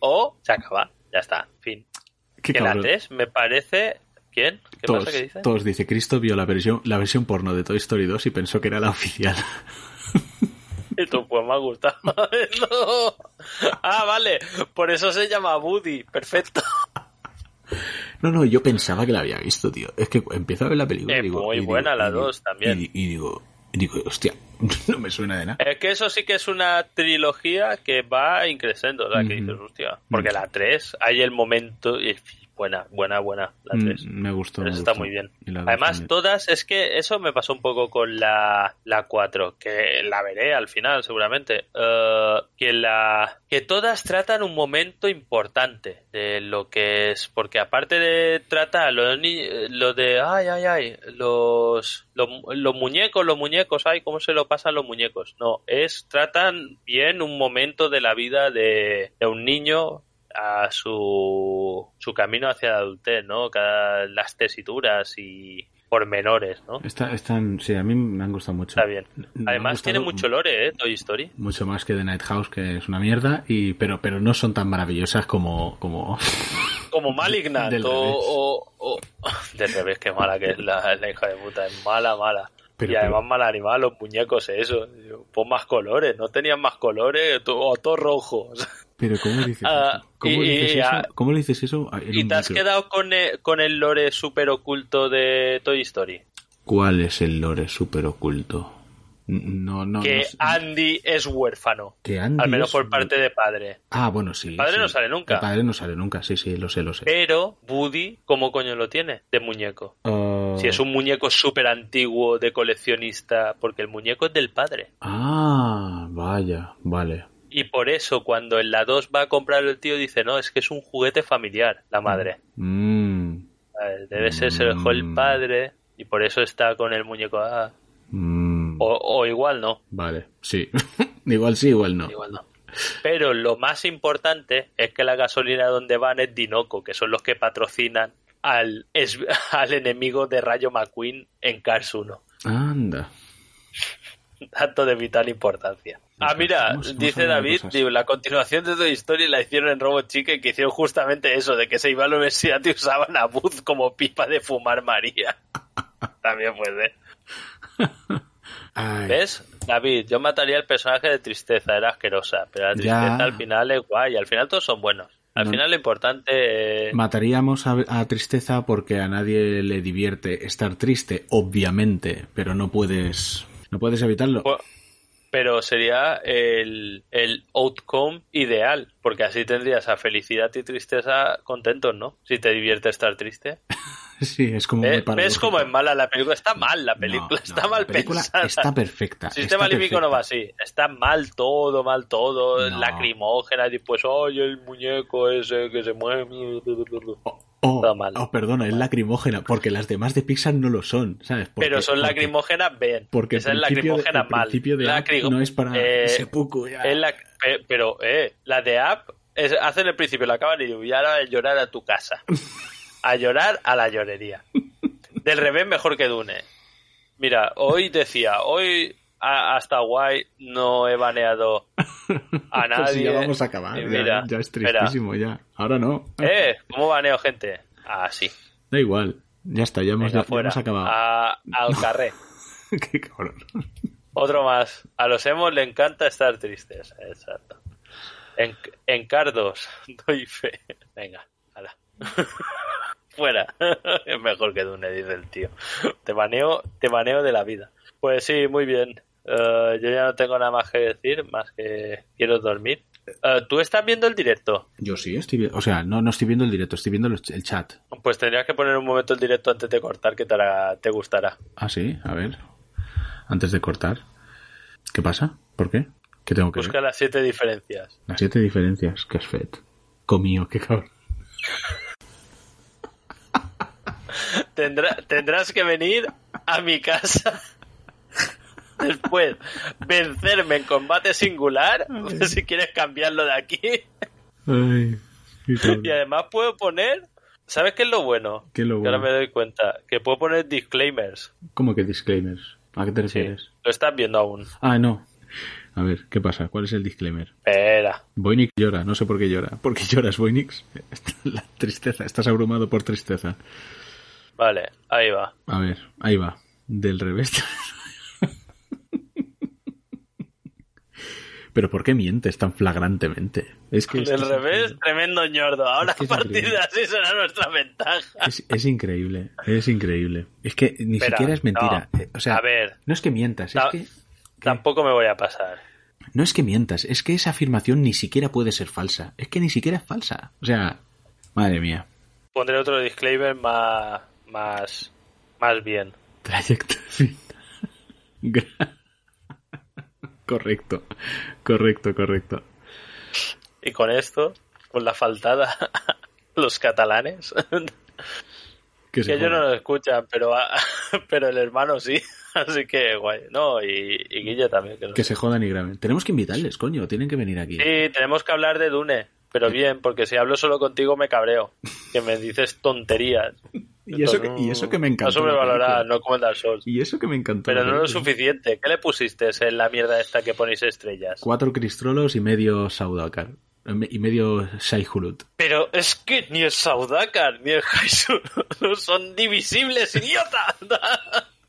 Speaker 4: o se acaba. Ya está. Fin.
Speaker 3: Qué
Speaker 4: que la
Speaker 3: cabrón.
Speaker 4: 3 me parece... ¿Quién? ¿Qué
Speaker 3: Todos,
Speaker 4: pasa? ¿Qué dice?
Speaker 3: todos dice, Cristo vio la versión, la versión porno de Toy Story 2 y pensó que era la oficial.
Speaker 4: Tú, pues me ha gustado. No. Ah, vale. Por eso se llama Woody. Perfecto.
Speaker 3: No, no, yo pensaba que la había visto, tío. Es que empiezo a ver la película
Speaker 4: Es
Speaker 3: digo...
Speaker 4: muy
Speaker 3: digo-
Speaker 4: buena la
Speaker 3: y digo-
Speaker 4: dos también.
Speaker 3: Y, y digo, y digo, hostia, no me suena de nada.
Speaker 4: Es que eso sí que es una trilogía que va increciendo. O sea, que dices, hostia. Porque la 3, hay el momento... Y buena, buena, buena. La 3.
Speaker 3: Mm, me gustó. me
Speaker 4: está
Speaker 3: gustó.
Speaker 4: muy bien. Además, todas, es que eso me pasó un poco con la, la 4, que la veré al final, seguramente. Eh, que la que todas tratan un momento importante de lo que es, porque aparte de tratar lo, lo de, ay, ay, ay, los, los, los muñecos, los muñecos, ay, cómo se lo pasan los muñecos. No, es, tratan bien un momento de la vida de, de un niño a su, su camino hacia la adultez, ¿no? Cada, las tesituras y pormenores, ¿no?
Speaker 3: Está- están, sí, a mí me han gustado mucho.
Speaker 4: Está bien. Además tiene mucho lore, ¿eh? Toy Story.
Speaker 3: Mucho más que The Night House, que es una mierda, y, pero, pero no son tan maravillosas como... como...
Speaker 4: Como Malignant
Speaker 3: Del
Speaker 4: o, o, o- Del revés, qué mala que es la, la hija de puta. Es mala, mala.
Speaker 3: Pero-
Speaker 4: y además
Speaker 3: pero-
Speaker 4: mal animal, los muñecos, eso. Pon más colores. No tenían más colores to- o todo rojo.
Speaker 3: Pero ¿cómo dices
Speaker 4: Ah,
Speaker 3: eso? ¿Cómo,
Speaker 4: y-
Speaker 3: dices
Speaker 4: y-
Speaker 3: eso?
Speaker 4: ah,
Speaker 3: ¿Cómo le dices eso? en
Speaker 4: ¿Y
Speaker 3: un
Speaker 4: te has
Speaker 3: micro?
Speaker 4: quedado con el, con el lore súper oculto de Toy Story?
Speaker 3: ¿Cuál es el lore súper oculto? No, no,
Speaker 4: que
Speaker 3: no sé.
Speaker 4: Andy es huérfano.
Speaker 3: Que Andy
Speaker 4: Al menos
Speaker 3: es-
Speaker 4: por parte de padre.
Speaker 3: Ah, bueno, sí.
Speaker 4: padre
Speaker 3: sí.
Speaker 4: no sale nunca.
Speaker 3: El padre no sale nunca, sí, sí, lo sé, lo sé.
Speaker 4: Pero Woody, ¿cómo coño lo tiene? De muñeco.
Speaker 3: Ah,
Speaker 4: Si es un muñeco súper antiguo de coleccionista, porque el muñeco es del padre.
Speaker 3: Ah, vaya, vale.
Speaker 4: Y por eso cuando en la 2 va a comprar el tío dice, no, es que es un juguete familiar, la madre.
Speaker 3: Mm,
Speaker 4: Debe ser, se lo dejó el
Speaker 3: Mm.
Speaker 4: padre y por eso está con el muñeco. ah.
Speaker 3: mm,
Speaker 4: O, o igual no,
Speaker 3: Vale, sí. igual sí, igual no.
Speaker 4: igual no. Pero lo más importante es que la gasolina donde van es Dinoco, que son los que patrocinan al, es- al enemigo de Rayo McQueen en Cars 1.
Speaker 3: Anda.
Speaker 4: Dato de vital importancia. Ah, mira, dice David, digo, la continuación de Toy Story la hicieron en Robot Chicken, que hicieron justamente eso, de que se iba a la universidad y usaban a Buzz como pipa de fumar María. También puede.
Speaker 3: Ay,
Speaker 4: ¿Ves? David, yo mataría al personaje de tristeza, era asquerosa, pero la tristeza
Speaker 3: Ya.
Speaker 4: al final es guay, al final todos son buenos. Al
Speaker 3: No.
Speaker 4: final lo importante eh,
Speaker 3: Mataríamos a, a Tristeza porque a nadie le divierte estar triste, obviamente, pero no puedes, no puedes evitarlo.
Speaker 4: Pero sería el, el outcome ideal, porque así tendrías a felicidad y tristeza contentos, ¿no? Si te divierte estar triste.
Speaker 3: Sí, es como
Speaker 4: Eh, ¿Ves cómo es mala la película? Está mal la película,
Speaker 3: No,
Speaker 4: está mal
Speaker 3: la película
Speaker 4: pensada.
Speaker 3: Está perfecta.
Speaker 4: El sistema
Speaker 3: está
Speaker 4: límbico no va así. Está mal todo, mal todo.
Speaker 3: No.
Speaker 4: Lacrimógena, y pues, oye, el muñeco ese que se mueve.
Speaker 3: Oh,
Speaker 4: mal.
Speaker 3: oh, perdona, es lacrimógena, porque las demás de Pixar no lo son, ¿sabes? Porque-
Speaker 4: Pero son lacrimógenas bien.
Speaker 3: Porque
Speaker 4: Esa es
Speaker 3: de-
Speaker 4: lacrimógena mal.
Speaker 3: principio de Up
Speaker 4: Lacri-
Speaker 3: no es para
Speaker 4: eh,
Speaker 3: ese puco ya.
Speaker 4: es la- pe- pero, eh, la de App es- hacen el principio, lo acaban y ahora a llorar a tu casa. A llorar a la llorería. Del revés mejor que Dune. Mira, hoy decía, hoy a- hasta guay no he baneado a nadie.
Speaker 3: Pues si ya vamos a acabar. Ya-
Speaker 4: mira,
Speaker 3: ya, es tristísimo, ya. Ahora no.
Speaker 4: Eh, ¿cómo baneo gente? Así.
Speaker 3: Da igual. Ya está, ya hemos, ya
Speaker 4: fuera.
Speaker 3: hemos acabado.
Speaker 4: A- al carré.
Speaker 3: Qué cabrón.
Speaker 4: Otro más. A los emos le encanta estar tristes. Exacto. En, en Cardos, doy fe. Venga, hala. Fuera. es mejor que Dune, dice el tío. Te baneo, te baneo de la vida. Pues sí, muy bien. Eh, yo ya no tengo nada más que decir, más que quiero dormir. Eh, ¿Tú estás viendo el directo?
Speaker 3: Yo sí, estoy viendo. O sea, no, no estoy viendo el directo, estoy viendo el chat.
Speaker 4: Pues tendrías que poner un momento el directo antes de cortar que te, gustará.
Speaker 3: Ah, sí, a ver. Antes de cortar. ¿Qué pasa? ¿Por qué? ¿Qué tengo que
Speaker 4: Busca
Speaker 3: ver?
Speaker 4: las siete diferencias.
Speaker 3: Las siete diferencias. Que es fet. Comío, qué cabrón.
Speaker 4: Tendrá- tendrás que venir a mi casa después vencerme en combate singular si quieres cambiarlo de aquí
Speaker 3: Ay,
Speaker 4: y además puedo poner ¿sabes qué es lo bueno?
Speaker 3: ¿Qué es lo
Speaker 4: que ahora me doy cuenta que puedo poner disclaimers
Speaker 3: ¿Cómo que disclaimers? ¿A qué te
Speaker 4: sí,
Speaker 3: refieres?
Speaker 4: lo estás viendo aún
Speaker 3: Ah, no. A ver, ¿qué pasa? ¿Cuál es el disclaimer?
Speaker 4: espera
Speaker 3: Voynix llora, no sé por qué llora. ¿Por qué lloras, Voynix? La tristeza, estás abrumado por tristeza.
Speaker 4: vale, ahí va
Speaker 3: A ver, ahí va. Del revés. Pero ¿por qué mientes tan flagrantemente? Es que
Speaker 4: del revés,
Speaker 3: increíble.
Speaker 4: tremendo ñordo ahora
Speaker 3: Es que
Speaker 4: a partir de
Speaker 3: increíble.
Speaker 4: así será nuestra ventaja
Speaker 3: Es, es increíble, es increíble. Es que ni
Speaker 4: Espera,
Speaker 3: siquiera es mentira.
Speaker 4: no.
Speaker 3: Eh, O sea,
Speaker 4: A ver.
Speaker 3: no es que mientas, es que
Speaker 4: tampoco me voy a pasar
Speaker 3: no es que mientas, es que esa afirmación ni siquiera puede ser falsa. Es que ni siquiera es falsa. O sea, madre mía.
Speaker 4: pondré otro disclaimer más más más bien
Speaker 3: Trayecto fin. Correcto, correcto, correcto.
Speaker 4: Y con esto, con la faltada, los catalanes,
Speaker 3: Que
Speaker 4: que ellos no lo escuchan, pero, pero el hermano sí. Así que guay. No, y, y Guille también. Que
Speaker 3: Que se jodan y graben. Tenemos que invitarles, coño, tienen que venir aquí.
Speaker 4: Sí, tenemos que hablar de Dune, pero bien, porque si hablo solo contigo me cabreo. Que me dices tonterías.
Speaker 3: Y eso, que, y eso que me encantó.
Speaker 4: No
Speaker 3: película.
Speaker 4: no como el Dark Souls.
Speaker 3: Y eso que me encantó.
Speaker 4: Pero no lo suficiente. ¿Qué le pusiste en la mierda esta que ponéis estrellas?
Speaker 3: Cuatro cristrolos y medio Saudakar. Y medio Shaihulut.
Speaker 4: Pero es que ni el Saudakar ni el Haisu son divisibles, idiota.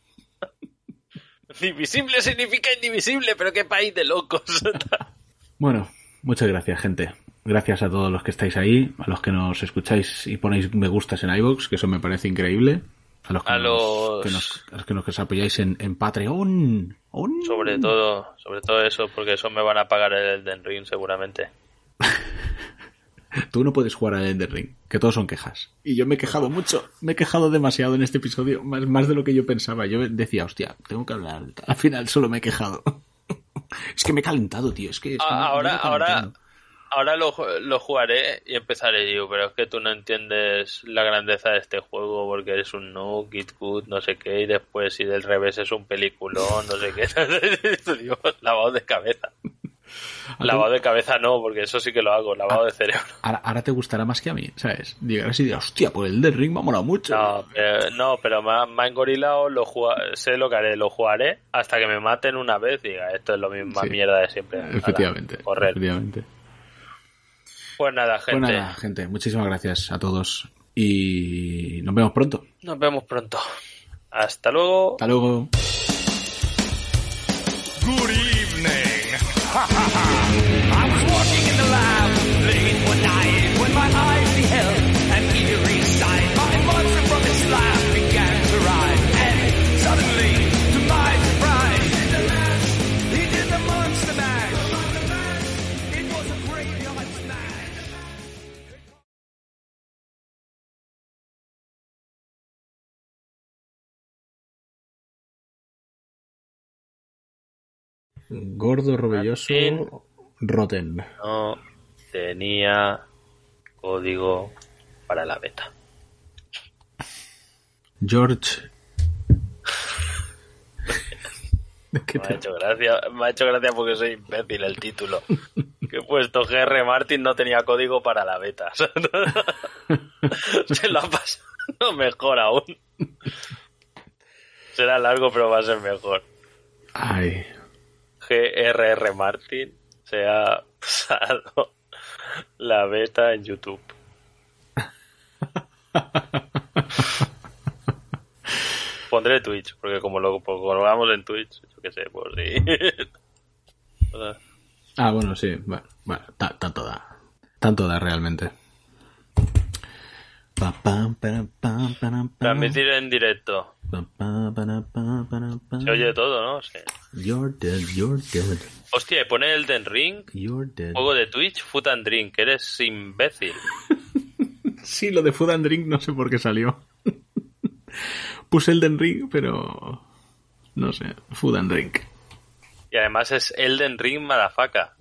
Speaker 4: Divisible significa indivisible, pero qué país de locos.
Speaker 3: Bueno, muchas gracias, gente. Gracias a todos los que estáis ahí, a los que nos escucháis y ponéis me gustas en iVoox, que eso me parece increíble. A los que,
Speaker 4: A
Speaker 3: nos,
Speaker 4: los-
Speaker 3: que nos- a los que nos apoyáis en, en Patreon. ¡On!
Speaker 4: sobre todo, sobre todo eso, porque eso me van a pagar el Elden Ring seguramente.
Speaker 3: Tú no puedes jugar al Ender Ring, que todos son quejas. Y yo me he quejado mucho, me he quejado demasiado en este episodio, más, más de lo que yo pensaba. Yo decía, hostia, tengo que hablar. Al final solo me he quejado. es que me he calentado, tío. Es que, es que
Speaker 4: Ah,
Speaker 3: me- me he
Speaker 4: ahora, ahora. Ahora lo, lo jugaré y empezaré digo, pero es que tú no entiendes la grandeza de este juego porque eres un no, Git Good, no sé qué, y después si del revés es un peliculón, no sé qué. Digo, lavado de cabeza. Lavado de cabeza no, porque eso sí que lo hago, lavado de cerebro.
Speaker 3: Ahora, ahora te gustará más que a mí, ¿sabes? Llegarás y dirás, hostia, pues el Ender Ring me ha molado mucho.
Speaker 4: No, pero, no, pero me ha, me ha engorilado, lo sé lo que haré, lo jugaré hasta que me maten una vez y diga, esto es lo mismo
Speaker 3: Sí.
Speaker 4: mierda de siempre.
Speaker 3: Efectivamente.
Speaker 4: correr.
Speaker 3: Efectivamente.
Speaker 4: Pues nada,
Speaker 3: Pues
Speaker 4: gente.
Speaker 3: nada, gente, muchísimas gracias a todos y nos vemos pronto.
Speaker 4: Nos vemos pronto. Hasta luego.
Speaker 3: Hasta luego. Gordo, robelloso,
Speaker 4: Martín.
Speaker 3: roten.
Speaker 4: No tenía código para la beta.
Speaker 3: George. ¿De qué
Speaker 4: Me ha hecho gracia, me ha hecho gracia porque soy imbécil el título. que he puesto GR Martin no tenía código para la beta. Se lo ha pasado mejor aún. Será largo, pero va a ser mejor.
Speaker 3: Ay.
Speaker 4: GRR Martin se ha pasado la beta en YouTube. Pondré Twitch, porque como lo colgamos en Twitch, yo qué sé. O sea,
Speaker 3: Ah, bueno, sí. Bueno, bueno ta- tanto da. Tanto da realmente.
Speaker 4: Transmitir en directo. Se oye todo, ¿no? Sí.
Speaker 3: You're dead, you're dead,
Speaker 4: Hostia, y pone el Den Ring,
Speaker 3: you're dead.
Speaker 4: juego de Twitch, Food and Drink, eres imbécil.
Speaker 3: Sí, lo de Food and Drink no sé por qué salió. Puse el Den Ring, pero... No sé, Food and Drink.
Speaker 4: Y además es Elden Ring Madafaka.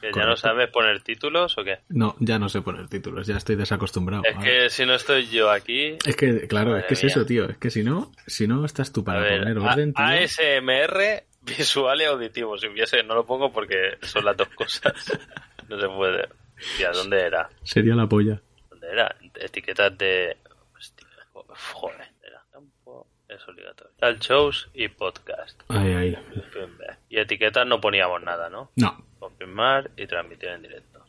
Speaker 4: Que ya no sabes poner títulos o qué.
Speaker 3: No, ya no sé poner títulos, ya estoy desacostumbrado.
Speaker 4: Es
Speaker 3: Ahora-
Speaker 4: que si no estoy yo aquí.
Speaker 3: Es que, claro,
Speaker 4: Madre
Speaker 3: es que es eso, tío. Es que si no, si no estás tú para
Speaker 4: ver,
Speaker 3: poner orden, tío.
Speaker 4: ASMR visual y auditivo. Si hubiese, no lo pongo porque son las dos cosas. No se puede. Hostia, ¿dónde era?
Speaker 3: Sería la polla.
Speaker 4: ¿Dónde era? Etiquetas de. Hostia, joder, era campo. Es obligatorio. Tal shows y podcast.
Speaker 3: Ay, ay.
Speaker 4: Y etiquetas no poníamos nada, ¿no?
Speaker 3: No
Speaker 4: confirmar y transmitir en directo.